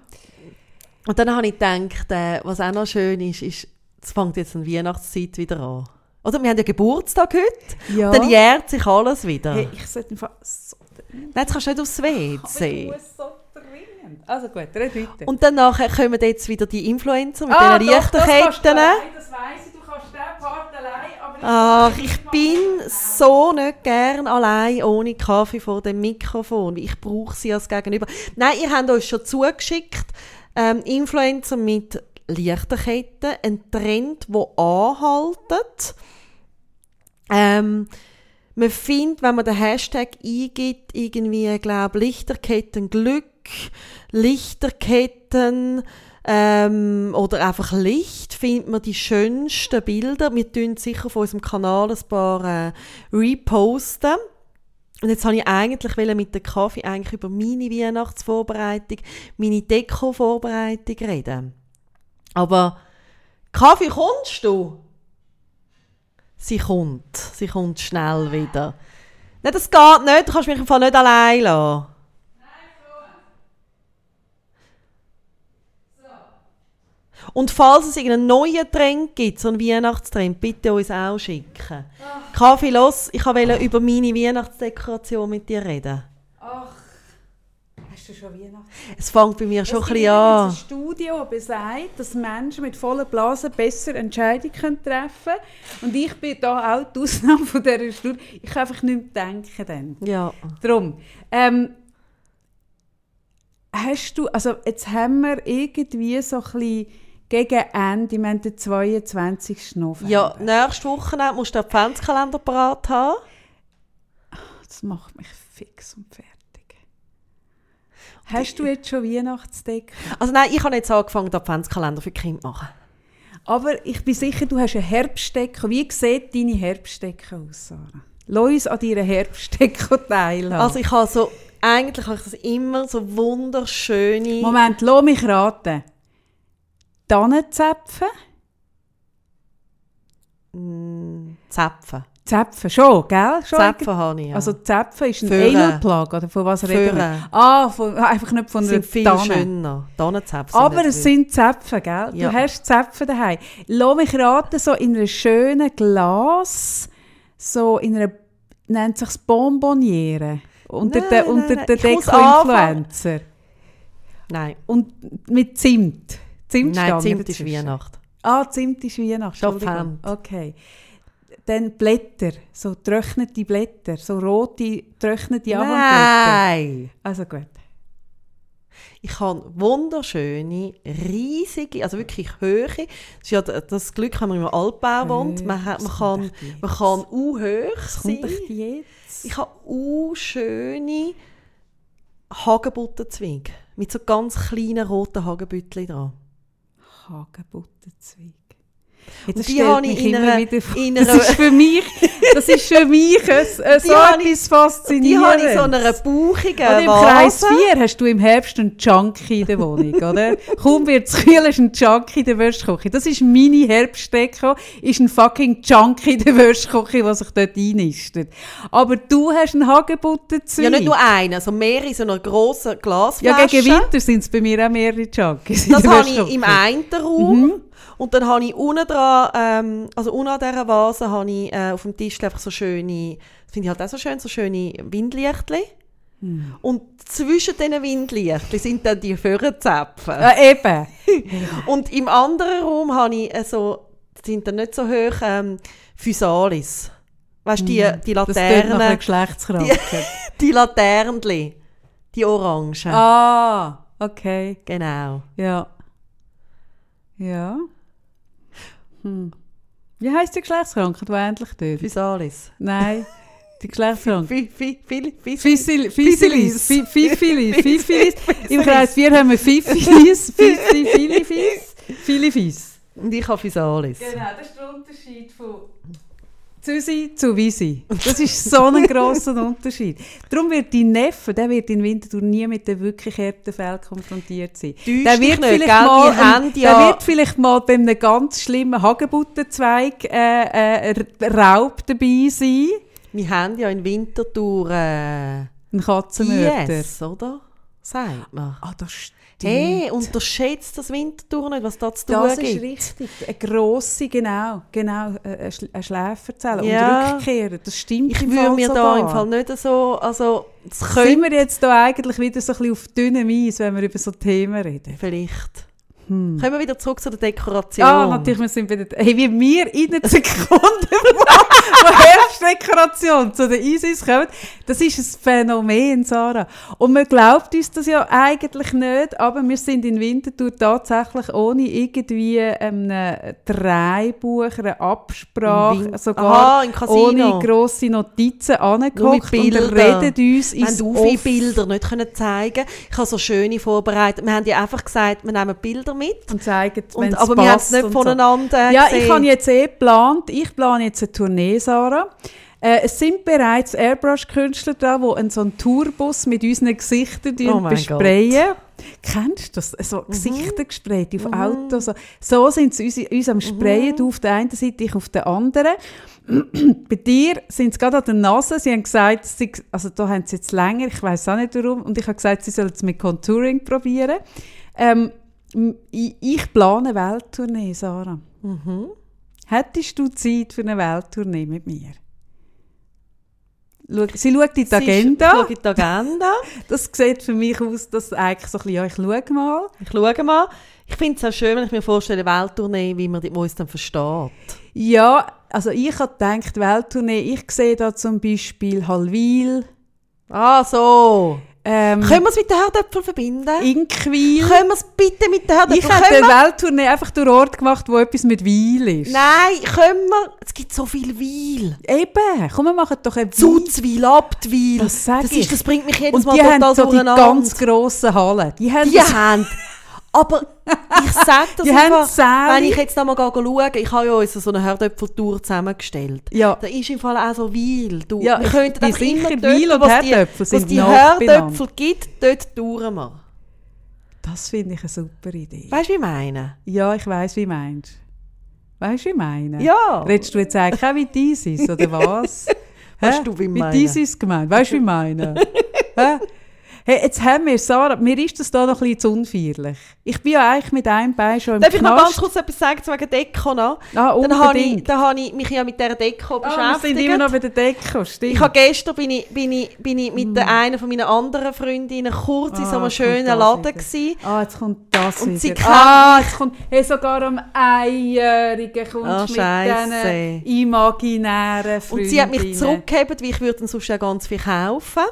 Und dann habe ich gedacht, äh, was auch noch schön ist, ist, es fängt jetzt eine Weihnachtszeit wieder an. Oder wir haben ja Geburtstag heute, ja. dann jährt sich alles wieder. Hey, ich sollte einfach so Nein, jetzt kannst du nicht aufs WC. Also gut, red weiter. Und dann nachher kommen jetzt wieder die Influencer mit Ah, diesen das Lichterketten. allein, Das weiss ich, du kannst den Part allein, aber ich Ach, ich bin so nicht gern allein ohne Kaffee vor dem Mikrofon. Ich brauche sie als Gegenüber. Nein, ihr habt uns schon zugeschickt, ähm, Influencer mit Lichterketten, ein Trend, der anhaltet. Ähm, man findet, wenn man den Hashtag eingibt, irgendwie, glaube Lichterketten Glück, Lichterketten ähm, oder einfach Licht, findet man die schönsten Bilder. Wir tun sicher auf unserem Kanal ein paar äh, reposten. Und jetzt habe ich eigentlich mit dem Kaffee eigentlich über meine Weihnachtsvorbereitung, meine Deko-Vorbereitung reden. Aber Kaffee, kommst du? Sie kommt. Sie kommt schnell wieder. Nein, das geht nicht. Du kannst mich im Fall nicht allein lassen. Und falls es irgendeinen neuen Trend gibt, so einen Weihnachtstrend, bitte uns auch schicken. Kaffee, los, ich wollte über meine Weihnachtsdekoration mit dir reden. Ach, hast du schon Weihnachten? Es fängt bei mir schon ein Es bisschen gibt an. übrigens eine Studie, die besagt, dass Menschen mit vollen Blasen besser Entscheidungen treffen können. Und ich bin da auch die Ausnahme von dieser Studie. Ich kann einfach nicht mehr denken dann. Ja. Drum. Ähm, hast du, also jetzt haben wir irgendwie so ein bisschen gegen Ende, wir haben den 22. November. ja, nächste Woche musst du den Adventskalender parat haben. Das macht mich fix und fertig. Hast du jetzt schon Weihnachtsdecke? Also nein, ich habe jetzt angefangen, den Adventskalender für Kinder zu machen. Aber ich bin sicher, du hast eine Herbstdecke. Wie sieht deine Herbstdecke aus, Sarah? Lass uns an deiner Herbstdecke teilhaben. Also ich habe so, eigentlich habe ich das immer so wunderschöne... Moment, lass mich raten. Tannenzäpfen? Mm, Zäpfen. Zäpfen, schon, gell? Schon Zäpfen habe ich, ja. Also Zäpfen ist ein. Anal-Plug, oder von was reden wir? Ah, von, einfach nicht von sind viel Tanne. schöner. Tannenzäpfe Aber es sind Zäpfen, gell? Ja. Du hast Zäpfen daheim. Lass mich raten, so in einem schönen Glas, so in einer, nennt sich Bonbonniere. unter Nein, nein, unter nein, den ich muss Deko-Influencer. Nein, Und mit Zimt. Zimtstangen nein, Zimt ist dazwischen. Weihnacht. Ah, Zimt ist Weihnacht. Schon Entschuldigung. Pfand. Okay. Dann Blätter, so trocknete Blätter, so rote, trocknete Ahornblätter. Nein! Also gut. Ich habe wunderschöne, riesige, also wirklich hohe. Das, ist ja das Glück, wenn man im Altbau wohnt. Man, hat, man, kann, man kann auch hoch sein. jetzt? Ich habe auch schöne Hagebuttenzweige mit so ganz kleinen roten Hagebüttchen dran. Hagebuttenzweig. Ja, Und die habe ich in einer- wieder in das einer- ist für mich, das ist für mich ein, so etwas Faszinierendes. Die habe ich so einer bauchigen Oder im Kreis 4 hast du im Herbst einen Junkie in der Wohnung, oder? Kaum wird es kühl, ist ein Junkie in der Wäschküche. Das ist meine Herbstdeko, ist ein fucking Junkie in der Wäschküche, der sich dort einnistet. Aber du hast einen Hagebuttenzweig. Ja, nicht nur einen, also mehrere in so einer grossen Ja, Glasflasche. gegen Winter sind es bei mir auch mehrere Junkies Das habe ich im einen Raum. Und dann habe ich unten dran, ähm, also unten an dieser Vase, habe ich äh, auf dem Tisch einfach so schöne, das finde ich halt auch so schön, so schöne Windlichtchen. Und zwischen diesen Windlichtchen sind dann die Föhrenzäpfe. Ja, eben. Und im anderen Raum habe ich äh, so, das sind dann nicht so hoch, ähm, Physalis. Weißt du, die, die Das nach einer Laternen, Geschlechtskrankheit. die Laternchen, die Orangen. Ah, okay. Genau. Ja. Ja. Hm. Wie heisst die Geschlechtskrankheit, die endlich tut? Physalis. Nein, die Geschlechtskrankheit. Fi- fi- fi- fi- Fisil- Fisilis. Fi- Fifilis. Fifilis. Im Kreis 4 haben wir Fifilis. Fisi- Filifis. Filifis. Und ich habe Physalis. Genau, das ist der Unterschied von Züsi zu Visi. Das ist so ein grosser Unterschied. Darum wird dein Neffe, der wird in Winterthur nie mit den wirklich harten Fällen konfrontiert sein. Täusch Der wird, nicht, vielleicht gell? mal, ein- ja- der wird vielleicht mal bei einem ganz schlimmen Hagebuttenzweig äh, äh, Raub dabei sein. Wir haben ja in Winterthur äh, Ein Katzenmörder. IS, oder? Sagt man. Ah, das stimmt. Hey, unterschätzt das Winterthur nicht, was da zu tun Das gibt. ist richtig. Eine grosse, genau, genau, äh, eine Schl- eine Schläferzelle. Ja. Und Rückkehren, das stimmt Ich würde mir sogar. da im Fall nicht so, also es Sind wir jetzt da eigentlich wieder so ein bisschen auf dünnem Eis, wenn wir über so Themen reden? vielleicht. Hm. Kommen wir wieder zurück zu der Dekoration. Ah, natürlich, wir sind wieder... Hey, wie wir in einer Sekunde von Herbstdekoration zu den ISIS kommen, das ist ein Phänomen, Sarah. Und man glaubt uns das ja eigentlich nicht, aber wir sind in Winterthur tatsächlich ohne irgendwie ein Drehbuch, eine Absprache, Win- sogar Aha, ohne grosse Notizen angeguckt und reden uns wir ins haben viele. Bilder nicht können zeigen. Ich habe so schöne vorbereitet. Wir haben ja einfach gesagt, wir nehmen Bilder mit. und zeigen, Und, wenn's aber wir haben es nicht und so. voneinander Ja, gesehen. ich habe jetzt eh geplant, ich plane jetzt eine Tournee, Sarah. Äh, es sind bereits Airbrush-Künstler da, die einen, so einen Tourbus mit unseren Gesichtern Oh besprayen. Kennst du das? So Gesichter gesprayt auf Autos. So, so sind sie uns, uns am Sprayen, du auf der einen Seite, ich auf der anderen. Bei dir sind sie gerade an der Nase. Sie haben gesagt, sie, also da haben sie jetzt länger, ich weiß auch nicht warum, und ich habe gesagt, sie sollen es mit Contouring probieren. Ähm, ich, plane eine Welttournee, Sarah. Hättest du Zeit für eine Welttournee mit mir? Sie schaut in die Sie Agenda. Schaue in die Agenda. Das sieht für mich aus, dass eigentlich so ein bisschen, ja, ich schaue mal. Ich schaue mal. Ich finde es auch schön, wenn ich mir vorstelle, Welttournee, wie man uns dann versteht. Ja, also ich habe gedacht, Welttournee, ich sehe da zum Beispiel Halwil, Ah, so. Ähm, Können wir es mit den Herdöpfeln verbinden? Inkwil. Können wir es bitte mit den Ich Herdöpfeln hätte können eine Welttournee einfach durch Ort gemacht, wo etwas mit Weil ist. Nein, können wir... Es gibt so viel Weil. Eben, komm, wir machen doch Zu Weil. Zwiel, Abtwil. Das sag das, ich. ist, das bringt mich jedes Und Mal die haben total so die ganz grossen Hallen. Die haben Die haben... Aber ich sage das einfach, wenn ich jetzt mal schaue, ich habe ja uns so eine Herdöpfeltour zusammengestellt. Ja. Da ist im Fall auch so Weil. Du, Ja, wir könnten einfach immer dort, Weil und Herdöpfel sind die Herdöpfel gibt, dort touren wir. Das finde ich eine super Idee. Weißt du, wie ich meine? Ja, ich weiß, wie du meinst. Weißt du, wie ich meine? Ja. Redest du jetzt eigentlich auch wie dieses, oder was? Weißt Hä? du, wie ich Wie meine? dieses gemeint? Weißt du, wie ich meine? Hey, jetzt haben wir, Sarah, mir ist das da noch ein bisschen zu unfeierlich. Ich bin ja eigentlich mit einem Bein schon im Darf ich noch Knast. ganz kurz etwas sagen zu wegen Deko noch? Ah, Dann habe ich, dann habe ich mich ja mit dieser Deko Ah, wir sind beschäftigt. immer noch bei der Deko, stimmt. Ich habe gestern bin ich, bin ich, bin ich mit der einer von meinen anderen Freundinnen kurz in so Ah, einem kommt schönen Laden wieder. gewesen. Ah, jetzt kommt das Und sie Ah, jetzt kommt... Hey, sogar am Einjährigen kommst Ah, mit diesen imaginären Freundinnen. Und sie hat mich zurückgegeben, weil ich würde dann sonst ja ganz viel kaufen.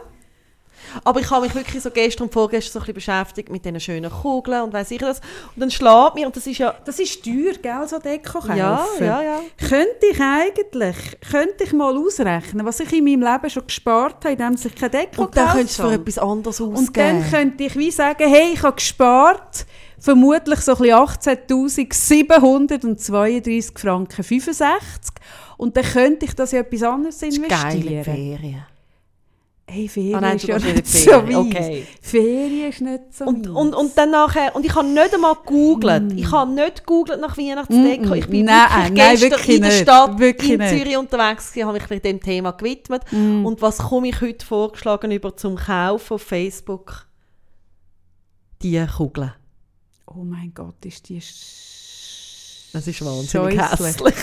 Aber ich habe mich wirklich so gestern und vorgestern so ein bisschen beschäftigt mit diesen schönen Kugeln und weiss ich das. Und dann schlägt mir, und das ist ja... Das ist teuer, gell, so Deko kaufen. Ja, ja, ja. Könnte ich eigentlich, könnte ich mal ausrechnen, was ich in meinem Leben schon gespart habe, indem ich keine Deko Und dann könntest du für etwas anderes ausgeben. Und dann könnte ich wie sagen, hey, ich habe gespart, vermutlich so ein bisschen 18'732 Franken 65 und dann könnte ich das in etwas anderes Das ist geile investieren. Ferien. Hey, Ferien nein, ist ja nicht so weiss. Okay. Ferien ist nicht so Und, und, und dann nachher, und ich habe nicht einmal gegoogelt. Ich habe nicht gegoogelt nach Weihnachtsdeko. Mm, Ich bin nein, wirklich nein, gestern wirklich in der. Stadt Wirklich in nicht. Zürich unterwegs gewesen, habe mich mit dem Thema gewidmet. Mm. Und was komme ich heute vorgeschlagen über zum Kaufen auf Facebook? Die Kugeln. Oh mein Gott, ist die sch- Das ist wahnsinnig hässlich.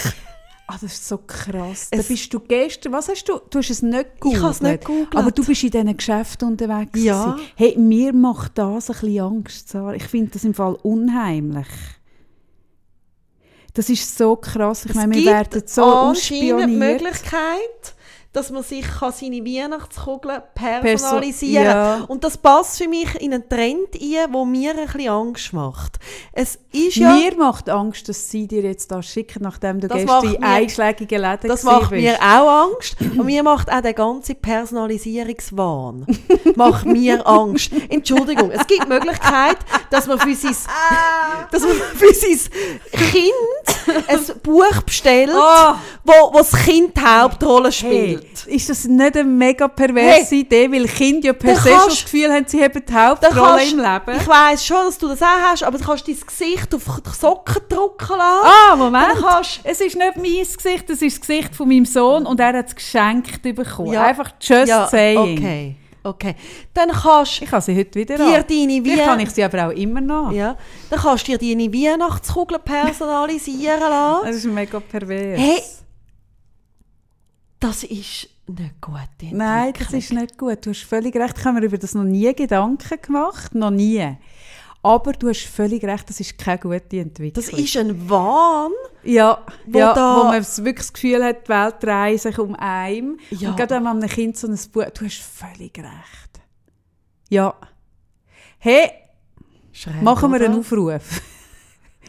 Ah, das ist so krass. Es- da bist du gestern, was hast du, du hast es nicht gegoogelt. Ich habe es nicht gegoogelt. Aber du bist in diesen Geschäften unterwegs. Ja. gewesen. Hey, mir macht das ein bisschen Angst, Sarah. Ich finde das im Fall unheimlich. Das ist so krass. Ich Es meine, wir werden so anscheinend die. Möglichkeit, dass man sich kann seine Weihnachtskugeln personalisieren Perso- kann. ja. Und das passt für mich in einen Trend ein, der mir ein bisschen Angst macht. Es ist ja... Mir macht Angst, dass sie dir jetzt das schicken, nachdem du gestern in einschlägigen Läden Das macht bist. mir auch Angst. Und mir macht auch der ganze Personalisierungswahn macht mir Angst. Entschuldigung, es gibt Möglichkeit, dass man für sein, dass man für sein Kind ein Buch bestellt, Oh. wo, wo das Kind die Hauptrolle spielt. Hey, ist das nicht eine mega perverse Idee, weil Kinder ja per se schon das Gefühl haben, sie haben die Hauptrolle kannst- im Leben? Ich weiss schon, dass du das auch hast, aber du kannst dein Gesicht auf die Socken drucken lassen. Ah, Moment. Kannst- es ist nicht mein Gesicht, es ist das Gesicht von meinem Sohn und er hat es geschenkt bekommen. Ja. Einfach just ja, saying. okay, okay. Dann kannst Ich habe sie heute wieder dir an. deine Weih- kann ich sie aber auch immer noch. Ja, dann kannst du dir deine Weihnachtskugeln personalisieren lassen. Das ist mega pervers. Hey, das ist nicht gut. Nein, das ist nicht gut. Du hast völlig recht. Ich habe mir über das noch nie Gedanken gemacht. Noch nie. Aber du hast völlig recht, das ist keine gute Entwicklung. Das ist ein Wahn. Ja, Wo ja da- wo man wirklich das Gefühl hat, die Welt dreht sich um einen. Ja. Und gerade wenn man einem Kind so ein Buch... Du hast völlig recht. Ja. Hey, Schräg, machen wir oder? einen Aufruf.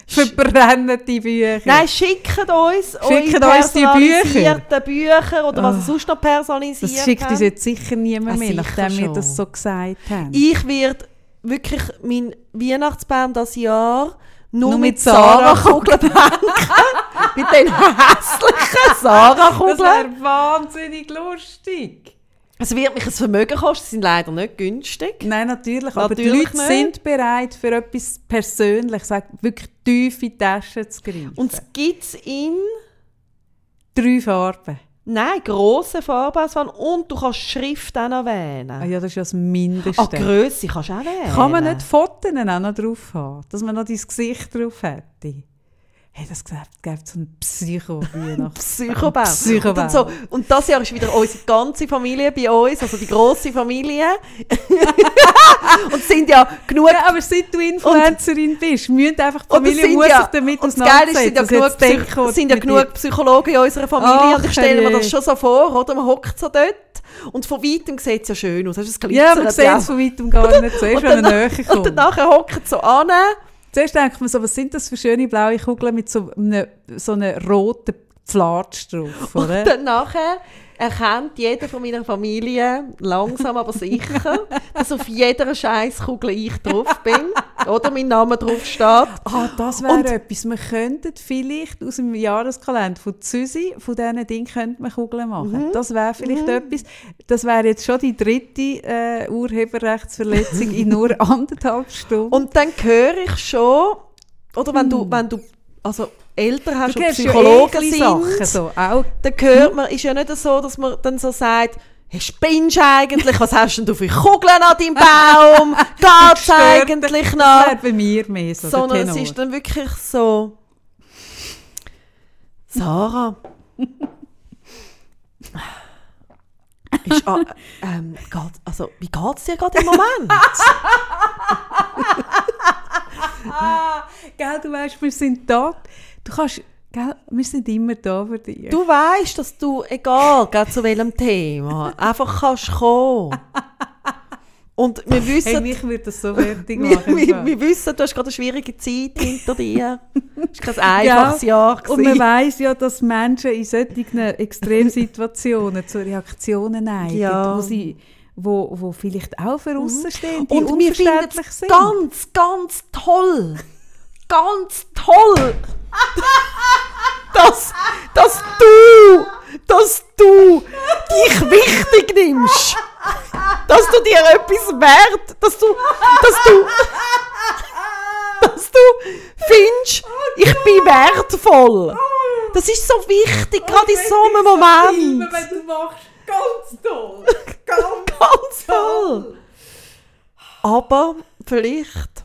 Verbrennen die Bücher. Nein, schickt uns Schickt uns die Bücher. Bücher oder was ihr Ah. sonst noch personalisiert das schickt uns jetzt sicher niemand Ah, mehr, nachdem wir das so gesagt haben. Ich werde wirklich meinen Weihnachtsbaum das Jahr nur, Nur mit mit Sarah Sarah-Kugeln bedenken. mit den hässlichen das Sarah-Kugeln. wäre wahnsinnig lustig. Es wird mich ein Vermögen kosten, sie sind leider nicht günstig. Nein, natürlich. aber die Leute nicht. sind bereit, für etwas Persönliches, wirklich tief in die Tasche zu greifen. Und es gibt es in drei Farben. nein, grossen Farbauswahl und du kannst Schrift auch noch Ah, wählen. ja, das ist ja das Mindeste. Ah, Grösse kannst du auch wählen. Kann man nicht Fotos auch noch drauf haben, dass man noch dein Gesicht drauf hätte? Hey, das gibt so einen psycho Psychobaum. Psychobaum. Und, dann so, und das Jahr ist wieder unsere ganze Familie bei uns, also die grosse Familie. und sind ja genug Ja, aber seit du Influencerin bist, müssen einfach die Und Familie sind muss ja- sich damit und das Geile ist, es sind ja auseinandersetzen. genug, sind ja Psychologen in unserer Familie Ach, und ich stelle mir das schon so vor, oder? Man hockt so dort und von weitem sieht es ja schön aus. Hast du dir- Ja, man sieht es von weitem gar nicht. Zuerst, Und er danach- näher Und dann nachher hockt so an. Zuerst denkt man so, was sind das für schöne blaue Kugeln mit so einem, so einem roten Pflatsch drauf, oder? Und dann nachher erkennt jeder von meiner Familie, langsam aber sicher, dass auf jeder Scheißkugel ich drauf bin. oder mein Name drauf steht. Ah, das wäre etwas. Wir könnten vielleicht aus dem Jahreskalender von Züsi, von diesen Dingen könnte man Kugeln machen. Das wäre vielleicht etwas. Das wäre jetzt schon die dritte äh, Urheberrechtsverletzung in nur anderthalb Stunden. Und dann höre ich schon, oder wenn du, wenn du also Eltern hast du und Psychologen Sachen, so, auch dann hört man, ist ja nicht so, dass man dann so sagt, Hey, spinnst eigentlich? Was hast denn du für Kugeln an deinem Baum? Geht's eigentlich Das noch? wäre bei mir mehr so, der Sondern es ist dann wirklich so. Sarah. ist, ah, ähm, geht, also, wie geht es dir gerade im Moment? Ah, gell, du weißt, wir sind da. Du kannst, gell, wir sind immer da für dich. du weißt, dass du, egal gell, zu welchem Thema, einfach kannst kommen. Und wir wissen, hey, mich würde das so fertig wir, machen. wir, wir wissen, du hast gerade eine schwierige Zeit hinter dir. Es war kein einfaches Jahr. Und man gewesen. weiss ja, dass Menschen in solchen Extremsituationen zu Reaktionen neigen, Ja. wo sie wo, wo vielleicht auch für aussen stehen, die Und wir finden es ganz, ganz toll. Ganz toll. Dass, dass du, dass du dich wichtig nimmst. Dass du dir etwas wert, dass du, dass du, dass du findest, ich bin wertvoll. Das ist so wichtig, gerade in so einem Moment. wenn du machst, ganz toll. Ganz toll. Aber vielleicht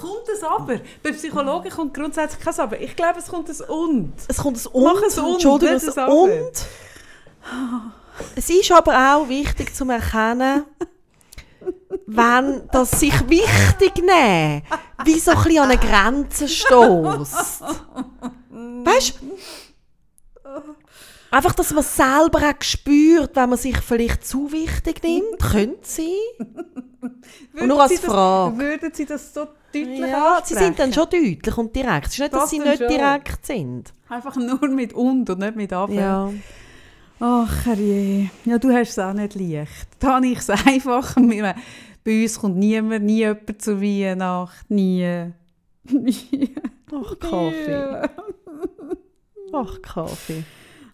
Kommt es aber? Bei Psychologen kommt grundsätzlich kein Aber. Ich glaube, es kommt ein Und. Es kommt ein Mach Und. ein Und, Entschuldigung, nicht ein Aber. Und. Es ist aber auch wichtig zu erkennen, wenn das sich wichtig nehmen, wie so ein bisschen an eine Grenze stößt. Weißt du? Einfach, dass man selber auch spürt, wenn man sich vielleicht zu wichtig nimmt. Könnte sein. Und nur als Sie das, Frage. Würden Sie das so deutlich Ja, sie sind dann ansprechen? schon deutlich und direkt. Es ist nicht, dass Das sie dann nicht schon. direkt sind. Einfach nur mit Und und nicht mit Aber. Ja. Ach herrje. Ja, du hast es auch nicht leicht. Da habe ich es einfach. Bei uns kommt niemand, nie jemand zur Weihnacht. Nie. Nie. Ach, Kaffee. Ach, Kaffee.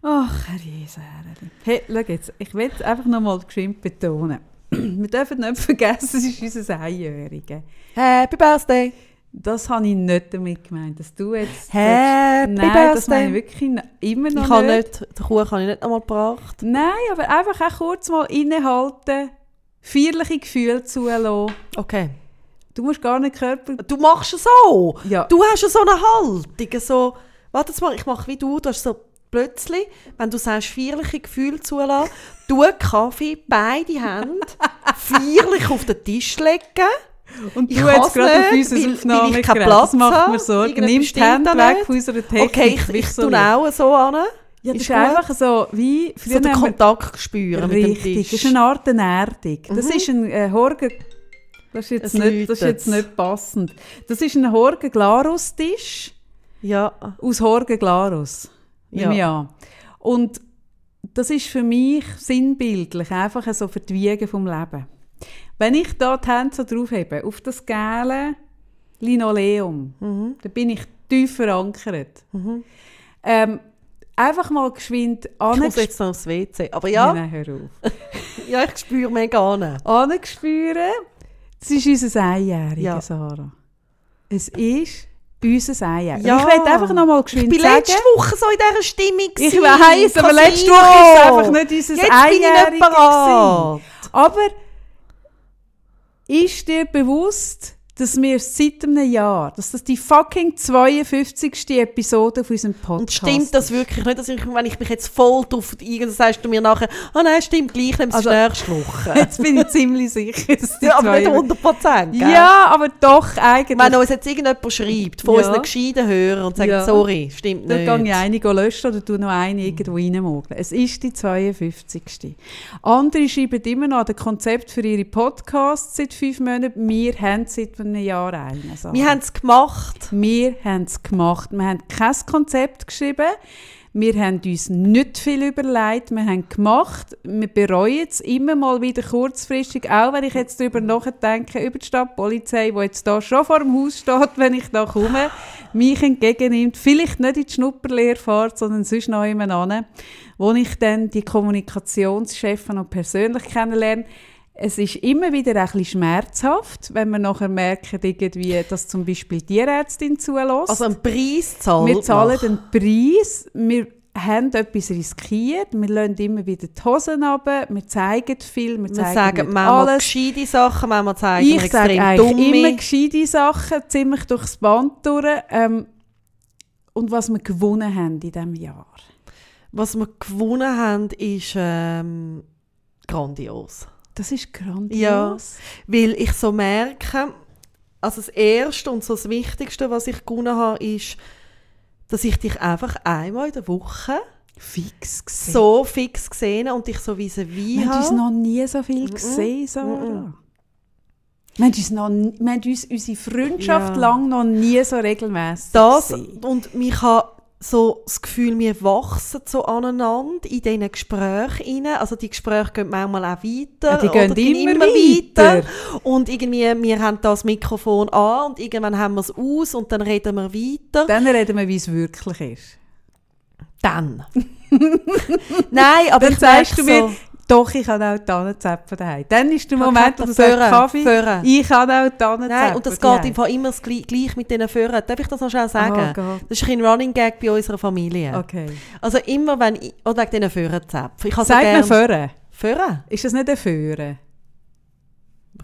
Ach, herrje, Sarah. Hey, schau jetzt. Ich will es einfach noch mal geschwind betonen. Wir dürfen nicht vergessen, es ist unser Einjähriger. Happy Birthday! Das habe ich nicht damit gemeint, dass du jetzt... Happy Nein, das meine ich Birthday! wirklich immer noch Ich nicht. nicht, den Kuchen habe ich nicht einmal gebracht. Nein, aber einfach auch kurz mal innehalten, feierliche Gefühle zulassen. Okay. Du musst gar nicht Körper... Du machst es so. Ja. Du hast ja so eine Haltung. So, warte mal, ich mache wie du. Du hast so plötzlich, wenn du sagst, feierliche Gefühle zulassen, du Kaffee, beide Hände, feierlich auf den Tisch legen. Und Ich du jetzt kann's gerade auf nicht, unser weil- ich keinen. Platz Das macht mir Sorgen. Irgendetwas Nimm die Hände weg von unserer Technik. Okay, ich, ich so tue auch so an. Ja, das Ist ist einfach so, wie... So den Kontakt spüren mit dem Richtig, das Tisch. ist eine Art Ernährung. Das Mhm. ist ein äh, Horgen... Das ist, jetzt Es nicht, das ist jetzt nicht passend. Das ist ein Horgen-Glarus-Tisch Ja. aus Horgen-Glarus. Ja. An. Und das ist für mich sinnbildlich, einfach so für die Wiege vom Leben. Wenn ich da die Hände so draufhebe, auf das gelbe Linoleum, Mhm. da bin ich tief verankert. Ähm, einfach mal geschwind Ich muss jetzt noch aufs WC. Aber ja, Nein, hör auf. ja ich spüre mega an. angespüren. Das ist unser Einjähriger, Ja. Sarah. Es ist unser Einjähriger. Ja. Ich will einfach noch mal Ich geschwind bin sagen... letzte Woche so in dieser Stimmung. Ich weiss, aber letzte Woche ist es einfach nicht unser Jetzt bin ich nicht parat. Aber ist dir bewusst, dass wir seit einem Jahr, dass das die fucking 52. Episode auf unserem Podcast Und stimmt das wirklich nicht, dass ich, wenn ich mich jetzt voll drauf irgendwas sagst du mir nachher, ah nein, stimmt gleich, nimm es Also- nächste Woche. Jetzt bin ich ziemlich sicher, dass die ja, aber nicht 52 100 Prozent, Ja, aber doch eigentlich. Wenn uns jetzt irgendjemand schreibt, von Ja. unseren gescheiten Hörern und sagt, Ja. sorry, stimmt Da nicht. gehe ich eine löschen oder tu noch eine irgendwo reinmogeln. Es ist die 52. Andere schreiben immer noch an das Konzept für ihre Podcasts seit fünf Monaten. Wir haben seit einem Jahr einen. Also, Wir haben es gemacht. wir haben es gemacht. Wir haben kein Konzept geschrieben. Wir haben uns nicht viel überlegt. Wir haben gemacht. Wir bereuen es immer mal wieder kurzfristig. Auch wenn ich jetzt darüber nachdenke, über die Stadtpolizei, die jetzt da schon vor dem Haus steht, wenn ich da komme, mich entgegennimmt. Vielleicht nicht in die Schnupperlehre fährt, sondern sonst noch jemand an, wo ich dann die Kommunikationschefen noch persönlich kennenlerne. Es ist immer wieder ein bisschen schmerzhaft, wenn man nachher merkt, irgendwie, dass zum Beispiel die Tierärztin zulässt. Also einen Preis zahlt wir zahlen man. den Preis. Wir haben etwas riskiert, wir lassen immer wieder die Hosen runter, wir zeigen viel, wir Wir zeigen sagen nicht manchmal alles. gescheite Sachen, manchmal zeigen wir Ich sage extrem immer dumme. gescheite Sachen, ziemlich durchs Band durch. Ähm, und was wir gewonnen haben in diesem Jahr. Was wir gewonnen haben, ist ähm, grandios. Das ist grandios. Ja. Weil ich so merke, also das Erste und so das Wichtigste, was ich gewonnen habe, ist, dass ich dich einfach einmal in der Woche Fix gesehen. so fix gesehen habe und dich so vis wie wir haben uns noch nie so viel gesehen, Sarah. Wir haben, uns noch, wir haben uns unsere Freundschaft Ja. lang noch nie so regelmäßig Das gesehen. und mich habe so das Gefühl, wir wachsen so aneinander in diesen Gesprächen rein. Also die Gespräche gehen manchmal auch weiter. Ja, die gehen oder immer weiter. Und irgendwie, wir haben das Mikrofon an und irgendwann haben wir es aus und dann reden wir weiter. Dann reden wir, wie es wirklich ist. Dann. Nein, aber Dann ich sagst du mir, so, doch, ich habe auch Tannenzäpfen daheim. Dann ist der Moment, wo du sagst, Kaffee, Föhren. ich habe auch Tannenzäpfen Nein, und das geht im Fall immer das gleich, gleich mit diesen Föhren. Darf ich das noch schnell sagen? Oh das ist ein Running Gag bei unserer Familie. Okay. Also immer wenn ich, oder wegen diesen Föhrenzäpfen. Ich habe so Sag mir gern- Föhren. Föhren? Ist das nicht ein Föhren?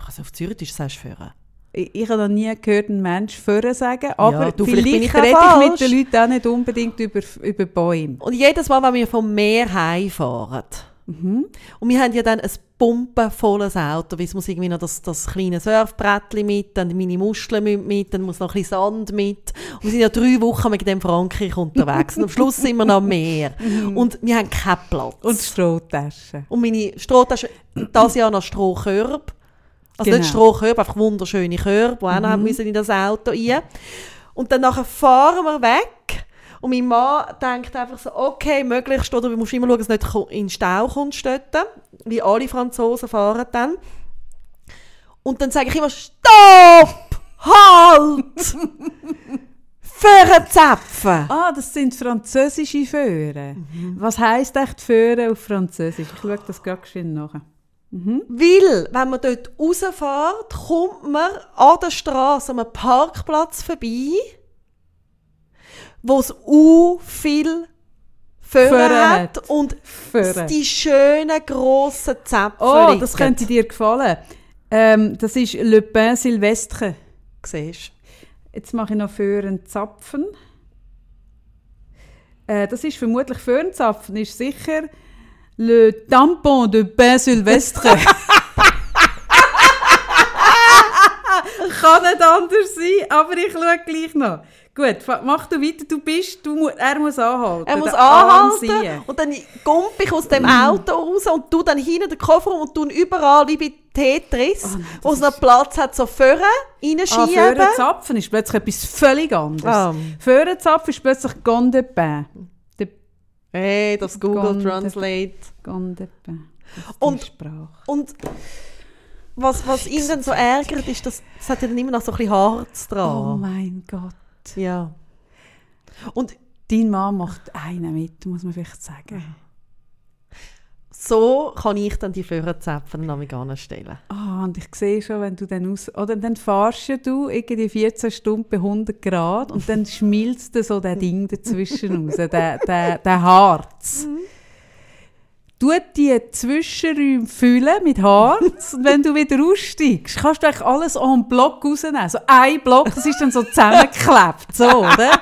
Also auf Zürich sagst du Föhren. Ich, ich habe noch nie gehört, einen Mensch Föhren sagen, aber du, vielleicht vielleicht, bin ich auch rede ich mit falsch. den Leuten auch nicht unbedingt über, über Bäume. Und jedes Mal, wenn wir vom Meer heimfahren, Mhm. und wir haben ja dann ein pumpenvolles Auto, weil es muss irgendwie noch das, das kleine Surfbrettchen mit, dann meine Muscheln mit, dann muss noch ein bisschen Sand mit. Und wir sind ja drei Wochen mit dem Frankreich unterwegs und am Schluss sind wir noch am Meer. Und wir haben keinen Platz. Mhm. Und Strohtaschen. Und meine Strohtasche, das Jahr noch Strohkörbe. Also nicht Genau. Strohkörbe, einfach wunderschöne Körbe, die auch noch Mhm. in das Auto rein. Und dann nachher fahren wir weg. Und mein Mann denkt einfach so, okay, möglichst, oder du musst immer schauen, dass es nicht in den Stau kommst dort. Wie alle Franzosen fahren dann. Und dann sage ich immer, stopp! Halt! Föhrenzäpfen! Ah, das sind französische Föhren. Was heisst echt Föhren auf Französisch? Ich schaue das gerade schön nach. Weil, wenn man dort rausfährt, kommt man an der Straße an einem Parkplatz vorbei, wo es u viel Föhren hat und Föhren. die schönen grossen Zäpfe Oh, das könnte dir gefallen. Ähm, das ist Le Pain Sylvestre. Siehst Jetzt mache ich noch Föhrenzapfen. Äh, das ist vermutlich Föhrenzapfen, ist sicher Le Tampon de Pain Sylvestre. Kann nicht anders sein, aber ich schaue gleich noch. Gut, mach du weiter. Du bist, du, er muss anhalten. Er muss anhalten sehen. und dann gump ich aus dem Auto raus und tu dann hinten den Koffer und tun überall wie bei Tetris, Oh wo es noch Platz hat, so Föhren Ah, reinschieben. Föhrenzapfen ist plötzlich etwas völlig anderes. Ah. Föhrenzapfen ist plötzlich Gon de Pain. De hey, das Google Gone- Translate. Gon de Pain. Das ist Und- Sprache. Und was, was ihn dann so ärgert, ist, dass es hat ja dann immer noch so ein bisschen Harz Oh dran. mein Gott. Ja. Und Dein Mann macht einen mit, muss man vielleicht sagen. so kann ich dann die Föhrenzäpfen nämlich anstellen. Ah, und ich sehe schon, wenn du dann aus... Oder dann fahrst du irgendwie 14 Stunden bei 100 Grad und dann schmilzt so der Ding dazwischen raus, der, der, der Harz. Tut die Zwischenräume füllen mit Harz und wenn du wieder aussteigst, kannst du eigentlich alles en Block rausnehmen. So ein Block, das ist dann so zusammengeklebt, so, oder?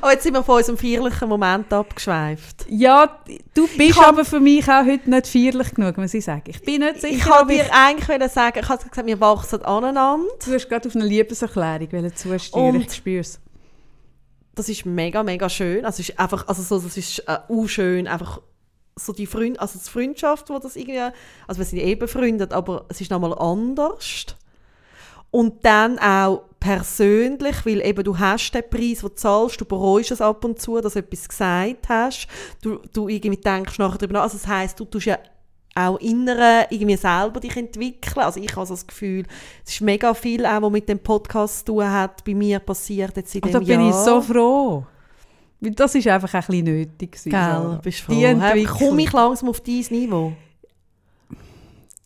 Aber jetzt sind wir von unserem feierlichen Moment abgeschweift. Ja, du bist Ich hab- aber für mich auch heute nicht feierlich genug, muss ich sagen. Ich bin nicht sicher, Ich wollte ich... dir eigentlich sagen, ich habe gesagt, wir wachsen aneinander. Du hast gerade auf eine Liebeserklärung zusteuern, ich spüre es. Das ist mega, mega schön. Also es ist einfach, also so, das ist äh, auch schön, einfach so die Freund, also die Freundschaft, wo das irgendwie, also wir sind eh befreundet, aber es ist nochmal anders. Und dann auch persönlich, weil eben du hast den Preis, den du zahlst, du bereust es ab und zu, dass du etwas gesagt hast. Du, du irgendwie denkst nachher darüber nach. Also das heisst, du tust ja auch innere irgendwie selber dich entwickeln. Also ich habe so das Gefühl, es ist mega viel auch, was mit dem Podcast zu tun hat, bei mir passiert jetzt in Und dem da bin Jahr. ich so froh. Weil das ist einfach ein bisschen nötig. gewesen, Gell, bist froh. Hey. Komme ich langsam auf dein Niveau?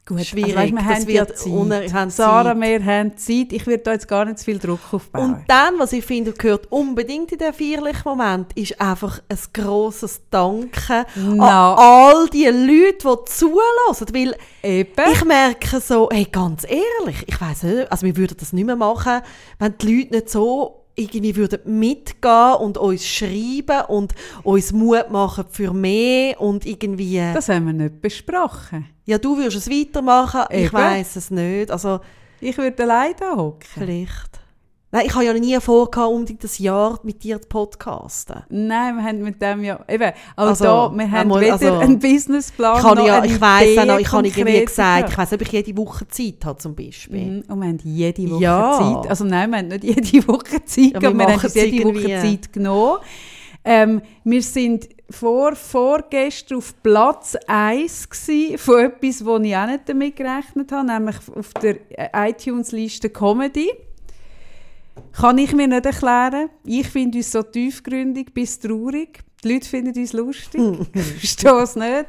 Gut, schwierig. Also, weißt, wir das haben wird Zeit. uner- haben Sarah, Zeit. wir haben Zeit. Ich würde da jetzt gar nicht zu viel Druck aufbauen. Und dann, was ich finde, gehört unbedingt in den feierlichen Moment, ist einfach ein grosses Danke Na. an all die Leute, die zulassen. Weil Eben. ich merke so, hey, ganz ehrlich, ich weiß nicht, also wir würden das nicht mehr machen, wenn die Leute nicht so irgendwie würden mitgehen und uns schreiben und uns Mut machen für mehr und irgendwie... das haben wir nicht besprochen. ja, du würdest es weitermachen, ich Eben. weiß es nicht. Also Ich würde da hocken. vielleicht... Nein, ich habe ja nie vorgehabt, unbedingt das Jahr mit dir zu podcasten. Nein, wir haben mit dem ja eben, auch Also, da, wir haben einmal, weder also, einen Businessplan Ich, habe noch ja, ich weiss auch noch, ich habe irgendwie gesagt, ich weiss ob ich jede Woche Zeit habe, zum Beispiel. Mhm, Und wir haben jede Woche Ja. Zeit. Also nein, wir haben nicht jede Woche Zeit, Ja, wir wir, haben uns jede Woche. Zeit genommen. Ähm, wir sind vor, vorgestern auf Platz 1 gsi von etwas, wo ich auch nicht damit gerechnet habe, nämlich auf der iTunes-Liste Comedy. Kann ich mir nicht erklären. Ich finde uns so tiefgründig bis traurig. Die Leute finden uns lustig. Ich verstehe es nicht.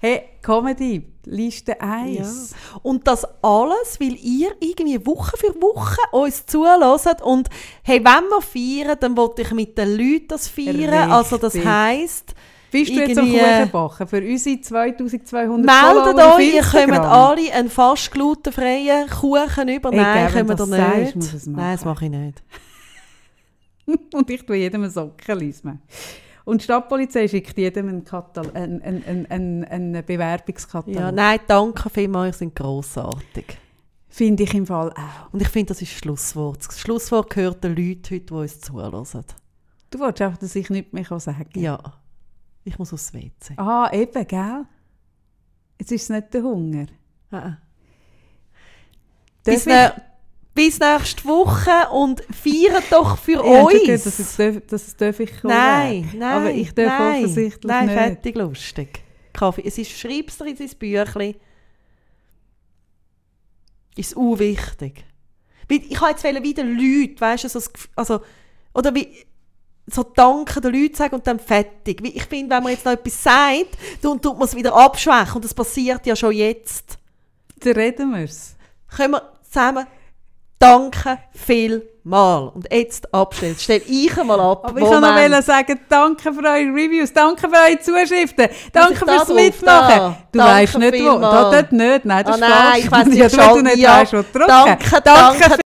Hey, Comedy, Liste 1. Ja. Und das alles, weil ihr irgendwie Woche für Woche uns zulässt und hey, wenn wir feiern, dann wollte ich mit den Leuten das feiern. Also das Richtig. Bist du jetzt am irgendwie- Kuchen backen für unsere 2200 meldet euch, ihr kommt alle einen fast glutenfreien Kuchen über. Ey, Nein, können wir da das nicht. sagst. Nein, das mache ich nicht. Und ich tue jedem einen Sockenlisme. Und die Stadtpolizei schickt jedem einen, Katal einen, einen, einen, einen, einen Bewerbungskatalog. Ja, nein, danke vielmals, ihr seid grossartig. Finde ich im Fall auch. Und ich finde, das ist das Schlusswort. Das Schlusswort gehört den Leuten heute, die uns zuhören. Du wolltest einfach, dass ich nichts mehr sagen kann. Ja, ich muss aufs WC. Ah, eben, gell? Jetzt ist es nicht der Hunger. Ah. Darf Bis, ne bis nächste Woche und feiert doch für schon uns. gehört, dass es darf, ich kommen nein, nein, Aber ich darf nein, offensichtlich nein, nicht. fertig lustig. Kaffee. Es ist, schreibst du in sein Büchlein. Ist unwichtig. Ich habe jetzt wieder Leute, weißt du, so das Gef- also, oder wie, so Danke den Leuten sagen und dann fertig. Ich finde, wenn man jetzt noch etwas sagt, dann tut man es wieder abschwächen und das passiert ja schon jetzt. Dann reden wir es. Können wir zusammen Danke vielmal. Und jetzt abstellen. Stell ich mal ab. Aber ich kann noch sagen, danke für eure Reviews, danke für eure Zuschriften, danke da fürs drauf? Mitmachen. Da. Du Danke weißt nicht wo. Da, dort nicht. Nein, das ist nein, falsch. ich weiss ja, nicht, wenn du schon. nicht Ja. weißt, wo du drücken. Danke, danke, danke